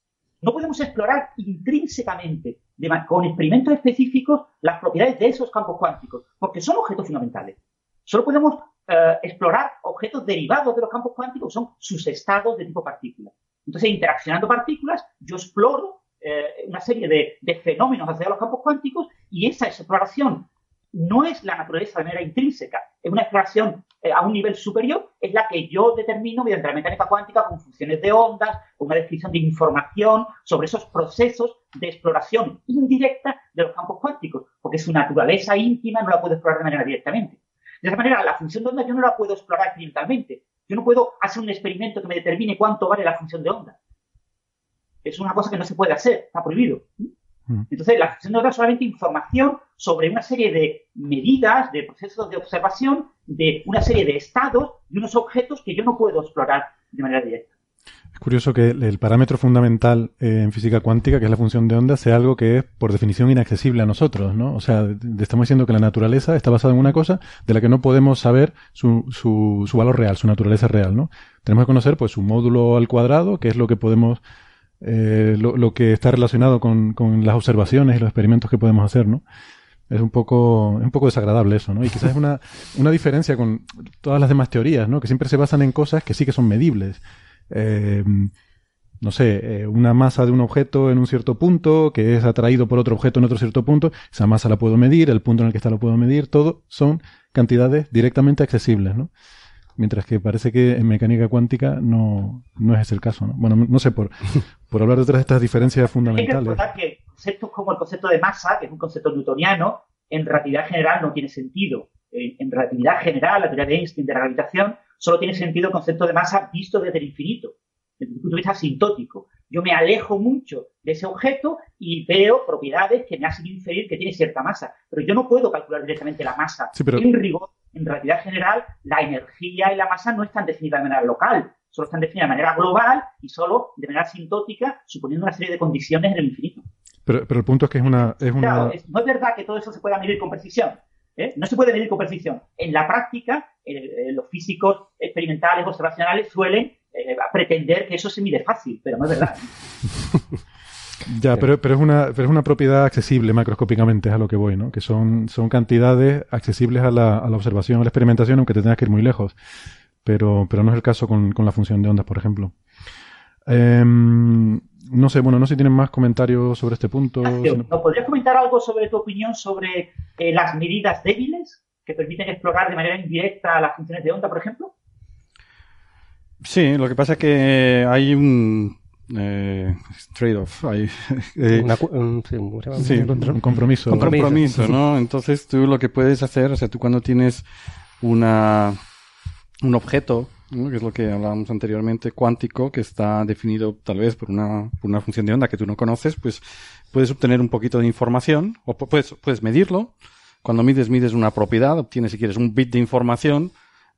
No podemos explorar intrínsecamente, con experimentos específicos, las propiedades de esos campos cuánticos, porque son objetos fundamentales. Solo podemos eh, explorar objetos derivados de los campos cuánticos, son sus estados de tipo partícula. Entonces, interaccionando partículas, yo exploro eh, una serie de, de fenómenos hacia los campos cuánticos y esa exploración no es la naturaleza de manera intrínseca, es una exploración eh, a un nivel superior, es la que yo determino mediante la mecánica cuántica con funciones de ondas, con una descripción de información sobre esos procesos de exploración indirecta de los campos cuánticos, porque su naturaleza íntima no la puedo explorar de manera directamente. De esa manera, la función de onda yo no la puedo explorar experimentalmente. Yo no puedo hacer un experimento que me determine cuánto vale la función de onda. Es una cosa que no se puede hacer, está prohibido. Entonces, la función de onda es solamente información sobre una serie de medidas, de procesos de observación, de una serie de estados y unos objetos que yo no puedo explorar de manera directa. Es curioso que el, parámetro fundamental eh, en física cuántica, que es la función de onda, sea algo que es por definición inaccesible a nosotros, ¿no? O sea, de- de- estamos diciendo que la naturaleza está basada en una cosa de la que no podemos saber su, su, su valor real, su naturaleza real, ¿no? Tenemos que conocer, pues, su módulo al cuadrado, que es lo que podemos, eh, lo, lo que está relacionado con, con las observaciones y los experimentos que podemos hacer, ¿no? Es un poco, es un poco desagradable eso, ¿no? Y quizás es una, (laughs) una diferencia con todas las demás teorías, ¿no? Que siempre se basan en cosas que sí que son medibles. Eh, no sé, eh, una masa de un objeto en un cierto punto, que es atraído por otro objeto en otro cierto punto, esa masa la puedo medir, el punto en el que está lo puedo medir, todo son cantidades directamente accesibles, ¿no? Mientras que parece que en mecánica cuántica no, no es ese el caso. ¿no? Bueno, no sé, por, por hablar de otras de estas diferencias Hay que fundamentales. recordar que conceptos como el concepto de masa, que es un concepto newtoniano, en relatividad general no tiene sentido. En, en relatividad general, la teoría de Einstein de la gravitación, solo tiene sentido el concepto de masa visto desde el infinito, desde el punto de vista asintótico. Yo me alejo mucho de ese objeto y veo propiedades que me hacen inferir que tiene cierta masa. Pero yo no puedo calcular directamente la masa. Sí, pero- En rigor, en relatividad general, la energía y la masa no están definidas de manera local, solo están definidas de manera global y solo de manera asintótica, suponiendo una serie de condiciones en el infinito. Pero, pero el punto es que es una... Es una Claro, es- no es verdad que todo eso se pueda medir con precisión. ¿eh? No se puede medir con precisión. En la práctica, eh, eh, los físicos experimentales, observacionales, suelen eh, pretender que eso se mide fácil, pero no es verdad. (laughs) Ya, pero, pero, es una, pero es una propiedad accesible macroscópicamente, es a lo que voy, ¿no? Que son, son cantidades accesibles a la, a la observación, a la experimentación, aunque te tengas que ir muy lejos. Pero, pero no es el caso con, con la función de ondas, por ejemplo. Em, no sé, bueno, no sé si tienen más comentarios sobre este punto. si no- ¿Nos podrías comentar algo sobre tu opinión sobre eh, las medidas débiles que permiten explorar de manera indirecta las funciones de onda, por ejemplo? Sí, lo que pasa es que hay un eh, trade-off. Hay, (laughs) eh, Una un- compromiso. un compromiso, ¿no? (laughs) Entonces tú lo que puedes hacer, o sea, tú cuando tienes una un objeto, ¿no? que es lo que hablábamos anteriormente, cuántico, que está definido tal vez por una, por una función de onda que tú no conoces, pues puedes obtener un poquito de información, o pu- puedes, puedes medirlo. Cuando mides, mides una propiedad, obtienes si quieres un bit de información,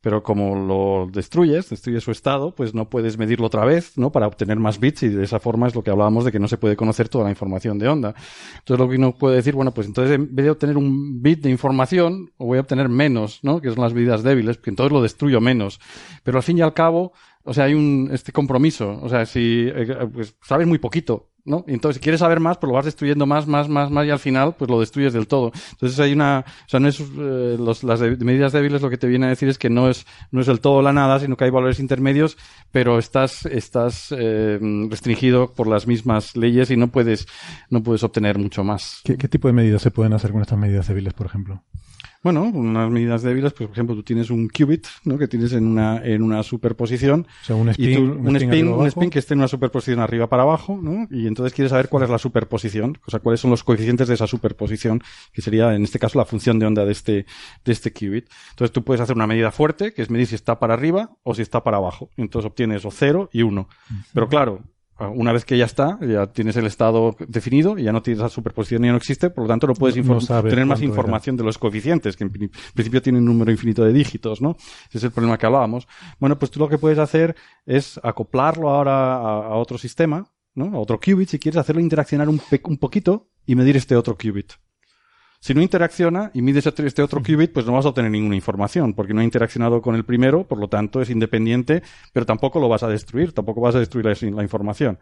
pero como lo destruyes, destruyes su estado, pues no puedes medirlo otra vez, ¿no? Para obtener más bits y de esa forma es lo que hablábamos de que no se puede conocer toda la información de onda. Entonces lo que uno puede decir, bueno, pues entonces en vez de obtener un bit de información, voy a obtener menos, ¿no? Que son las medidas débiles, que entonces lo destruyo menos. Pero al fin y al cabo, o sea, hay un, este compromiso. O sea, si, eh, pues sabes muy poquito, ¿no? Entonces si quieres saber más, pues lo vas destruyendo más, más, más, más y al final, pues lo destruyes del todo. Entonces hay una, o sea, no es, eh, las medidas débiles lo que te viene a decir es que no es, no es el todo la nada, sino que hay valores intermedios, pero estás, estás, eh, restringido por las mismas leyes y no puedes, no puedes obtener mucho más. ¿Qué, qué tipo de medidas se pueden hacer con estas medidas débiles, por ejemplo? Bueno, unas medidas débiles, pues, por ejemplo, tú tienes un qubit, ¿no? Que tienes en una, en una superposición. O sea, un y spin, tú- un un, spin spin, un spin que esté en una superposición arriba para abajo, ¿no? Y entonces quieres saber cuál es la superposición, o sea, cuáles son los coeficientes de esa superposición, que sería, en este caso, la función de onda de este, de este qubit. Entonces tú puedes hacer una medida fuerte, que es medir si está para arriba o si está para abajo. Y entonces obtienes o cero y uno. Pero claro, una vez que ya está, ya tienes el estado definido y ya no tienes la superposición, ya no existe, por lo tanto no puedes No- tener más era. información de los coeficientes, que en pri- principio tienen un número infinito de dígitos, ¿no? Ese es el problema que hablábamos. Bueno, pues tú lo que puedes hacer es acoplarlo ahora a, a otro sistema, ¿no? A otro qubit, si quieres hacerlo interaccionar un, un poquito y medir este otro qubit. Si no interacciona y mides este este otro qubit, pues no vas a obtener ninguna información, porque no ha interaccionado con el primero, por lo tanto es independiente, pero tampoco lo vas a destruir, tampoco vas a destruir la, la información.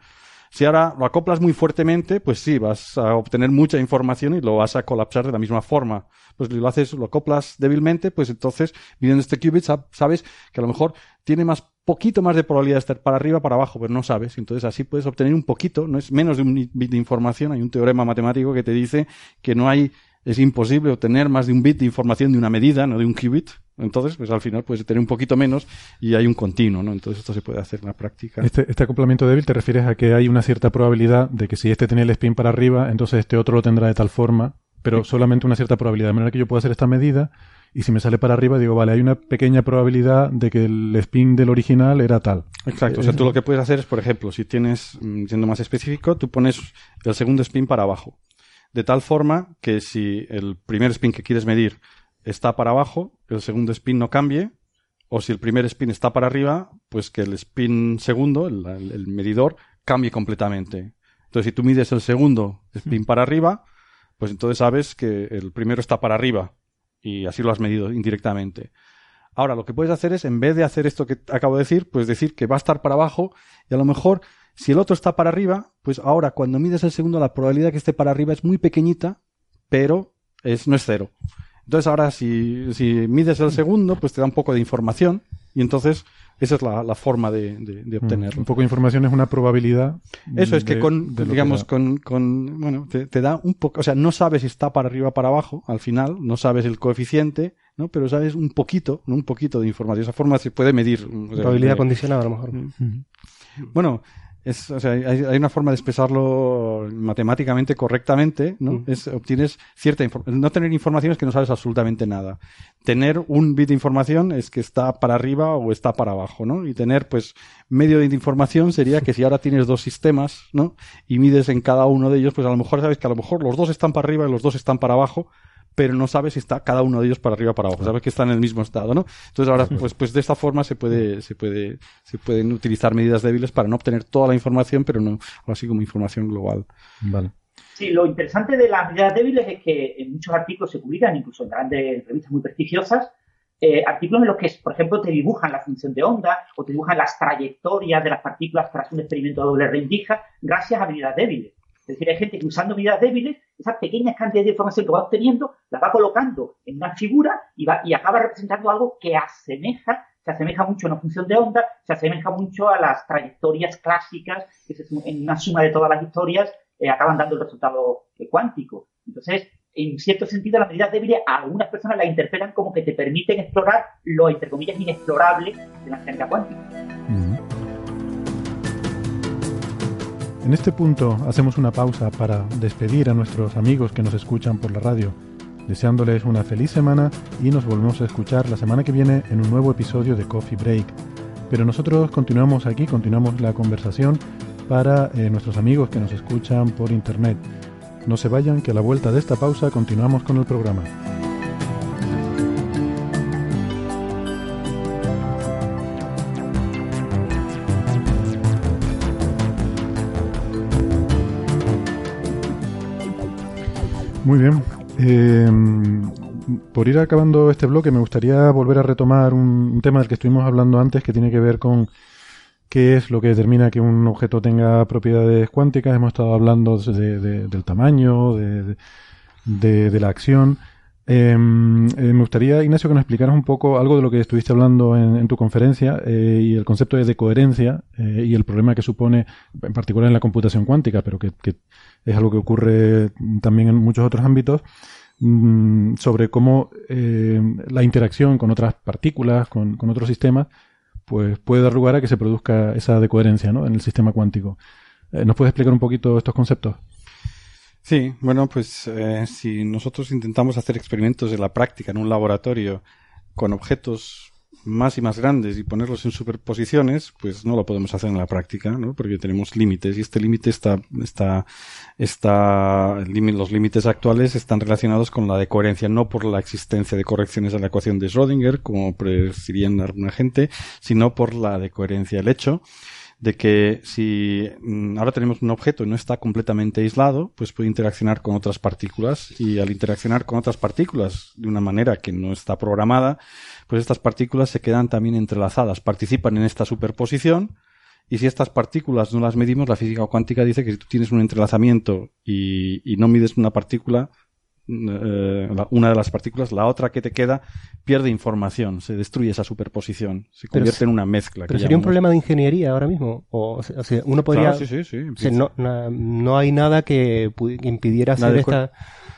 Si ahora lo acoplas muy fuertemente, pues sí, vas a obtener mucha información y lo vas a colapsar de la misma forma. Pues si lo haces, lo acoplas débilmente, pues entonces, midiendo este qubit, sab- sabes que a lo mejor tiene más, poquito más de probabilidad de estar para arriba, para abajo, pero no sabes. Entonces así puedes obtener un poquito, no es menos de un bit de información. Hay un teorema matemático que te dice que no hay, es imposible obtener más de un bit de información de una medida, no de un qubit. Entonces, pues al final puedes tener un poquito menos y hay un continuo, ¿no? Entonces esto se puede hacer en la práctica. Este, este acoplamiento débil te refieres a que hay una cierta probabilidad de que si este tenía el spin para arriba, entonces este otro lo tendrá de tal forma, pero solamente una cierta probabilidad. De manera que yo puedo hacer esta medida y si me sale para arriba, digo, vale, hay una pequeña probabilidad de que el spin del original era tal. Exacto. O sea, tú lo que puedes hacer es, por ejemplo, si tienes, mm, siendo más específico, tú pones el segundo spin para abajo. De tal forma que si el primer spin que quieres medir está para abajo, el segundo spin no cambie. O si el primer spin está para arriba, pues que el spin segundo, el, medidor, cambie completamente. Entonces, si tú mides el segundo spin para arriba, pues entonces sabes que el primero está para arriba. Y así lo has medido indirectamente. Ahora, lo que puedes hacer es, en vez de hacer esto que acabo de decir, pues decir que va a estar para abajo y a lo mejor, si el otro está para arriba, pues ahora cuando mides el segundo, la probabilidad que esté para arriba es muy pequeñita, pero es, no es cero. Entonces ahora, si, si mides el segundo, pues te da un poco de información Y entonces, esa es la, la forma de, de, de Mm, obtenerlo. Un poco de información es una probabilidad. Eso es que de- con, de lo que digamos, con, con, bueno, te, te da un poco, o sea, no sabes si está para arriba o para abajo, al final, no sabes el coeficiente, ¿no? Pero sabes un poquito, ¿no? Un poquito de información. Esa forma se puede medir. o sea, Probabilidad condicionada, a lo mejor. Bueno, es, o sea, hay, hay una forma de expresarlo matemáticamente correctamente, ¿no? Mm. Es, obtienes cierta información. No tener información es que no sabes absolutamente nada. Tener un bit de información es que está para arriba o está para abajo, ¿no? Y tener, pues, medio bit de información sería que si ahora tienes dos sistemas, ¿no? Y mides en cada uno de ellos, pues a lo mejor sabes que a lo mejor los dos están para arriba y los dos están para abajo, pero no sabes si está cada uno de ellos para arriba o para abajo. Sabes que están en el mismo estado, ¿no? Entonces ahora, pues, pues de esta forma se puede, se puede, se pueden utilizar medidas débiles para no obtener toda la información, pero no, algo así como información global. Vale. Sí, lo interesante de las medidas débiles es que en muchos artículos se publican, incluso en grandes revistas muy prestigiosas, eh, artículos en los que, por ejemplo, te dibujan la función de onda o te dibujan las trayectorias de las partículas tras un experimento de doble rendija gracias a medidas débiles. Es decir, hay gente que usando medidas débiles, esas pequeñas cantidades de información que va obteniendo, la va colocando en una figura y, acaba representando algo que asemeja, se asemeja mucho a una función de onda, se asemeja mucho a las trayectorias clásicas, que en una suma de todas las historias eh, acaban dando el resultado eh, cuántico. Entonces, en cierto sentido, las medidas débiles a algunas personas las interpretan como que te permiten explorar lo, entre comillas, inexplorable de la mecánica cuántica. En este punto hacemos una pausa para despedir a nuestros amigos que nos escuchan por la radio, deseándoles una feliz semana y nos volvemos a escuchar la semana que viene en un nuevo episodio de Coffee Break. Pero nosotros continuamos aquí, continuamos la conversación para eh, nuestros amigos que nos escuchan por internet. No se vayan, que a la vuelta de esta pausa continuamos con el programa. Muy bien. Eh, por ir acabando este bloque, me gustaría volver a retomar un, tema del que estuvimos hablando antes, que tiene que ver con qué es lo que determina que un objeto tenga propiedades cuánticas. Hemos estado hablando de- de- del tamaño, de, de- la acción. Eh, eh, me gustaría, Ignacio, que nos explicaras un poco algo de lo que estuviste hablando en, en tu conferencia eh, y el concepto de coherencia eh, y el problema que supone, en particular en la computación cuántica, pero que, que es algo que ocurre también en muchos otros ámbitos, mm, sobre cómo eh, la interacción con otras partículas, con, con otros sistemas, pues puede dar lugar a que se produzca esa decoherencia ¿no? en el sistema cuántico. Eh, ¿Nos puedes explicar un poquito estos conceptos? Sí, bueno, pues eh, si nosotros intentamos hacer experimentos en la práctica en un laboratorio con objetos más y más grandes y ponerlos en superposiciones, pues no lo podemos hacer en la práctica, ¿no? Porque tenemos límites y este límite está, está, está, los límites actuales están relacionados con la decoherencia, no por la existencia de correcciones a la ecuación de Schrödinger, como predecirían alguna gente, sino por la decoherencia. El hecho de que si mm, ahora tenemos un objeto y no está completamente aislado, pues puede interaccionar con otras partículas y al interaccionar con otras partículas de una manera que no está programada, pues estas partículas se quedan también entrelazadas, participan en esta superposición y si estas partículas no las medimos, la física cuántica dice que si tú tienes un entrelazamiento y, y no mides una partícula, la- una de las partículas, la otra que te queda pierde información, se destruye esa superposición, se convierte en una mezcla. Pero sería un problema de ingeniería ahora mismo. O, o sea, uno podría. Claro, sí, sí, sí, o sea, empieza. no, na- no hay nada que, que impidiera hacer esta.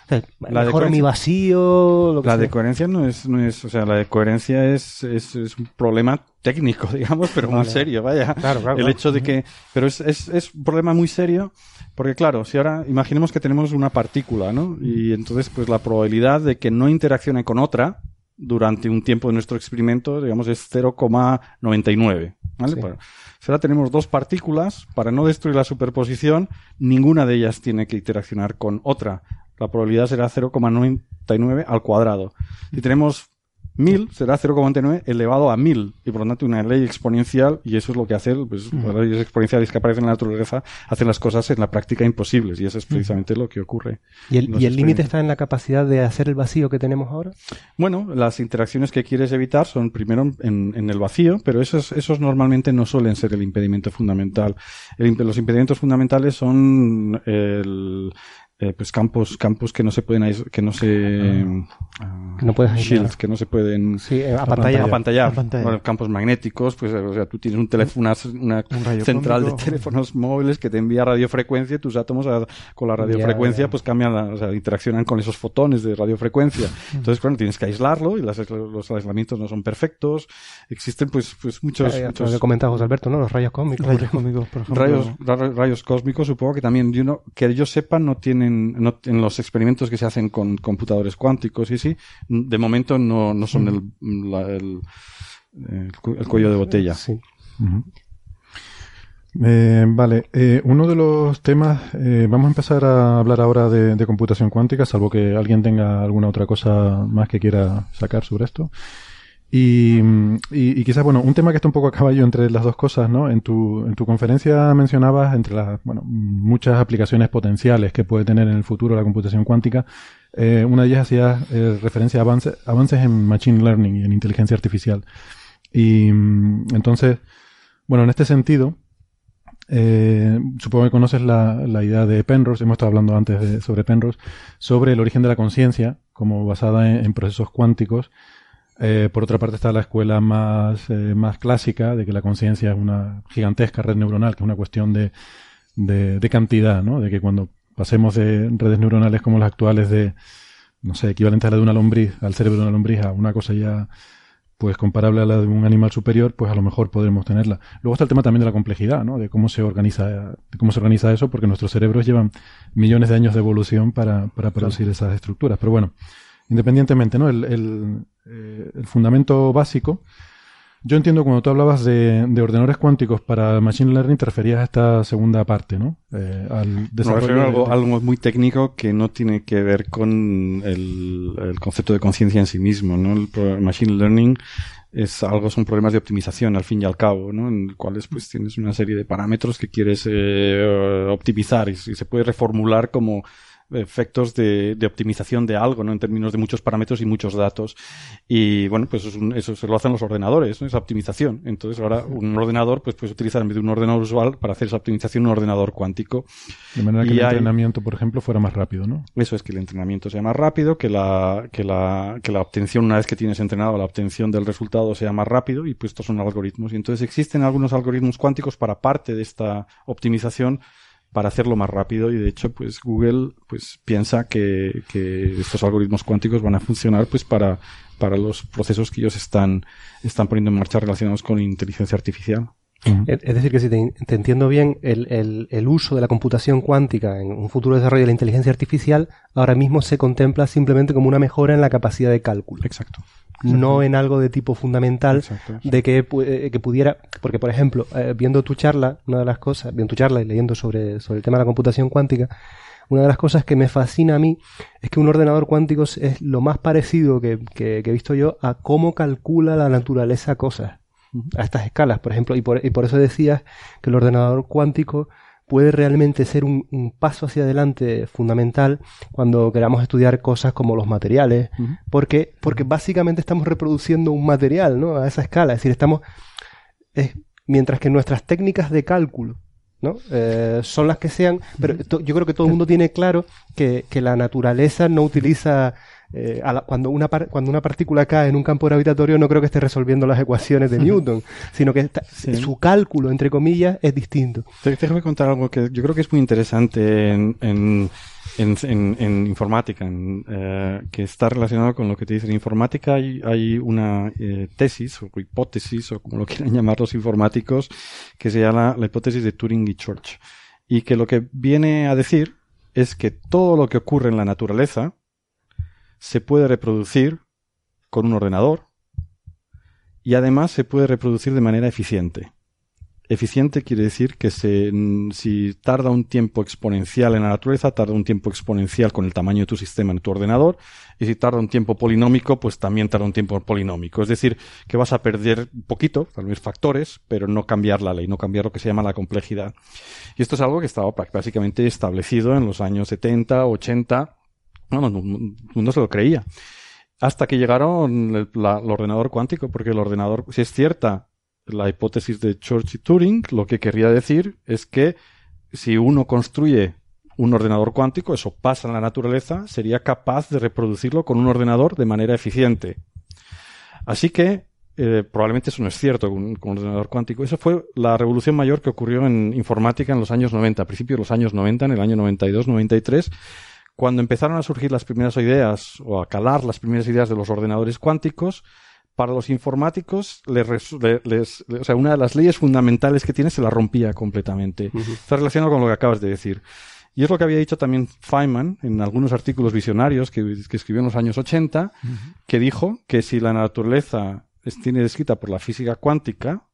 O sea, la mejor mi vacío. Lo que La sea. decoherencia no es, no es, o sea, la decoherencia es, es, es un problema técnico, (laughs) digamos, pero muy Vale. serio, vaya. Claro, claro, El claro. hecho de que, pero es, es, es un problema muy serio, porque claro, si ahora imaginemos que tenemos una partícula, ¿no? Y entonces, pues la probabilidad de que no interaccione con otra durante un tiempo de nuestro experimento, digamos, es 0,99, ¿vale? Sí. Pues, si ahora tenemos dos partículas, para no destruir la superposición, ninguna de ellas tiene que interaccionar con otra. La probabilidad será 0,99 al cuadrado. Si tenemos 1000, será 0,99 elevado a 1000. Y por lo tanto, una ley exponencial, y eso es lo que hace, pues, las leyes exponenciales que aparecen en la naturaleza, hacen las cosas en la práctica imposibles. Y eso es precisamente lo que ocurre. ¿Y el, límite está en la capacidad de hacer el vacío que tenemos ahora? Bueno, las interacciones que quieres evitar son primero en, en el vacío, pero esos, esos normalmente no suelen ser el impedimento fundamental. El los impedimentos fundamentales son el, eh, pues campos campos que no se pueden ais- que no se ah, Que no puedes aislar. shield, que no se pueden Sí, eh, apantallar. apantallar. Apantallar. Bueno, campos magnéticos pues o sea tú tienes un teléfono una, una Un central de teléfonos móviles que te envía radiofrecuencia y tus átomos a- con la radiofrecuencia pues cambian la- o sea, interaccionan con esos fotones de radiofrecuencia entonces claro tienes que aislarlo y las- los aislamientos no son perfectos existen pues pues muchos, Eh, muchos lo que comentaba José Alberto, ¿no? Los rayos cósmicos. Rayos cómicos, por ejemplo. rayos, ra- rayos cósmicos, supongo que también, yo no- que yo sepa, no tienen, no, en los experimentos que se hacen con computadores cuánticos y sí, de momento no, no son el, el, el cu- el cuello de botella. Eh, vale, eh, uno de los temas, eh, vamos a empezar a hablar ahora de, de computación cuántica, salvo que alguien tenga alguna otra cosa más que quiera sacar sobre esto. Y, y, quizás, bueno, un tema que está un poco a caballo entre las dos cosas, ¿no? En tu, en tu conferencia mencionabas entre las, bueno, muchas aplicaciones potenciales que puede tener en el futuro la computación cuántica. Eh, una de ellas hacía eh, referencia a avance- avances en machine learning y en inteligencia artificial. Y mm, entonces, bueno, en este sentido, eh, supongo que conoces la, la idea de Penrose, hemos estado hablando antes de- sobre Penrose, sobre el origen de la conciencia, como basada en procesos cuánticos. Eh, por otra parte está la escuela más, eh, más clásica de que la conciencia es una gigantesca red neuronal, que es una cuestión de, de, de cantidad, ¿no? De que cuando pasemos de redes neuronales como las actuales de, no sé, equivalentes a la de una lombriz, al cerebro de una lombriz, a una cosa ya pues comparable a la de un animal superior, pues a lo mejor podremos tenerla. Luego está el tema también de la complejidad, ¿no? De cómo se organiza, de cómo se organiza eso, porque nuestros cerebros llevan millones de años de evolución para, para producir esas estructuras. Pero bueno, independientemente, ¿no? El, el, eh, el fundamento básico. Yo entiendo cuando tú hablabas de, de ordenadores cuánticos para Machine Learning te referías a esta segunda parte, ¿no? Eh, al Me desarrollo refiero a de- algo, algo muy técnico que no tiene que ver con el, el concepto de conciencia en sí mismo, ¿no? El machine learning es algo, son problemas de optimización al fin y al cabo, ¿no? En los cuales pues tienes una serie de parámetros que quieres eh, optimizar y, y se puede reformular como efectos de, de optimización de algo, ¿no? En términos de muchos parámetros y muchos datos. Y bueno, pues eso, es un- eso se lo hacen los ordenadores, ¿no? Esa optimización. Entonces ahora un ordenador, pues puedes utilizar en vez de un ordenador usual para hacer esa optimización un ordenador cuántico. de manera que el hay- entrenamiento, por ejemplo, fuera más rápido, ¿no? Eso es que el entrenamiento sea más rápido, que la, que la, que la obtención, una vez que tienes entrenado, la obtención del resultado sea más rápido, y pues estos son algoritmos. Y entonces existen algunos algoritmos cuánticos para parte de esta optimización para hacerlo más rápido y de hecho pues Google pues piensa que, que estos algoritmos cuánticos van a funcionar pues para, para los procesos que ellos están, están poniendo en marcha relacionados con inteligencia artificial. Es decir, que si te, te entiendo bien, el, el- el uso de la computación cuántica en un futuro desarrollo de la inteligencia artificial ahora mismo se contempla simplemente como una mejora en la capacidad de cálculo. Exacto. No en algo de tipo fundamental Exacto. de que, eh, que pudiera, porque por ejemplo, eh, viendo tu charla, una de las cosas, viendo tu charla y leyendo sobre, sobre el tema de la computación cuántica, una de las cosas que me fascina a mí es que un ordenador cuántico es- es lo más parecido que, que- que he visto yo a cómo calcula la naturaleza cosas a estas escalas, por ejemplo, y por, y por eso decías que el ordenador cuántico puede realmente ser un, un paso hacia adelante fundamental cuando queramos estudiar cosas como los materiales, porque, porque básicamente estamos reproduciendo un material, ¿no? A esa escala, es decir, estamos, es- mientras que nuestras técnicas de cálculo, ¿no? Eh, son las que sean, pero yo creo que todo el mundo tiene claro que, que la naturaleza no utiliza eh, a la- cuando, una par- cuando una partícula cae en un campo gravitatorio no creo que esté resolviendo las ecuaciones de (laughs) Newton, sino que está- Sí. su cálculo, entre comillas, es distinto. Déjame contar algo que yo creo que es muy interesante en, en, en, en- en informática, eh, que está relacionado con lo que te dice. En informática hay, hay una eh, tesis o hipótesis, o como lo quieran (laughs) llamar los informáticos, que se llama la hipótesis de Turing y Church. Y que lo que viene a decir es que todo lo que ocurre en la naturaleza se puede reproducir con un ordenador y además se puede reproducir de manera eficiente. Eficiente quiere decir que se, si tarda un tiempo exponencial en la naturaleza, tarda un tiempo exponencial con el tamaño de tu sistema en tu ordenador, y si tarda un tiempo polinómico, pues también tarda un tiempo polinómico. Es decir, que vas a perder poquito, tal vez factores, pero no cambiar la ley, no cambiar lo que se llama la complejidad. Y esto es algo que estaba básicamente establecido en los años 70, 80, bueno, no, no- se lo creía hasta que llegaron el, ordenador cuántico, porque el ordenador, si es cierta la hipótesis de Church y Turing, lo que querría decir es que si uno construye un ordenador cuántico, eso pasa en la naturaleza, sería capaz de reproducirlo con un ordenador de manera eficiente. Así que eh, probablemente eso no es cierto con, un ordenador cuántico. Esa fue la revolución mayor que ocurrió en informática en los años 90, a principios de los años 90, en el año 92, 93, cuando empezaron a surgir las primeras ideas o a calar las primeras ideas de los ordenadores cuánticos. Para los informáticos, les, o sea, una de las leyes fundamentales que tiene se la rompía completamente. Está relacionado con lo que acabas de decir. Y es lo que había dicho también Feynman en algunos artículos visionarios que, escribió en los años 80, que dijo que si la naturaleza tiene descrita por la física cuántica,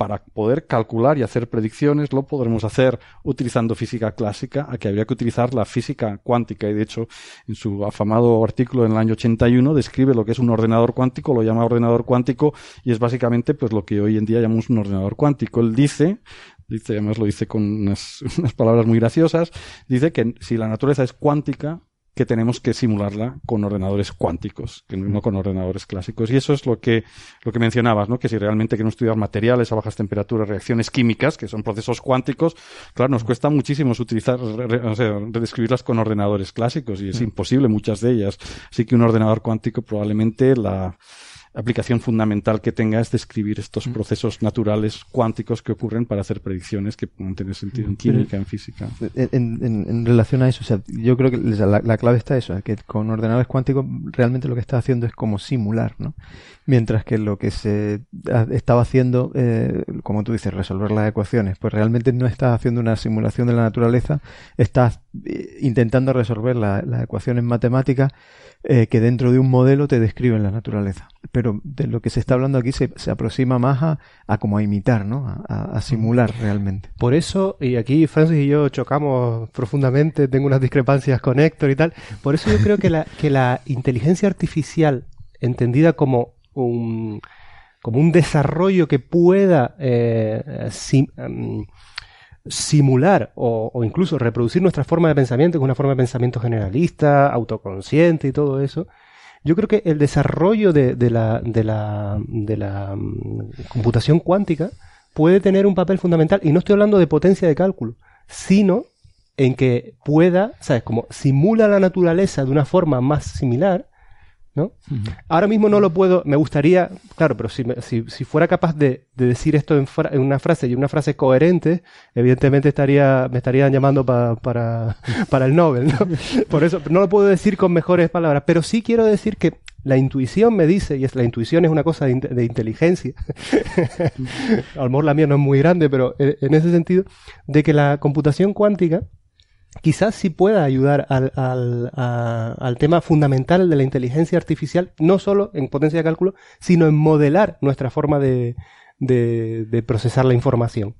para poder calcular y hacer predicciones lo podremos hacer utilizando física clásica, a que habría que utilizar la física cuántica. Y de hecho, en su afamado artículo en el año 81 describe lo que es un ordenador cuántico, lo llama ordenador cuántico y es básicamente pues lo que hoy en día llamamos un ordenador cuántico. Él dice, dice, además lo dice con unas (laughs) palabras muy graciosas, dice que si la naturaleza es cuántica, que tenemos que simularla con ordenadores cuánticos, que no con ordenadores clásicos. Y eso es lo que, lo que mencionabas, ¿no? Que si realmente queremos estudiar materiales a bajas temperaturas, reacciones químicas, que son procesos cuánticos, claro, nos cuesta muchísimo utilizar, o sea, redescribirlas con ordenadores clásicos y es imposible muchas de ellas. Así que un ordenador cuántico probablemente la, aplicación fundamental que tenga es describir estos mm. procesos naturales cuánticos que ocurren para hacer predicciones que puedan tener sentido en química, en física. En, relación a eso, o sea, yo creo que la, clave está eso, que con ordenadores cuánticos realmente lo que está haciendo es como simular, ¿no? Mientras que lo que se estaba haciendo, eh, como tú dices, resolver las ecuaciones, pues realmente no estás haciendo una simulación de la naturaleza, estás eh, intentando resolver las ecuaciones matemáticas eh, que dentro de un modelo te describen la naturaleza. Pero de lo que se está hablando aquí se, se aproxima más a, a, como a imitar, ¿no? A, simular realmente. Por eso, y aquí Francis y yo chocamos profundamente, tengo unas discrepancias con Héctor y tal, por eso yo creo que la, que la inteligencia artificial, entendida como un, como un desarrollo que pueda eh, em, simular o, incluso reproducir nuestra forma de pensamiento, que es una forma de pensamiento generalista, autoconsciente y todo eso, yo creo que el desarrollo de, la, de la, de la mm, computación cuántica puede tener un papel fundamental, y no estoy hablando de potencia de cálculo, sino en que pueda, ¿sabes? Como simula la naturaleza de una forma más similar ¿no? Ahora mismo no lo puedo, me gustaría, claro, pero si, si, si fuera capaz de, decir esto en, una frase y una frase coherente, evidentemente estaría, me estarían llamando para, (laughs) para el Nobel, ¿no? (laughs) Por eso no lo puedo decir con mejores palabras, pero sí quiero decir que la intuición me dice, y es, la intuición es una cosa de, de inteligencia, (laughs) a lo mejor la mía no es muy grande, pero eh, en ese sentido, de que la computación cuántica quizás sí pueda ayudar al, al, al, tema fundamental de la inteligencia artificial, no solo en potencia de cálculo, sino en modelar nuestra forma de, de, procesar la información.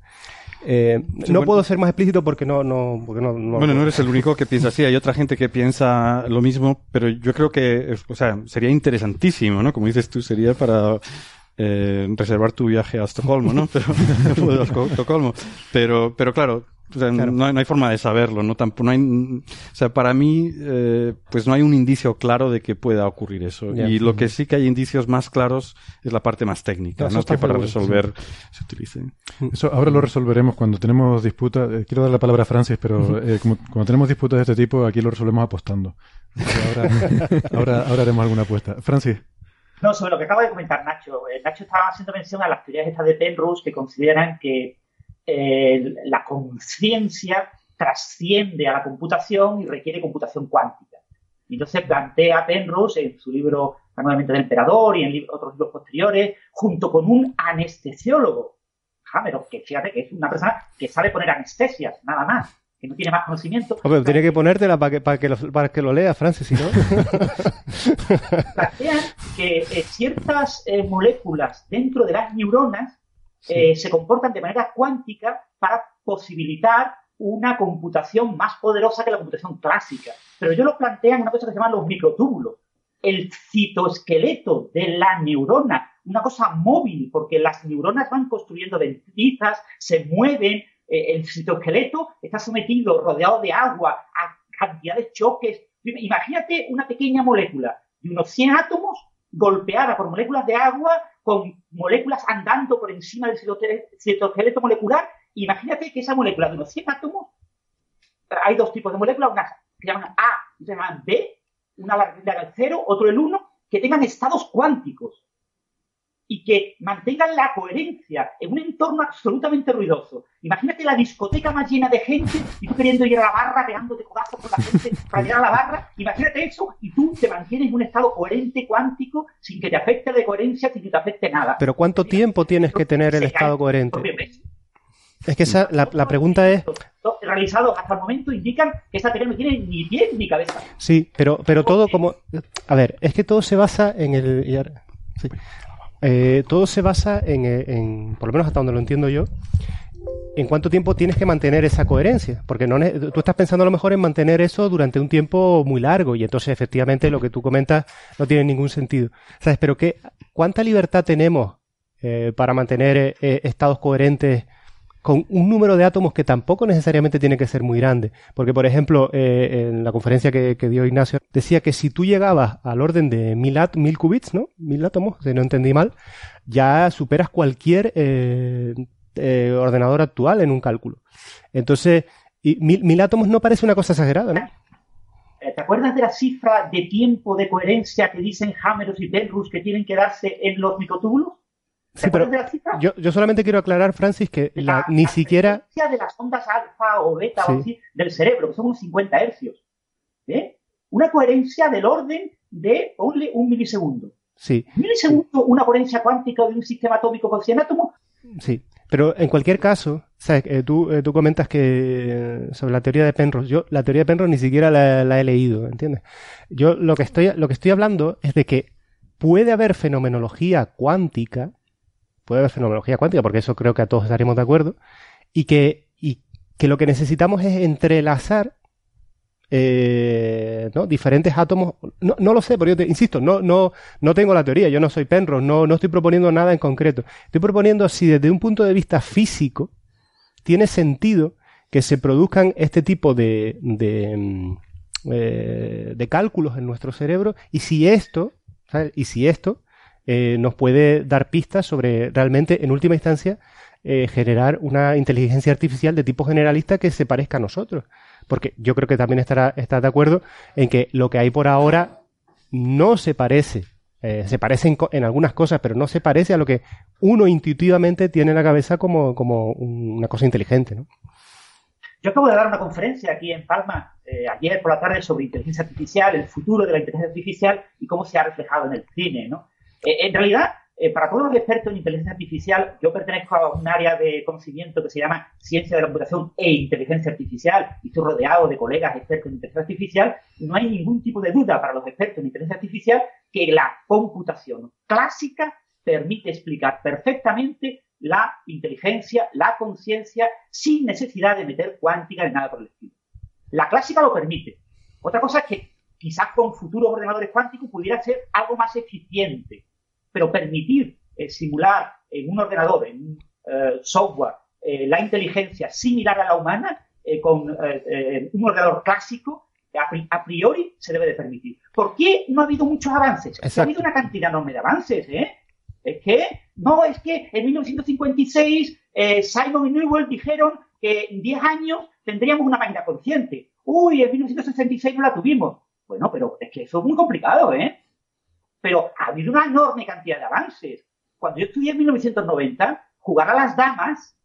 Eh, no puedo ser más explícito porque no, no, porque no, Bueno, no eres el único que piensa así. Hay otra gente que piensa lo mismo, pero yo creo que, o sea, sería interesantísimo, ¿no? Como dices tú, sería para eh, reservar tu viaje a Estocolmo, ¿no? (laughs) Pero, (laughs) Estocolmo. Pero, pero claro, no, hay, forma de saberlo, no tampoco no hay, o sea, para mí, eh, pues no hay un indicio claro de que pueda ocurrir eso. y lo que sí que hay indicios más claros es la parte más técnica, ¿no? Que para resolver se utilice. Eso ahora lo resolveremos cuando tenemos disputas. Eh, quiero dar la palabra a Francis, pero eh, como, cuando tenemos disputas de este tipo, aquí lo resolvemos apostando. Ahora, (laughs) ahora, ahora haremos alguna apuesta. Francis. No, sobre lo que acaba de comentar Nacho. Nacho estaba haciendo mención a las teorías estas de Penrose que consideran que la conciencia trasciende a la computación y requiere computación cuántica. Y entonces plantea Penrose en su libro La nueva mente del emperador y en otros libros posteriores, junto con un anestesiólogo, Hammer, que fíjate que es una persona que sabe poner anestesias, nada más, que no tiene más conocimiento. tiene que ponértela para que, para que, lo, para que lo lea, Francis, si no. (laughs) Plantean que eh, ciertas eh, moléculas dentro de las neuronas eh, se comportan de manera cuántica para posibilitar una computación más poderosa que la computación clásica. Pero ellos lo plantean una cosa que se llama los microtúbulos. El citoesqueleto de la neurona, una cosa móvil, porque las neuronas van construyendo dendritas, se mueven, eh, el citoesqueleto está sometido, rodeado de agua, a cantidad de choques. Imagínate una pequeña molécula de unos 100 átomos golpeada por moléculas de agua con moléculas andando por encima del citoesqueleto molecular. Imagínate que esa molécula de unos 100 átomos hay dos tipos de moléculas, una que llaman A se llaman B, una la el 0, otro el 1, que tengan estados cuánticos y que mantengan la coherencia en un entorno absolutamente ruidoso. Imagínate la discoteca más llena de gente y tú queriendo ir a la barra, pegándote codazos con la gente (laughs) para llegar a la barra. Imagínate eso y tú te mantienes en un estado coherente cuántico sin que te afecte de coherencia, sin que te afecte nada. Pero ¿cuánto tiempo tienes que tener el estado coherente? Es que esa, la, la pregunta es... Realizados hasta el momento indican que esta teoría no tiene ni pie ni cabeza. Sí, pero, pero todo como... A ver, es que todo se basa en el... Sí. Eh, todo se basa en, eh, en, por lo menos hasta donde lo entiendo yo, en cuánto tiempo tienes que mantener esa coherencia. Porque no, tú estás pensando a lo mejor en mantener eso durante un tiempo muy largo y entonces efectivamente lo que tú comentas no tiene ningún sentido. ¿Sabes? Pero ¿qué, ¿cuánta libertad tenemos eh, para mantener eh, estados coherentes con un número de átomos que tampoco necesariamente tiene que ser muy grande. Porque, por ejemplo, eh, en la conferencia que, dio Ignacio, decía que si tú llegabas al orden de mil, mil qubits, ¿no? Mil átomos, si no entendí mal, ya superas cualquier eh, eh, ordenador actual en un cálculo. Entonces, mil, mil átomos no parece una cosa exagerada, ¿no? ¿Te acuerdas de la cifra de tiempo de coherencia que dicen Hammerus y Penrose que tienen que darse en los microtúbulos? Sí, pero yo, yo, solamente quiero aclarar, Francis, que la, ni siquiera... de las ondas alfa o beta o así, del cerebro, que son unos 50 hercios. ¿eh? Una coherencia del orden de, ponle, un milisegundo. Sí. Un milisegundo, una coherencia cuántica de un sistema atómico con 100 átomos. Sí, pero en cualquier caso, ¿sabes? Eh, tú, eh, tú comentas que sobre la teoría de Penrose, yo la teoría de Penrose ni siquiera la, la he leído, ¿entiendes? Yo lo que estoy, lo que estoy hablando es de que puede haber fenomenología cuántica puede haber fenomenología cuántica, porque eso creo que a todos estaremos de acuerdo, y que, y que lo que necesitamos es entrelazar eh, ¿no? diferentes átomos. No, no, lo sé, pero yo te insisto, no, no, no tengo la teoría, yo no soy Penrose, no, no estoy proponiendo nada en concreto. Estoy proponiendo si desde un punto de vista físico tiene sentido que se produzcan este tipo de, de, mm, eh, de cálculos en nuestro cerebro y si esto, y si esto eh, nos puede dar pistas sobre realmente, en última instancia, eh, generar una inteligencia artificial de tipo generalista que se parezca a nosotros. Porque yo creo que también estará, está de acuerdo en que lo que hay por ahora no se parece. Eh, se parece en, algunas cosas, pero no se parece a lo que uno intuitivamente tiene en la cabeza como, como una cosa inteligente. ¿no? Yo acabo de dar una conferencia aquí en Palma ayer por la tarde sobre inteligencia artificial, el futuro de la inteligencia artificial y cómo se ha reflejado en el cine. ¿no? Eh, en realidad, eh, para todos los expertos en inteligencia artificial, yo pertenezco a un área de conocimiento que se llama ciencia de la computación e inteligencia artificial y estoy rodeado de colegas expertos en inteligencia artificial no hay ningún tipo de duda para los expertos en inteligencia artificial que la computación clásica permite explicar perfectamente la inteligencia, la conciencia, sin necesidad de meter cuántica ni nada por el estilo. La clásica lo permite. Otra cosa es que quizás con futuros ordenadores cuánticos pudiera ser algo más eficiente pero permitir eh, simular en un ordenador, en un eh, software, eh, la inteligencia similar a la humana con un ordenador clásico, a, priori se debe de permitir. ¿Por qué no ha habido muchos avances? Ha habido una cantidad enorme de avances, ¿eh? Es que, no, es que en 1956 Simon y Newell dijeron que en 10 años tendríamos una máquina consciente. Uy, en 1966 no la tuvimos. Bueno, pero es que eso es muy complicado, ¿eh? Pero ha habido una enorme cantidad de avances. Cuando yo estudié en 1990, jugar a las damas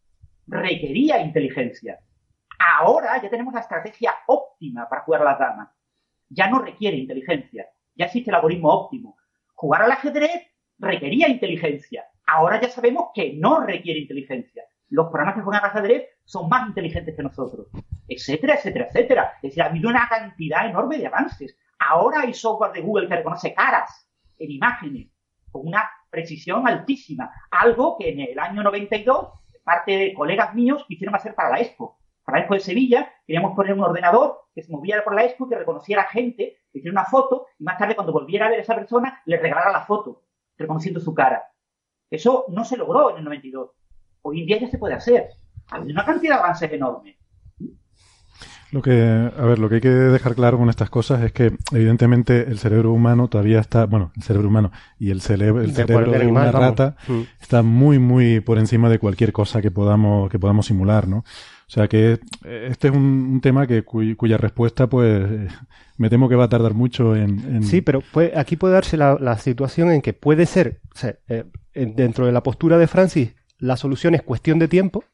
requería inteligencia. Ahora ya tenemos la estrategia óptima para jugar a las damas. Ya no requiere inteligencia. Ya existe el algoritmo óptimo. Jugar al ajedrez requería inteligencia. Ahora ya sabemos que no requiere inteligencia. Los programas que juegan al ajedrez son más inteligentes que nosotros. Etcétera, etcétera, etcétera. Es decir, ha habido una cantidad enorme de avances. Ahora hay software de Google que reconoce caras en imágenes con una precisión altísima. Algo que en el año 92 parte de colegas míos quisieron hacer para la Expo. Para la Expo de Sevilla queríamos poner un ordenador que se moviera por la Expo, que reconociera gente, que hiciera una foto y más tarde cuando volviera a ver a esa persona le regalara la foto, reconociendo su cara. Eso no se logró en el 92. Hoy en día ya se puede hacer. Hay una cantidad de avances enormes. Lo que, a ver, lo que hay que dejar claro con estas cosas es que, evidentemente, el cerebro humano todavía está, bueno, el cerebro humano y el, cerebro, el De cerebro de una vamos. rata Mm. está muy, muy por encima de cualquier cosa que podamos, que podamos simular, ¿no? O sea que eh, este es un, un tema que cuy- cuya respuesta, pues, (laughs) me temo que va a tardar mucho en, en- Sí, pero puede- aquí puede darse la, la situación en que puede ser, o sea, eh, en- dentro de la postura de Francis, la solución es cuestión de tiempo,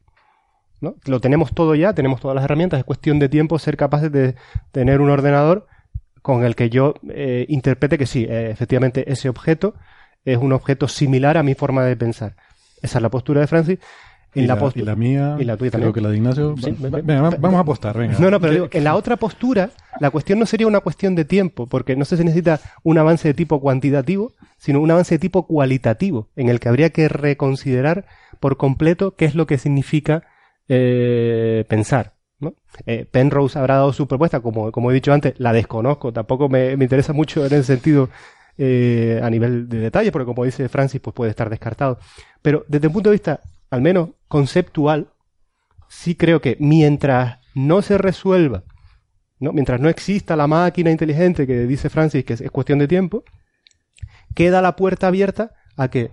¿no? Lo tenemos todo ya, tenemos todas las herramientas, es cuestión de tiempo ser capaces de tener un ordenador con el que yo eh, interprete que sí, eh, efectivamente ese objeto es un objeto similar a mi forma de pensar. Esa es la postura de Francis. En y, la la, postu- y la mía, y la tuya creo también. que la de Ignacio. Sí, Va- ve- venga, ve- vamos a apostar, venga. No, no, pero digo, en la otra postura, la cuestión no sería una cuestión de tiempo, porque no se necesita un avance de tipo cuantitativo, sino un avance de tipo cualitativo, en el que habría que reconsiderar por completo qué es lo que significa eh, pensar. Eh, Penrose habrá dado su propuesta, como, he dicho antes, la desconozco, tampoco me, interesa mucho en ese sentido eh, a nivel de detalle, porque como dice Francis, pues puede estar descartado. Pero desde un punto de vista, al menos conceptual, sí creo que mientras no se resuelva, ¿no? mientras no exista la máquina inteligente que dice Francis que es, es cuestión de tiempo, queda la puerta abierta a que,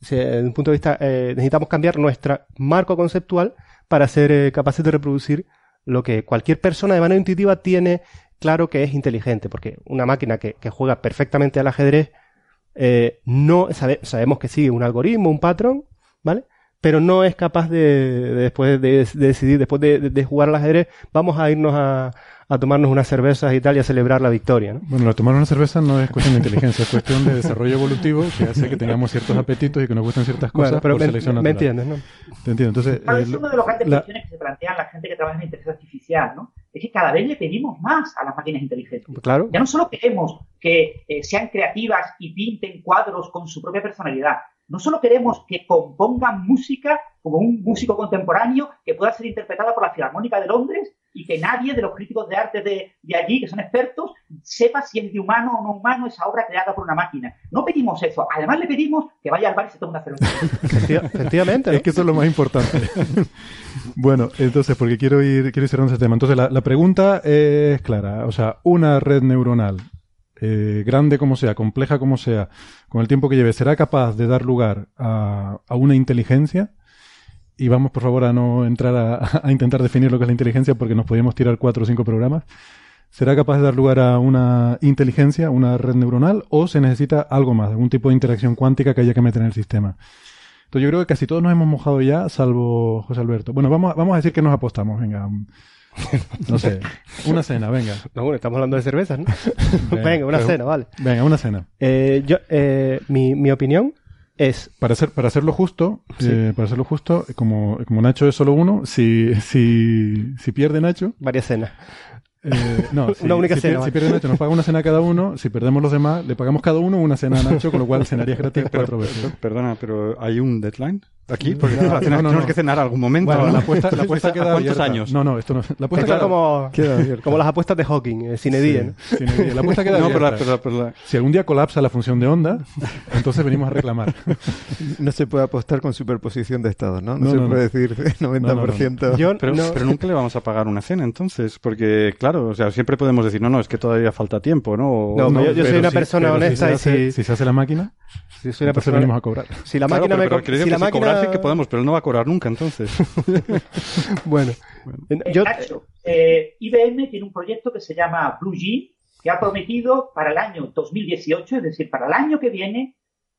desde un punto de vista, eh, necesitamos cambiar nuestro marco conceptual para ser eh, capaces de reproducir lo que cualquier persona de manera intuitiva tiene claro que es inteligente, porque una máquina que, juega perfectamente al ajedrez eh, no sabe- sabemos que sigue un algoritmo, un patrón, ¿vale? Pero no es capaz de, de después de, de decidir, después de, de- de jugar al ajedrez, vamos a irnos a, a tomarnos unas cervezas y tal y a celebrar la victoria, ¿no? Bueno, lo tomar una cerveza no es cuestión de inteligencia, es cuestión de desarrollo evolutivo que hace que tengamos ciertos apetitos y que nos gusten ciertas cosas Bueno, pero por me- selección me natural. entiendes, ¿no? Te entiendo. Entonces, Claro, eh, es una de las grandes la- cuestiones que se plantean la gente que trabaja en inteligencia artificial, ¿no? Es que cada vez le pedimos más a las máquinas inteligentes. Claro. Ya no solo queremos que eh, sean creativas y pinten cuadros con su propia personalidad, no solo queremos que compongan música como un músico contemporáneo que pueda ser interpretada por la Filarmónica de Londres y que nadie de los críticos de arte de, de allí, que son expertos, sepa si es de humano o no humano esa obra creada por una máquina. No pedimos eso. Además le pedimos que vaya al bar y se tome una cerveza. Efecti- Efectivamente, ¿no? Es que eso es lo más importante. (laughs) bueno, entonces, porque quiero ir, quiero ir cerrando ese tema. Entonces, la, la pregunta es clara. O sea, una red neuronal, eh, grande como sea, compleja como sea, con el tiempo que lleve, ¿será capaz de dar lugar a, una inteligencia? Y vamos, por favor, a no entrar (laughs) a, intentar definir lo que es la inteligencia porque nos podríamos tirar cuatro o cinco programas. ¿Será capaz de dar lugar a una inteligencia, una red neuronal, o se necesita algo más, algún tipo de interacción cuántica que haya que meter en el sistema? Entonces yo creo que casi todos nos hemos mojado ya, salvo José Alberto. Bueno, vamos, vamos a decir que nos apostamos, venga. No sé, una cena, venga. No, bueno, estamos hablando de cervezas, ¿no? (laughs) Venga, una pero- cena, vale. Venga, una cena. Eh, yo, eh, mi, mi opinión es... Para, hacer, para hacerlo justo, Sí. eh, para hacerlo justo, como, como Nacho es solo uno, si, si, si pierde Nacho, Varias cenas. eh, no, (laughs) si, Una única si, cena, pierde, vale. si pierde Nacho nos paga una cena cada uno, si perdemos los demás, le pagamos cada uno una cena a Nacho, con lo cual cenaría gratis (laughs) Pero- cuatro veces. per- Perdona, pero ¿hay un deadline aquí? Porque No, no, no, tenemos no. que cenar algún momento. Bueno, ¿no? la apuesta, la apuesta ¿A queda cuántos abierta. años? No, no, esto no. La apuesta queda, como, (laughs) queda abierta. como las apuestas de Hawking, eh, sin edie. Sí, sin. La apuesta (laughs) queda No, pero la- pero la- pero la- Si algún día colapsa la función de onda, (laughs) entonces venimos a reclamar. No se puede apostar con superposición de estados, ¿no? No, No, se no, no. puede decir 90%. Yo Pero, no- pero nunca le vamos a pagar una cena, entonces, porque, claro, o sea, siempre podemos decir, no, no, es que todavía falta tiempo, ¿no? O- No, yo- yo soy una si- persona pero si honesta se y hace- si- si se hace la máquina, si soy una persona... venimos a cobrar. Si la máquina me... si la máquina... sí que podemos, pero él no va a cobrar nunca, entonces. (laughs) Bueno, Eh, yo... Nacho, eh, IBM tiene un proyecto que se llama Blue Gene, que ha prometido para el año 2018, es decir, para el año que viene,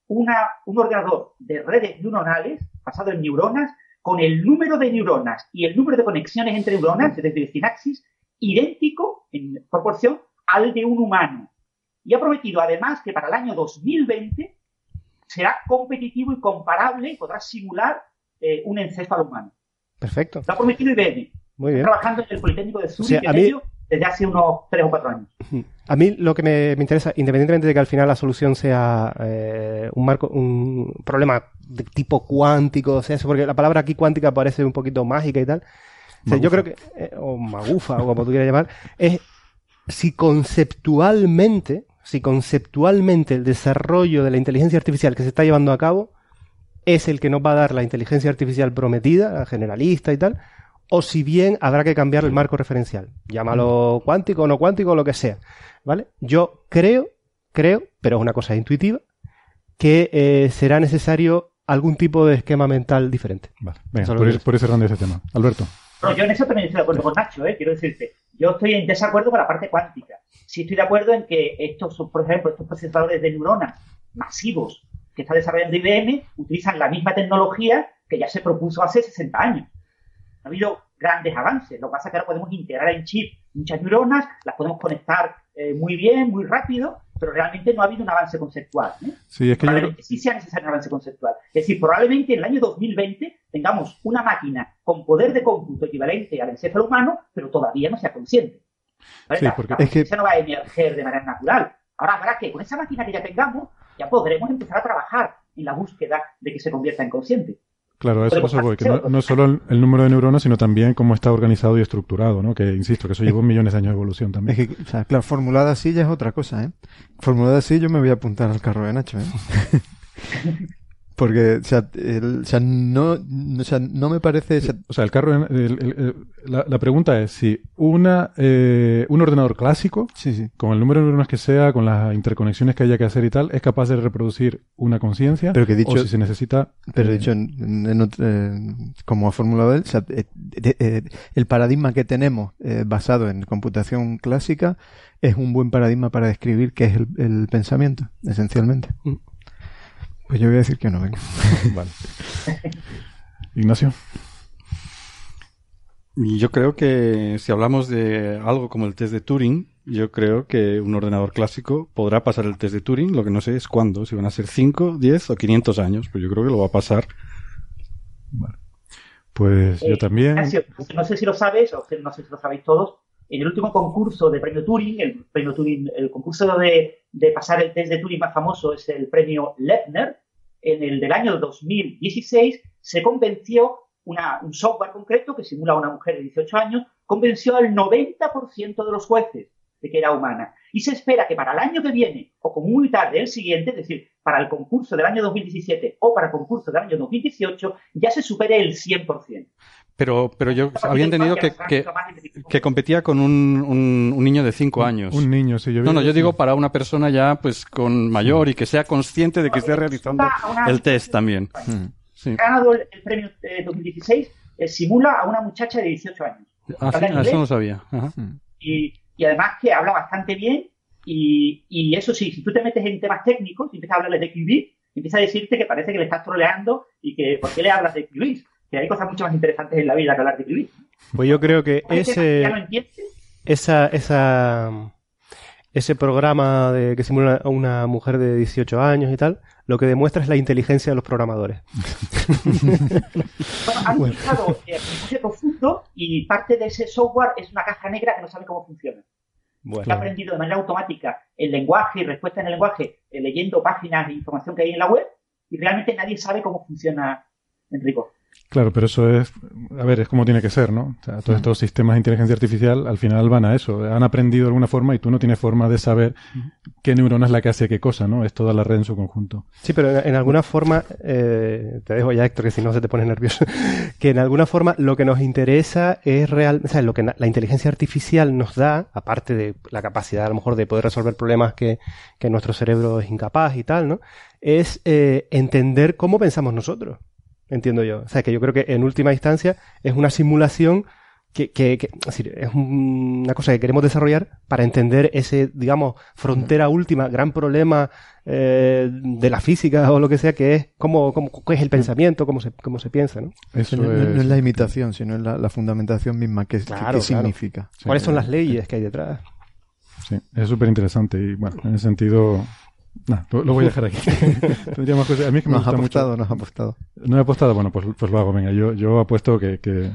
una, un ordenador de redes neuronales basado en neuronas, con el número de neuronas y el número de conexiones entre neuronas, es decir, sinapsis, idéntico en proporción al de un humano. Y ha prometido además que para el año 2020 será competitivo y comparable, podrá simular eh, un encéfalo humano. Perfecto. Lo ha prometido IBM. Muy bien. Está trabajando en el Politécnico de Zurich sea, en a mí- ello desde hace unos tres o cuatro años. A mí lo que me, me interesa, independientemente de que al final la solución sea eh, un marco, un problema de tipo cuántico, o sea, eso, porque la palabra aquí cuántica parece un poquito mágica y tal. O sea, yo creo que, eh, o magufa, o como tú quieras llamar, es si conceptualmente, si conceptualmente el desarrollo de la inteligencia artificial que se está llevando a cabo es el que nos va a dar la inteligencia artificial prometida, la generalista y tal, o si bien habrá que cambiar el marco referencial. Llámalo cuántico, no cuántico, lo que sea. ¿Vale? Yo creo, creo, pero es una cosa intuitiva, que eh, será necesario algún tipo de esquema mental diferente. Vale, venga, por, ir, por ir cerrando ese tema. Alberto. No, yo en eso también estoy de acuerdo con Nacho, ¿eh? quiero decirte. Yo estoy en desacuerdo con la parte cuántica. Sí estoy de acuerdo en que estos, por ejemplo, estos procesadores de neuronas masivos que está desarrollando IBM utilizan la misma tecnología que ya se propuso hace 60 años. Ha habido grandes avances. Lo que pasa es que ahora podemos integrar en chip muchas neuronas, las podemos conectar eh, muy bien, muy rápido, pero realmente no ha habido un avance conceptual. ¿eh? Sí, es que probablemente sí sea necesario un avance conceptual. Es decir, probablemente en el año 2020 tengamos una máquina con poder de cómputo equivalente al encéfalo humano, pero todavía no sea consciente. Sí, porque la es que... no va a emerger de manera natural. Ahora habrá que, con esa máquina que ya tengamos, ya podremos empezar a trabajar en la búsqueda de que se convierta en consciente. Claro, a eso, eso voy, que no, no solo el, número de neuronas, sino también cómo está organizado y estructurado, ¿no? Que, insisto, que eso llevó millones de años de evolución también. Es que, o sea, claro, formulada así ya es otra cosa, ¿eh? Formulada así yo me voy a apuntar al carro de Nacho, ¿eh? (laughs) Porque, o sea, el, o sea, no, o sea, no me parece... O sea, el carro... el- el- el- la, la pregunta es si una eh, un ordenador clásico, Sí, sí. con el número de neuronas que sea, con las interconexiones que haya que hacer y tal, es capaz de reproducir una conciencia, Pero que dicho- o si se necesita... Pero eh, dicho, en, en eh, como ha formulado él, o sea, eh, eh, el paradigma que tenemos eh, basado en computación clásica es un buen paradigma para describir qué es el, el pensamiento, esencialmente. Mm. Pues yo voy a decir que no, venga. (laughs) Vale. Ignacio. Yo creo que si hablamos de algo como el test de Turing, yo creo que un ordenador clásico podrá pasar el test de Turing, lo que no sé es cuándo, si van a ser 5, 10 o 500 años, pues yo creo que lo va a pasar. Pues yo Eh, también. Ignacio, no sé si lo sabes, o no sé si lo sabéis todos, en el último concurso de premio Turing, el premio Turing, el concurso de, pasar el test de Turing más famoso es el premio Lerner. En el del año 2016 se convenció un software concreto que simula a una mujer de 18 años, convenció al 90% de los jueces de que era humana. Y se espera que para el año que viene, o como muy tarde el siguiente, es decir, para el concurso del año 2017 o para el concurso del año 2018, ya se supere el 100%. Pero, pero yo había entendido que, que, que competía con un, un, un niño de 5 años. Un niño, sí, yo No, no, yo digo para una persona ya pues con mayor y que sea consciente de que esté realizando el test también. Sí. Ha ganado el, el premio de 2016, eh, simula a una muchacha de 18 años. Ah, sí, eso no sabía. Ajá. y, y además que habla bastante bien y, y eso sí, si tú te metes en temas técnicos y empiezas a hablarles de QB, empieza a decirte que parece que le estás troleando y que ¿por qué le hablas de QB? Que hay cosas mucho más interesantes en la vida que hablar de QB. Pues yo creo que ese, ya no entiendes esa, esa, ese programa de, que simula a una mujer de 18 años y tal, lo que demuestra es la inteligencia de los programadores. (laughs) Bueno, han utilizado eh, profundo y parte de ese software es una caja negra que no sabe cómo funciona. Que ha aprendido de manera automática el lenguaje y respuesta en el lenguaje eh, leyendo páginas de información que hay en la web y realmente nadie sabe cómo funciona Enrico. Claro, pero eso es, a ver, es como tiene que ser, ¿no? O sea, todos estos sistemas de inteligencia artificial al final van a eso. Han aprendido de alguna forma y tú no tienes forma de saber qué neurona es la que hace qué cosa, ¿no? Es toda la red en su conjunto. Sí, pero en, en alguna forma, eh, te dejo ya, Héctor, que si no se te pone nervioso, (laughs) que en alguna forma lo que nos interesa es real, o sea, lo que la inteligencia artificial nos da, aparte de la capacidad a lo mejor de poder resolver problemas que, que nuestro cerebro es incapaz y tal, ¿no? Es eh, entender cómo pensamos nosotros, entiendo yo. O sea, que yo creo que en última instancia es una simulación que, que, que- es decir, es un- una cosa que queremos desarrollar para entender ese, digamos, frontera última, gran problema eh, de la física o lo que sea, que es cómo, cómo, qué es el pensamiento, cómo se, cómo se piensa, ¿no? Eso no, no- no es- la imitación, sino es la, la fundamentación misma que claro. significa. ¿Cuáles son las leyes que hay detrás? Sí, es súper interesante y bueno, en ese sentido, nah, lo, lo voy a dejar aquí. (laughs) Tendría más cosas. A mí es que me Nos ha apostado, mucho. nos ha apostado. No he apostado, bueno, pues, pues lo hago, venga, yo, yo apuesto que, que,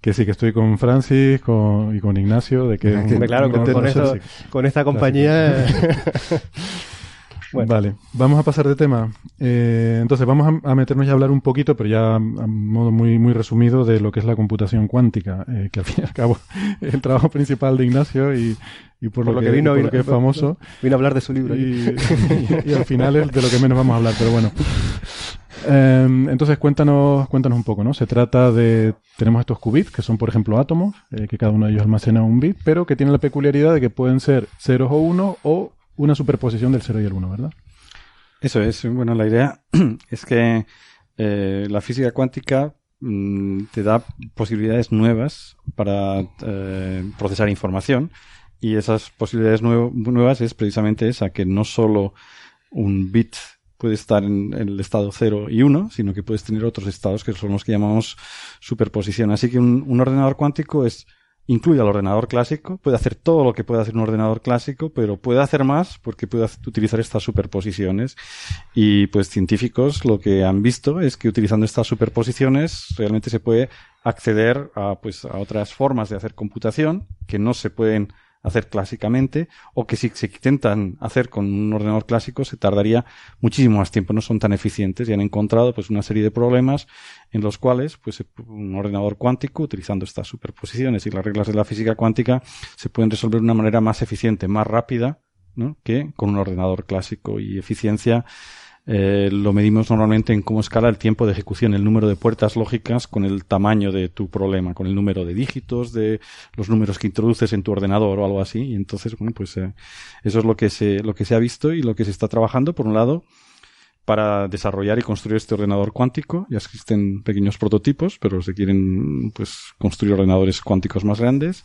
que sí, que estoy con Francis con, y con Ignacio, de que... Hombre, claro, con, con esto- con esta compañía. (laughs) Vale, vamos a pasar de tema. Eh, entonces, vamos a, a meternos ya a hablar un poquito, pero ya a modo muy, muy resumido, de lo que es la computación cuántica, eh, que al fin y al cabo (laughs) es el trabajo principal de Ignacio y, y por, lo, que, vino, por vino- lo que es famoso. Vino a hablar de su libro. Y, y- (laughs) y al final es de lo que menos vamos a hablar, pero bueno. Em, entonces cuéntanos, cuéntanos un poco, ¿no? Se trata de, tenemos estos qubits, que son por ejemplo átomos, eh, que cada uno de ellos almacena un bit, pero que tienen la peculiaridad de que pueden ser ceros o uno o una superposición del 0 y el 1, ¿verdad? Eso es. Bueno, la idea (clears throat) es que eh, la física cuántica mm, te da posibilidades nuevas para eh, procesar información y esas posibilidades nuevas es precisamente esa, que no solo un bit puede estar en, el estado 0 y 1, sino que puedes tener otros estados que son los que llamamos superposición. Así que un ordenador cuántico es incluye al ordenador clásico, puede hacer todo lo que puede hacer un ordenador clásico, pero puede hacer más porque puede utilizar estas superposiciones. Y pues científicos lo que han visto es que utilizando estas superposiciones realmente se puede acceder a pues a otras formas de hacer computación que no se pueden hacer clásicamente o que si se intentan hacer con un ordenador clásico se tardaría muchísimo más tiempo, no son tan eficientes y han encontrado pues una serie de problemas en los cuales pues un ordenador cuántico utilizando estas superposiciones y las reglas de la física cuántica se pueden resolver de una manera más eficiente, más rápida ¿no? que con un ordenador clásico y eficiencia eh, lo medimos normalmente en cómo escala el tiempo de ejecución, el número de puertas lógicas con el tamaño de tu problema, con el número de dígitos, de los números que introduces en tu ordenador o algo así. Y entonces, bueno, pues eh, eso es lo que se, lo que se ha visto y lo que se está trabajando, por un lado, para desarrollar y construir este ordenador cuántico. Ya existen pequeños prototipos, pero se quieren pues construir ordenadores cuánticos más grandes.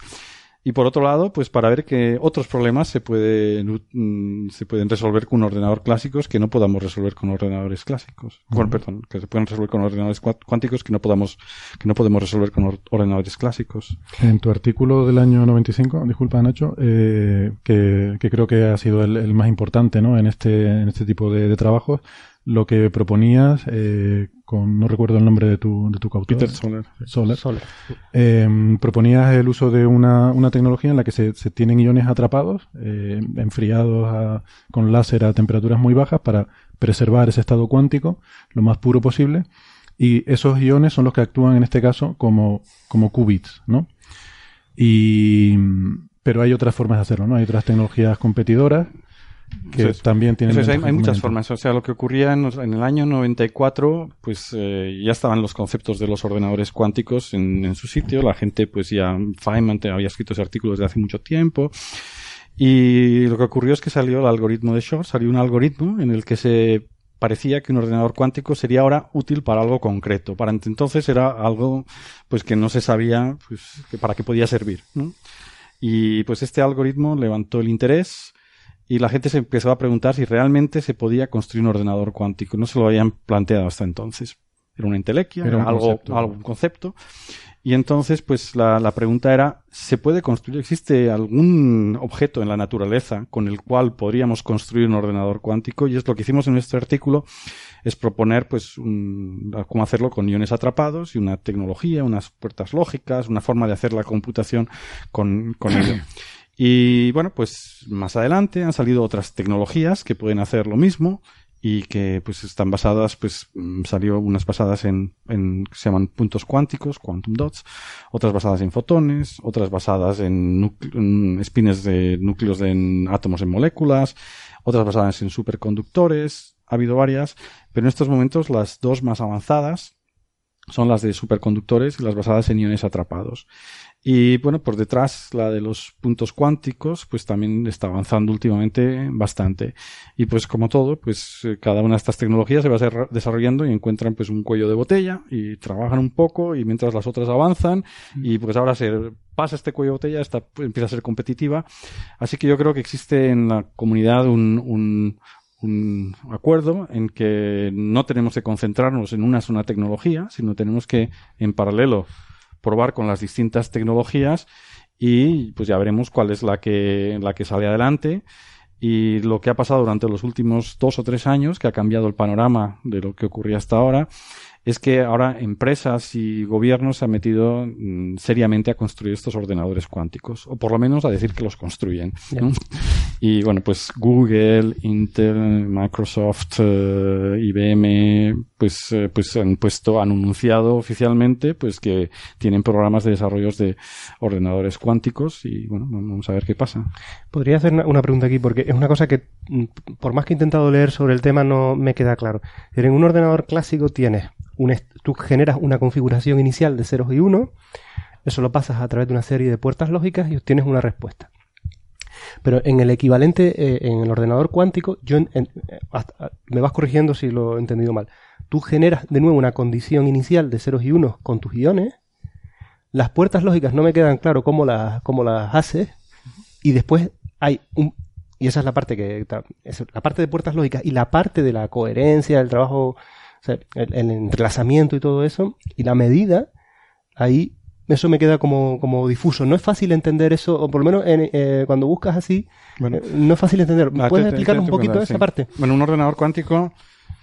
Y por otro lado, pues para ver que otros problemas se pueden, mm, se pueden resolver con ordenadores clásicos que no podamos resolver con ordenadores clásicos. perdón, que se pueden resolver con ordenadores cuánticos que no podamos, que no podemos resolver con ordenadores clásicos. En tu artículo del año 95, disculpa Nacho, eh, que, que, creo que ha sido el, más importante, ¿no? En este, en este tipo de, de trabajos, lo que proponías, eh, con no recuerdo el nombre de tu, de tu coautor. Peter Soler. Soler. Em, proponías el uso de una, una tecnología en la que se, se tienen iones atrapados, eh, enfriados con láser a temperaturas muy bajas para preservar ese estado cuántico lo más puro posible. Y esos iones son los que actúan en este caso como, como qubits, ¿no? Y, pero hay otras formas de hacerlo, ¿no? Hay otras tecnologías competidoras que también tienen hay, muchas formas. O sea, lo que ocurría en, el año 94, pues eh, ya estaban los conceptos de los ordenadores cuánticos en, su sitio. La gente, pues ya, Feynman había escrito ese artículo desde hace mucho tiempo. Y lo que ocurrió es que salió el algoritmo de Shor, salió un algoritmo en el que se parecía que un ordenador cuántico sería ahora útil para algo concreto. Para entonces era algo pues que no se sabía pues, que para qué podía servir. Y pues este algoritmo levantó el interés y la gente se empezó a preguntar si realmente se podía construir un ordenador cuántico. No se lo habían planteado hasta entonces. Era una entelequia, era, algo, algún concepto. Y entonces, pues la, la, pregunta era, ¿se puede construir, existe algún objeto en la naturaleza con el cual podríamos construir un ordenador cuántico? Y es lo que hicimos en nuestro artículo, es proponer, pues, cómo hacerlo con iones atrapados y una tecnología, unas puertas lógicas, una forma de hacer la computación con, con ello. (clears throat) Y bueno, pues más adelante han salido otras tecnologías que pueden hacer lo mismo y que pues están basadas, pues mm, salió unas basadas en, en se llaman puntos cuánticos, quantum dots, otras basadas en fotones, otras basadas en, en espines de núcleos de átomos en moléculas, otras basadas en superconductores, ha habido varias, pero en estos momentos las dos más avanzadas son las de superconductores y las basadas en iones atrapados. Y bueno, por detrás la de los puntos cuánticos, pues también está avanzando últimamente bastante. Y pues como todo, pues eh, cada una de estas tecnologías se va a desarrollando y encuentran pues un cuello de botella y trabajan un poco y mientras las otras avanzan y pues ahora se pasa este cuello de botella, esta pues, empieza a ser competitiva. Así que yo creo que existe en la comunidad un, un, un acuerdo en que no tenemos que concentrarnos en una sola tecnología, sino tenemos que en paralelo probar con las distintas tecnologías y pues ya veremos cuál es la que, la que sale adelante. Y lo que ha pasado durante los últimos dos o tres años, que ha cambiado el panorama de lo que ocurría hasta ahora, es que ahora empresas y gobiernos se han metido mm, seriamente a construir estos ordenadores cuánticos, o por lo menos a decir que los construyen. (laughs) Y bueno, pues Google, Intel, Microsoft, eh, IBM, pues, eh, pues han puesto, han anunciado oficialmente, pues que tienen programas de desarrollos de ordenadores cuánticos y bueno, vamos a ver qué pasa. Podría hacer una, pregunta aquí porque es una cosa que, mm, por más que he intentado leer sobre el tema, no me queda claro. En un ordenador clásico tienes tú generas una configuración inicial de ceros y unos, eso lo pasas a través de una serie de puertas lógicas y obtienes una respuesta. Pero en el equivalente, eh, en el ordenador cuántico, yo eh, hasta- me vas corrigiendo si lo he entendido mal. Tú generas de nuevo una condición inicial de ceros y unos con tus iones. Las puertas lógicas no me quedan claro cómo las, cómo las haces. Y después hay un. Y esa es la parte que. es la parte de puertas lógicas y la parte de la coherencia, el trabajo, o sea, el, el entrelazamiento y todo eso. Y la medida, ahí eso me queda como, como difuso. No es fácil entender eso, o por lo menos en, eh, cuando buscas así, eh, no es fácil entender. Ah, ¿Puedes te- te explicar un poquito contar, esa sí. parte? Bueno, un ordenador cuántico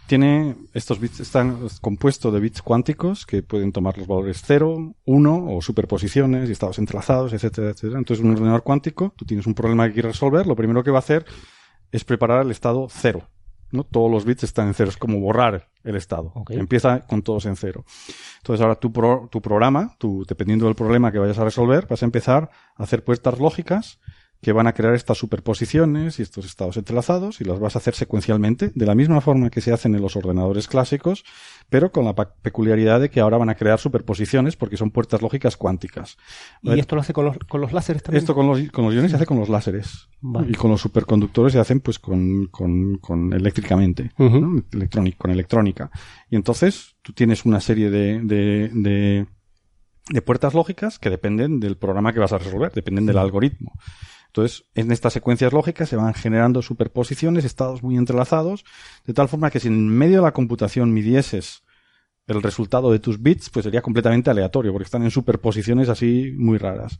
tiene estos bits, están compuestos de bits cuánticos que pueden tomar los valores 0, 1 o superposiciones y estados entrelazados, etcétera, etcétera. Entonces, un ordenador cuántico, tú tienes un problema que quieres resolver, lo primero que va a hacer es preparar el estado 0. ¿No? Todos los bits están en cero, es como borrar el estado. Empieza con todos en cero. Entonces ahora tu, pro- tu programa, tu, dependiendo del problema que vayas a resolver, vas a empezar a hacer puertas lógicas que van a crear estas superposiciones y estos estados entrelazados y las vas a hacer secuencialmente, de la misma forma que se hacen en los ordenadores clásicos, pero con la peculiaridad de que ahora van a crear superposiciones porque son puertas lógicas cuánticas. Y esto lo hace con los, con los láseres también. Esto con los, con los iones se hace con los láseres. Vale. Y con los superconductores se hacen pues con, con, con eléctricamente. Electrónic- con electrónica. Y entonces tú tienes una serie de, de, de, de puertas lógicas que dependen del programa que vas a resolver, dependen del algoritmo. Entonces, en estas secuencias lógicas se van generando superposiciones, estados muy entrelazados, de tal forma que si en medio de la computación midieses el resultado de tus bits, pues sería completamente aleatorio, porque están en superposiciones así muy raras.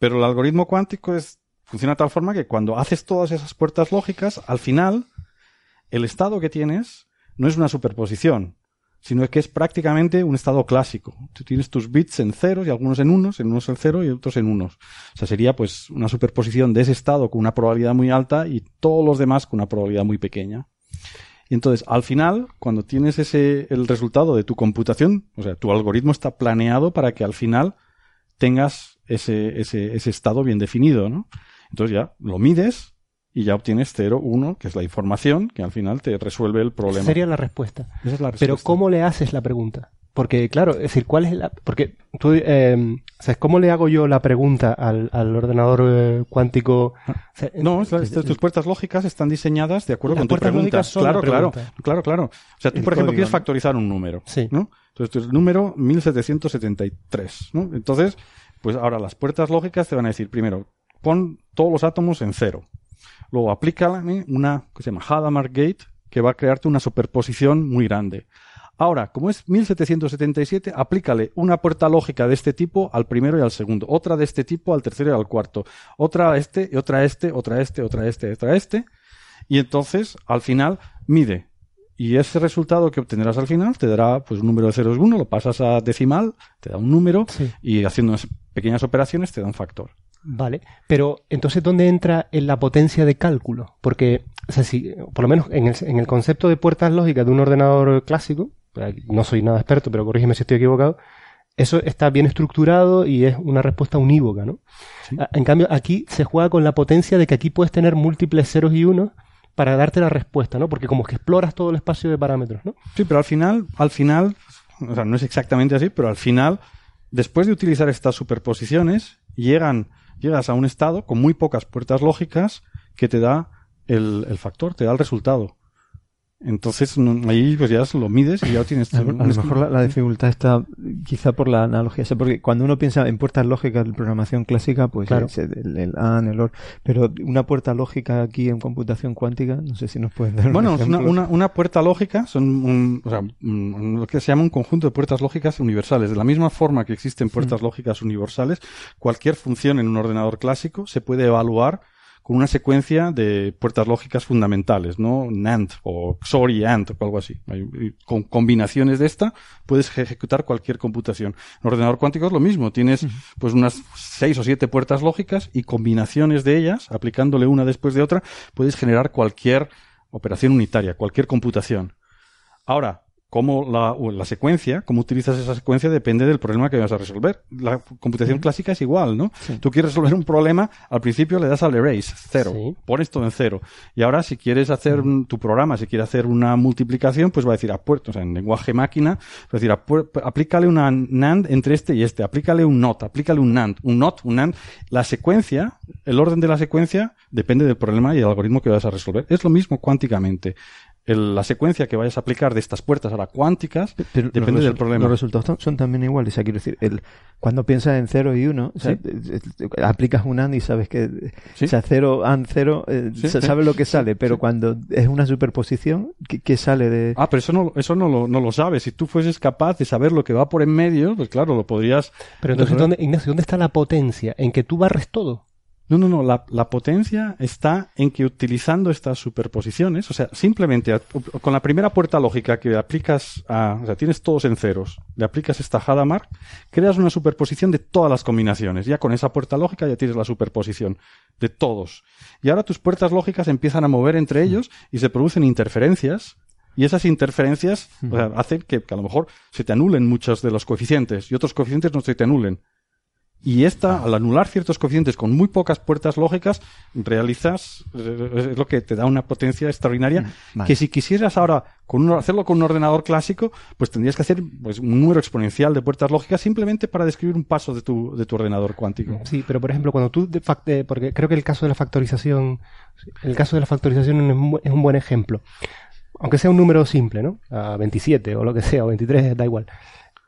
Pero el algoritmo cuántico es, funciona de tal forma que cuando haces todas esas puertas lógicas, al final, el estado que tienes no es una superposición, sino que es prácticamente un estado clásico. Tú tienes tus bits en ceros y algunos en unos, en unos en cero y otros en unos. O sea, sería pues una superposición de ese estado con una probabilidad muy alta y todos los demás con una probabilidad muy pequeña. Y entonces, al final, cuando tienes ese, el resultado de tu computación, o sea, tu algoritmo está planeado para que al final tengas ese, ese, ese estado bien definido, ¿no? Entonces ya lo mides y ya obtienes 0, 1, que es la información que al final te resuelve el problema. Esa sería la respuesta. Esa es la Pero. ¿cómo le haces la pregunta? Porque, claro, es decir, ¿cuál es la...? Porque tú, eh, ¿sabes cómo le hago yo la pregunta al, al ordenador eh, cuántico? O sea, No, es- estas- tus puertas lógicas están diseñadas de acuerdo Las con tu pregunta. Claro, la claro, pregunta. claro, claro. O sea, tú, El por ejemplo, quieres factorizar un número. Sí. ¿no? Entonces, tu número 1773. ¿no? Entonces, pues ahora las puertas lógicas te van a decir, primero, pon todos los átomos en cero. Luego, aplícale una que se llama Hadamard Gate, que va a crearte una superposición muy grande. Ahora, como es 1777, aplícale una puerta lógica de este tipo al primero y al segundo, otra de este tipo al tercero y al cuarto, otra a este, y otra a este, otra a este, otra a este, otra a este, y entonces, al final, mide. Y ese resultado que obtendrás al final te dará pues un número de ceros 1, lo pasas a decimal, te da un número, y haciendo unas pequeñas operaciones te da un factor. Vale, pero entonces ¿dónde entra en la potencia de cálculo? Porque, o sea, si, por lo menos en el, en el concepto de puertas lógicas de un ordenador clásico, no soy nada experto, pero corrígeme si estoy equivocado, eso está bien estructurado y es una respuesta unívoca, ¿no? A- En cambio, aquí se juega con la potencia de que aquí puedes tener múltiples ceros y unos para darte la respuesta, ¿no? Porque como que exploras todo el espacio de parámetros, ¿no? Sí, pero al final, al final, o sea, no es exactamente así, pero al final, después de utilizar estas superposiciones, llegan, llegas a un estado con muy pocas puertas lógicas que te da el, el factor, te da el resultado. Entonces, no- ahí pues ya lo mides y ya tienes. A, a lo mejor la, la dificultad está quizá por la analogía, o sea, porque cuando uno piensa en puertas lógicas de programación clásica, pues Claro. el, el AND, el OR, pero una puerta lógica aquí en computación cuántica, no sé si nos pueden dar un Bueno, es una, ejemplo. una, una puerta lógica son un- o sea, un- lo que se llama un conjunto de puertas lógicas universales. De la misma forma que existen puertas lógicas universales, cualquier función en un ordenador clásico se puede evaluar con una secuencia de puertas lógicas fundamentales, ¿no? NAND o XOR y AND o algo así. Con combinaciones de esta puedes ejecutar cualquier computación. En ordenador cuántico es lo mismo. Tienes pues unas seis o siete puertas lógicas y combinaciones de ellas, aplicándole una después de otra, puedes generar cualquier operación unitaria, cualquier computación. Ahora, cómo la, la, secuencia, cómo utilizas esa secuencia depende del problema que vas a resolver. La computación clásica es igual, ¿no? Tú quieres resolver un problema, al principio le das al erase, cero, pones todo en cero. Y ahora si quieres hacer tu programa, si quieres hacer una multiplicación, pues va a decir a puerto, o sea, en lenguaje máquina, va a decir, aplícale una NAND entre este y este, aplícale un NOT, aplícale un NAND, un NOT, un NAND. La secuencia, el orden de la secuencia depende del problema y el algoritmo que vas a resolver. Es lo mismo cuánticamente la secuencia que vayas a aplicar de estas puertas ahora cuánticas depende del problema. Los resultados son también iguales. O sea, quiero decir, el, cuando piensas en 0 y 1, aplicas un AND y sabes que, o sea, 0, AND 0, eh, sabes lo que sale, pero cuando es una superposición, ¿qué, sale de...? Ah, pero eso no, eso no lo, no lo sabes. Si tú fueses capaz de saber lo que va por en medio, pues claro, lo podrías... Pero entonces, ¿dónde, Ignacio, ¿dónde está la potencia? ¿En que tú barres todo? No, no, no. La, la, potencia está en que utilizando estas superposiciones, o sea, simplemente con la primera puerta lógica que aplicas a, o sea, tienes todos en ceros, le aplicas esta Hadamard, creas una superposición de todas las combinaciones. Ya con esa puerta lógica ya tienes la superposición de todos. Y ahora tus puertas lógicas empiezan a mover entre ellos y se producen interferencias y esas interferencias o sea, hacen que, que, a lo mejor se te anulen muchos de los coeficientes y otros coeficientes no se te anulen. Y esta, al anular ciertos coeficientes con muy pocas puertas lógicas, realizas, eh, es lo que te da una potencia extraordinaria, mm, que si quisieras ahora con hacerlo con un ordenador clásico, pues tendrías que hacer pues, un número exponencial de puertas lógicas simplemente para describir un paso de tu, de tu ordenador cuántico. Sí, pero por ejemplo, cuando tú, de porque creo que el caso de la factorización, el caso de la factorización es un buen ejemplo. Aunque sea un número simple, ¿no? A 27 o lo que sea, o 23, da igual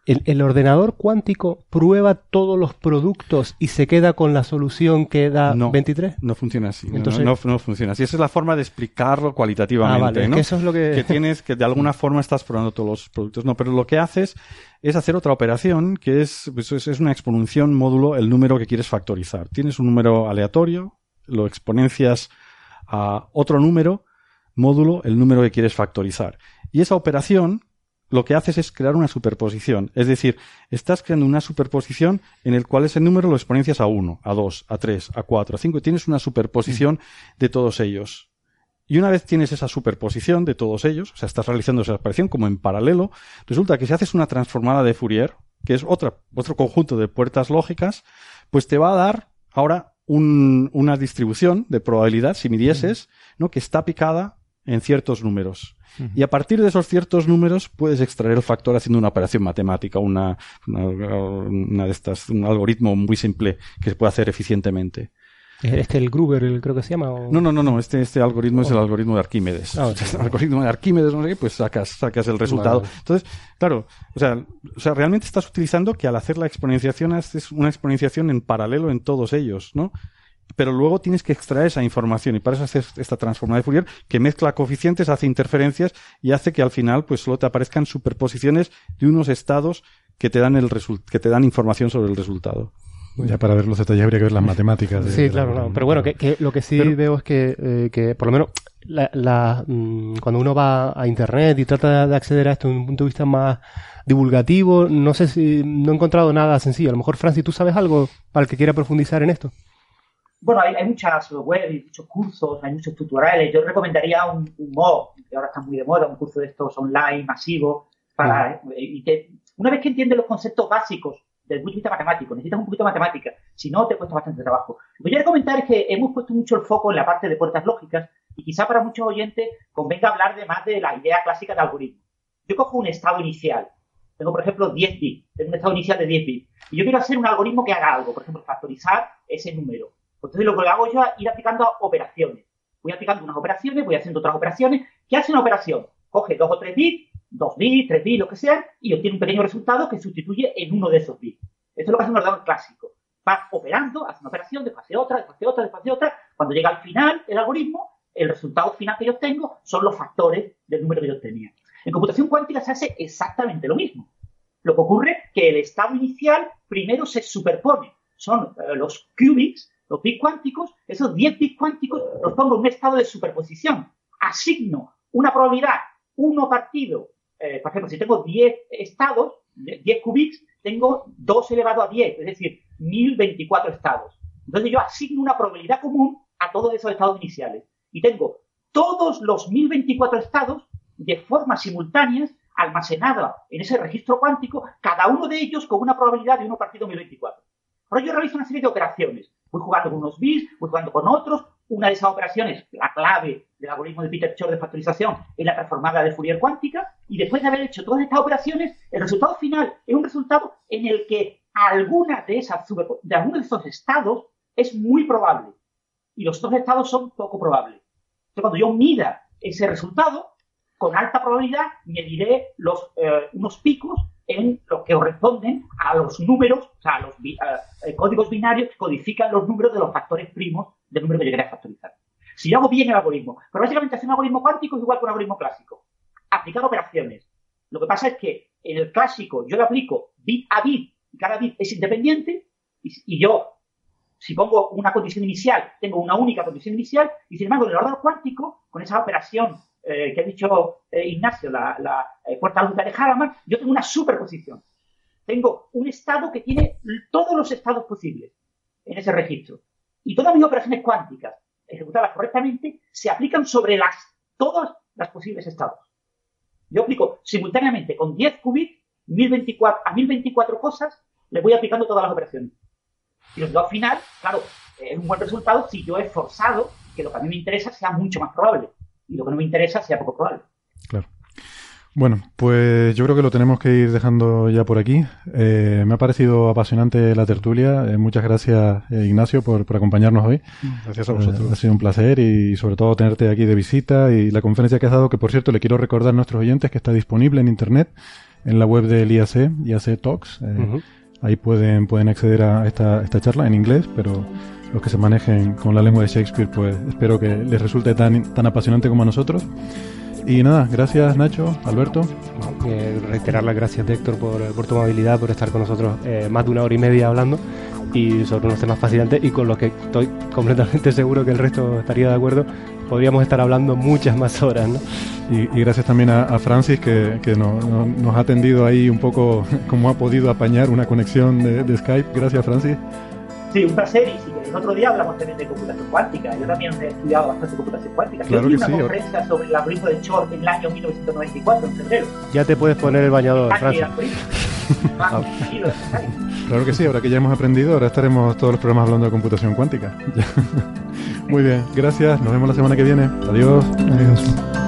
el, ordenador cuántico prueba todos los productos y se queda con la solución que da 23? No funciona así. Entonces, no, funciona así. Esa es la forma de explicarlo cualitativamente. Ah, que eso es lo que... que tienes, que de alguna forma estás probando todos los productos. No, pero lo que haces es hacer otra operación que es, pues, es una exponenciación módulo el número que quieres factorizar. Tienes un número aleatorio, lo exponencias a otro número, módulo el número que quieres factorizar. Y esa operación lo que haces es crear una superposición. Es decir, estás creando una superposición en el cual ese número lo exponencias a 1, a 2, a 3, a 4, a 5 y tienes una superposición de todos ellos. Y una vez tienes esa superposición de todos ellos, o sea, estás realizando esa operación como en paralelo, resulta que si haces una transformada de Fourier, que es otra, otro conjunto de puertas lógicas, pues te va a dar ahora una distribución de probabilidad, si midieses, ¿no? que está picada en ciertos números. Y a partir de esos ciertos números puedes extraer el factor haciendo una operación matemática, una, una, de estas, un algoritmo muy simple que se puede hacer eficientemente. ¿Este el Gruber, creo que se llama? No, no, no, no. Este, este algoritmo es el oh. algoritmo de Arquímedes. Ah, el (laughs) algoritmo de Arquímedes, no sé qué, pues sacas, sacas el resultado. Entonces, claro, o sea, o sea, realmente estás utilizando que al hacer la exponenciación haces una exponenciación en paralelo en todos ellos, ¿no? Pero luego tienes que extraer esa información y para eso haces esta transformada de Fourier que mezcla coeficientes, hace interferencias y hace que al final pues solo te aparezcan superposiciones de unos estados que te dan el que te dan información sobre el resultado. Ya para ver los detalles habría que ver las matemáticas. sí, claro, pero bueno, que, lo que sí veo es que, eh, que por lo menos la, mm, cuando uno va a internet y trata de acceder a esto desde un punto de vista más divulgativo, no sé si no he encontrado nada sencillo. A lo mejor, Francis, ¿tú sabes algo para el que quiera profundizar en esto? Bueno, hay, muchas web, y muchos cursos, hay muchos tutoriales. Yo recomendaría un, un MOOC, que ahora está muy de moda, un curso de estos online, masivo, para, y que una vez que entiendes los conceptos básicos del punto de vista matemático, necesitas un poquito de matemática, si no te cuesta bastante trabajo. Lo que quiero comentar es que hemos puesto mucho el foco en la parte de puertas lógicas y quizá para muchos oyentes convenga hablar de más de la idea clásica de algoritmo. Yo cojo un estado inicial, tengo por ejemplo 10 bits, tengo un estado inicial de 10 bits, y yo quiero hacer un algoritmo que haga algo, por ejemplo, factorizar ese número. Pues entonces lo que hago yo es ir aplicando operaciones. Voy aplicando unas operaciones, voy haciendo otras operaciones. ¿Qué hace una operación? Coge dos o tres bits, dos bits, tres bits, lo que sea, y obtiene un pequeño resultado que sustituye en uno de esos bits. Esto es lo que hace un ordenador clásico. Va operando, hace una operación, después hace otra, después hace otra, después hace otra. Cuando llega al final el algoritmo, el resultado final que yo obtengo son los factores del número que yo tenía. En computación cuántica se hace exactamente lo mismo. Lo que ocurre es que el estado inicial primero se superpone. Son eh, los qubits los bits cuánticos, esos 10 bits cuánticos los pongo en un estado de superposición. Asigno una probabilidad, uno partido, eh, por ejemplo, si tengo 10 estados, 10 qubits, tengo 2 elevado a 10, es decir, 1024 estados. Entonces yo asigno una probabilidad común a todos esos estados iniciales. Y tengo todos los 1024 estados de forma simultánea almacenada en ese registro cuántico, cada uno de ellos con una probabilidad de 1 partido 1024. Ahora yo realizo una serie de operaciones. Voy jugando con unos bits, voy jugando con otros. Una de esas operaciones, la clave del algoritmo de Peter Shor de factorización, es la transformada de Fourier cuántica. Y después de haber hecho todas estas operaciones, el resultado final es un resultado en el que alguna de esas de algunos de esos estados es muy probable y los otros estados son poco probables. Entonces, cuando yo mida ese resultado, con alta probabilidad mediré los, eh, unos picos en lo que corresponden a los números, o sea, a los eh, códigos binarios que codifican los números de los factores primos del número que yo quería factorizar. Si yo hago bien el algoritmo, pero básicamente hacer un algoritmo cuántico es igual que un algoritmo clásico. Aplicar operaciones. Lo que pasa es que en el clásico yo le aplico bit a bit y cada bit es independiente y, yo, si pongo una condición inicial, tengo una única condición inicial y sin embargo en el orden cuántico, con esa operación eh, que ha dicho eh, Ignacio, la, la eh, luz de Haraman, yo tengo una superposición. Tengo un estado que tiene todos los estados posibles en ese registro. Y todas mis operaciones cuánticas, ejecutadas correctamente, se aplican sobre las, todas las posibles estados. Yo aplico simultáneamente con 10 qubits 1024, a 1024 cosas, le voy aplicando todas las operaciones. Y al final, claro, es un buen resultado si yo he forzado que lo que a mí me interesa sea mucho más probable y lo que no me interesa sea poco probable. Claro. Bueno, pues yo creo que lo tenemos que ir dejando ya por aquí. Eh, me ha parecido apasionante la tertulia. Eh, muchas gracias, eh, Ignacio, por, acompañarnos hoy. Gracias a vosotros. ha sido un placer y sobre todo tenerte aquí de visita y la conferencia que has dado, que por cierto le quiero recordar a nuestros oyentes que está disponible en Internet, en la web del IAC, IAC Talks. Ahí pueden, pueden acceder a esta, esta charla en inglés, pero los que se manejen con la lengua de Shakespeare, pues espero que les resulte tan, tan apasionante como a nosotros. Y nada, gracias Nacho, Alberto. reiterar las gracias de Héctor por, por, tu amabilidad, por estar con nosotros eh, más de una hora y media hablando y sobre unos temas fascinantes y con los que estoy completamente (laughs) seguro que el resto estaría de acuerdo. Podríamos estar hablando muchas más horas, ¿no? Y, gracias también a, Francis que, que nos ha atendido ahí un poco (laughs) como ha podido apañar una conexión de, de Skype. Gracias Francis. Sí, un placer y si el otro día hablamos también de computación cuántica. Yo también he estudiado bastante computación cuántica. Yo di una conferencia sobre el algoritmo de Shor en el año 1994, en febrero. Ya te puedes poner el bañador, Francis. (laughs) Ah. claro que sí, ahora que ya hemos aprendido, ahora estaremos todos los programas hablando de computación cuántica. (laughs) Muy bien, gracias, nos vemos la semana que viene. Adiós. Adiós.